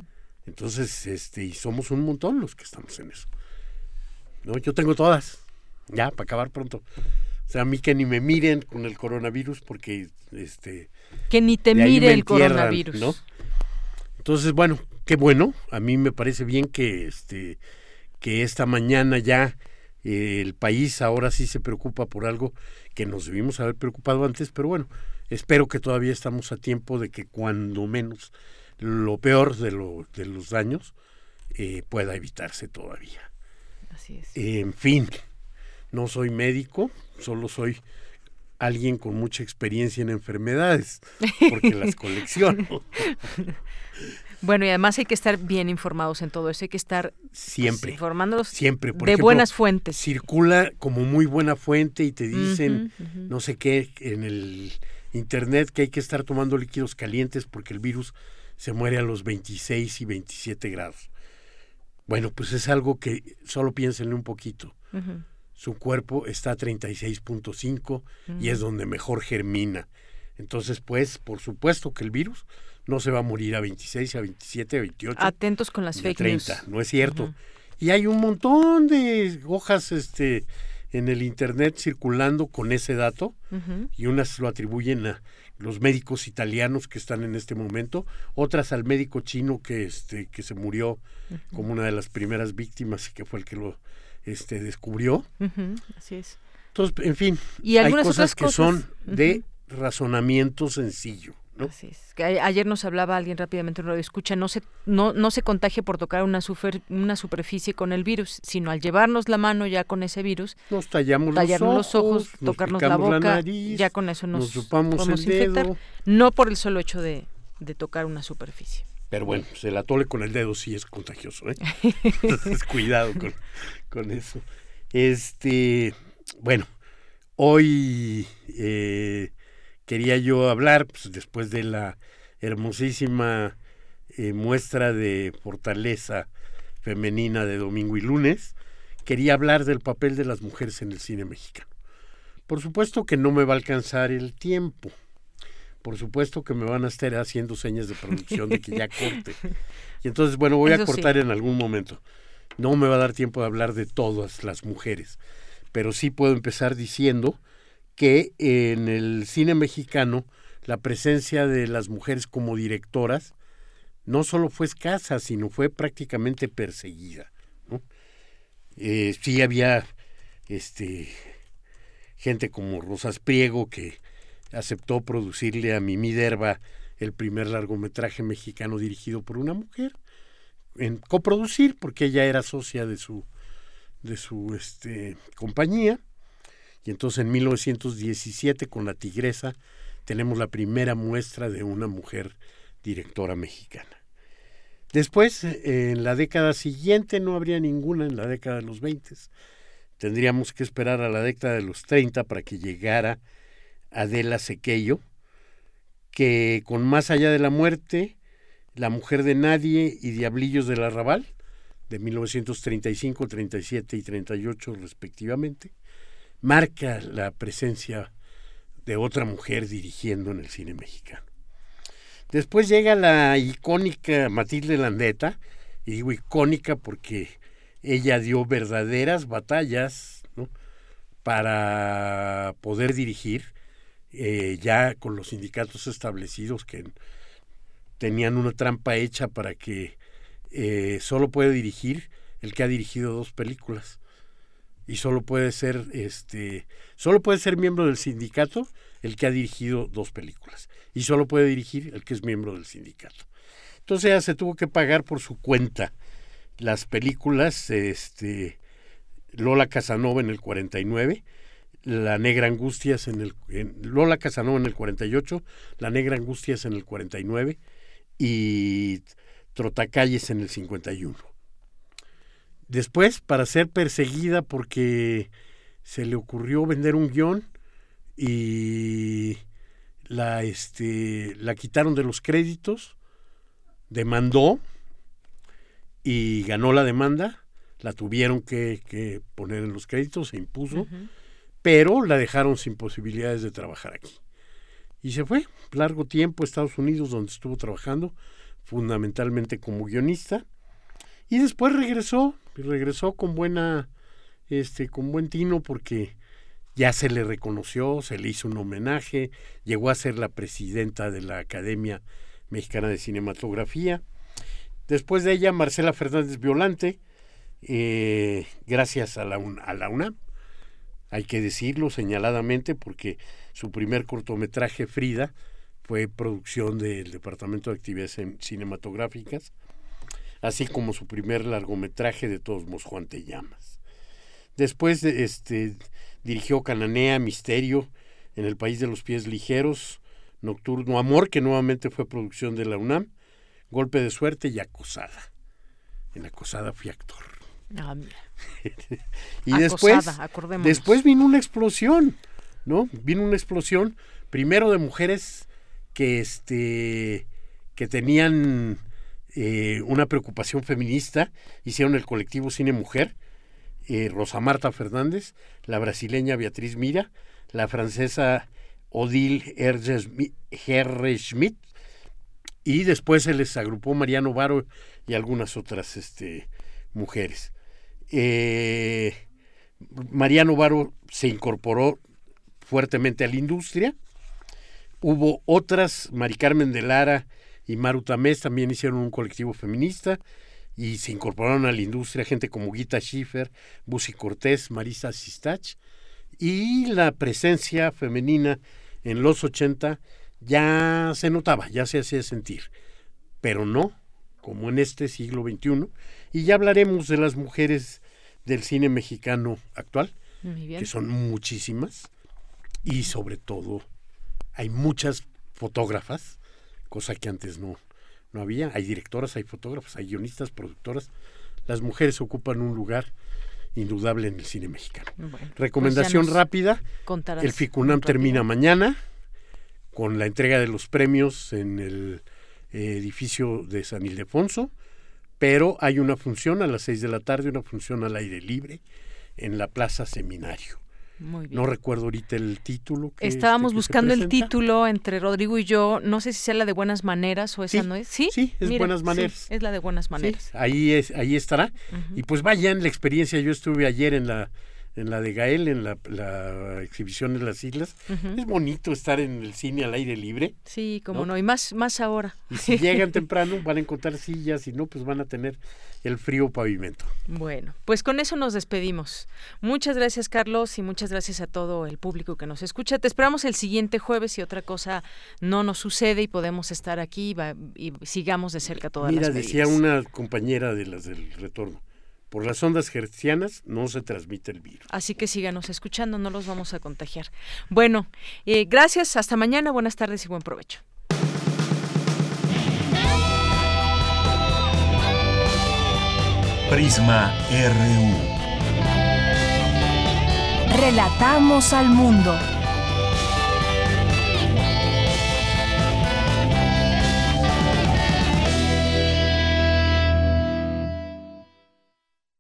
Entonces, este, y somos un montón los que estamos en eso. No, yo tengo todas. Ya, para acabar pronto. O sea, a mí que ni me miren con el coronavirus porque este Que ni te mire el entierran, coronavirus. ¿no? Entonces, bueno, qué bueno. A mí me parece bien que este que esta mañana ya eh, el país ahora sí se preocupa por algo que nos debimos haber preocupado antes, pero bueno, espero que todavía estamos a tiempo de que cuando menos lo peor de, lo, de los daños eh, pueda evitarse todavía. Así es. En fin, no soy médico, solo soy alguien con mucha experiencia en enfermedades, porque las *laughs* colecciono. *laughs* Bueno, y además hay que estar bien informados en todo eso, hay que estar Siempre. pues, informándolos Siempre. Por de ejemplo, buenas fuentes. Circula como muy buena fuente y te dicen no sé qué en el internet que hay que estar tomando líquidos calientes porque el virus se muere a los 26 y 27 grados. Bueno, pues es algo que solo piénsenle un poquito. Su cuerpo está a 36.5 y Mm. es donde mejor germina. Entonces, pues, por supuesto que el virus no se va a morir a 26, a 27, a 28. Atentos con las fake 30, news. no es cierto. Y hay un montón de hojas este en el internet circulando con ese dato y unas lo atribuyen a los médicos italianos que están en este momento, otras al médico chino que este que se murió como una de las primeras víctimas y que fue el que lo este descubrió. Así es. Entonces, en fin, Y hay cosas otras que cosas. son de razonamiento sencillo, ¿no? Así es. Ayer nos hablaba alguien rápidamente en radio escucha, no se, no, no se contagia por tocar una, super- una superficie con el virus, sino al llevarnos la mano ya con ese virus, Nos tallamos tallarnos los los ojos, ojos, nos tocarnos la la boca, nariz, ya con eso nos, nos podemos infectar, dedo. no por el solo hecho de, de tocar una superficie. Pero bueno, pues el atole con el dedo sí es contagioso, ¿eh? Entonces, *laughs* *laughs* cuidado con, con eso. Este, bueno, hoy eh, quería yo hablar, pues, después de la hermosísima eh, muestra de fortaleza femenina de domingo y lunes, quería hablar del papel de las mujeres en el cine mexicano. Por supuesto que no me va a alcanzar el tiempo. Por supuesto que me van a estar haciendo señas de producción de que ya corte. Y entonces, bueno, voy Eso a sí. cortar en algún momento. No me va a dar tiempo de hablar de todas las mujeres, pero sí puedo empezar diciendo que en el cine mexicano la presencia de las mujeres como directoras no solo fue escasa, sino fue prácticamente perseguida. Eh, sí había este gente como Rosas Priego que aceptó producirle a Mimi Derba el primer largometraje mexicano dirigido por una mujer en coproducir porque ella era socia de su de su este compañía y entonces en 1917 con La Tigresa tenemos la primera muestra de una mujer directora mexicana. Después, en la década siguiente, no habría ninguna en la década de los 20. Tendríamos que esperar a la década de los 30 para que llegara Adela Sequeyo, que con Más allá de la muerte, La mujer de nadie y Diablillos del Arrabal, de 1935, 37 y 38 respectivamente, marca la presencia de otra mujer dirigiendo en el cine mexicano. Después llega la icónica Matilde Landeta, y digo icónica porque ella dio verdaderas batallas para poder dirigir, eh, ya con los sindicatos establecidos que tenían una trampa hecha para que eh, solo puede dirigir el que ha dirigido dos películas y solo puede ser este solo puede ser miembro del sindicato el que ha dirigido dos películas y solo puede dirigir el que es miembro del sindicato. Entonces ella se tuvo que pagar por su cuenta las películas este Lola Casanova en el 49, La Negra Angustias en el Lola Casanova en el 48, La Negra Angustias en el 49 y Trotacalles en el 51. Después, para ser perseguida porque se le ocurrió vender un guion y la, este, la quitaron de los créditos, demandó y ganó la demanda, la tuvieron que, poner en los créditos, se impuso, pero la dejaron sin posibilidades de trabajar aquí. Y se fue largo tiempo a Estados Unidos, donde estuvo trabajando fundamentalmente como guionista, y después regresó, regresó con buena, este, con buen tino porque ya se le reconoció, se le hizo un homenaje, llegó a ser la presidenta de la Academia Mexicana de Cinematografía. Después de ella, Marcela Fernández Violante, eh, gracias a la, a la UNAM, hay que decirlo señaladamente porque su primer cortometraje Frida fue producción del Departamento de Actividades Cinematográficas, así como su primer largometraje de todos modos Juan Te Llamas. Después de, este, dirigió Cananea, Misterio, En el País de los Pies Ligeros, Nocturno Amor, que nuevamente fue producción de la UNAM, Golpe de Suerte y Acosada. En Acosada fui actor. Ah, *laughs* y después, después vino una explosión, ¿no? Vino una explosión, primero de mujeres que, este, que tenían eh, una preocupación feminista, hicieron el colectivo Cine Mujer, eh, Rosa Marta Fernández, la brasileña Beatriz Mira, la francesa Odile Herre Schmidt, y después se les agrupó Mariano Varo y algunas otras este, mujeres. Eh, Mariano Varo se incorporó fuertemente a la industria. Hubo otras, Mari Carmen de Lara y Maru Tamés también hicieron un colectivo feminista y se incorporaron a la industria gente como Gita Schiffer, Busi Cortés, Marisa Sistach y la presencia femenina en los 80 ya se notaba, ya se hacía sentir, pero no como en este siglo XXI. Y ya hablaremos de las mujeres del cine mexicano actual, que son muchísimas, y sobre todo hay muchas fotógrafas, cosa que antes no, no había. Hay directoras, hay fotógrafas, hay guionistas, productoras. Las mujeres ocupan un lugar indudable en el cine mexicano. Pues Recomendación rápida. El FICUNAM termina mañana con la entrega de los premios en el eh, edificio de San Ildefonso, pero hay una función a las seis de la tarde, una función al aire libre en la Plaza Seminario. No recuerdo ahorita el título. Estábamos buscando el título entre Rodrigo y yo. No sé si sea la de Buenas Maneras o esa no es. Sí, sí es Buenas Maneras. es la de Buenas Maneras. ahí, es, ahí estará. Y pues vayan, la experiencia. Yo estuve ayer en la en la de Gael, en la, exhibición en las islas. Es bonito estar en el cine al aire libre. Sí, como no, y más, más ahora. Y si llegan *laughs* temprano van a encontrar sillas, y no, pues van a tener el frío pavimento. Bueno, pues con eso nos despedimos. Muchas gracias, Carlos, y muchas gracias a todo el público que nos escucha. Te esperamos el siguiente jueves si otra cosa no nos sucede y podemos estar aquí y, sigamos de cerca todas Mira, las medidas. decía una compañera de las del retorno por las ondas hertzianas no se transmite el virus. Así que síganos escuchando, no los vamos a contagiar. Bueno, eh, gracias, hasta mañana, buenas tardes y buen provecho. Prisma RU. Relatamos al mundo.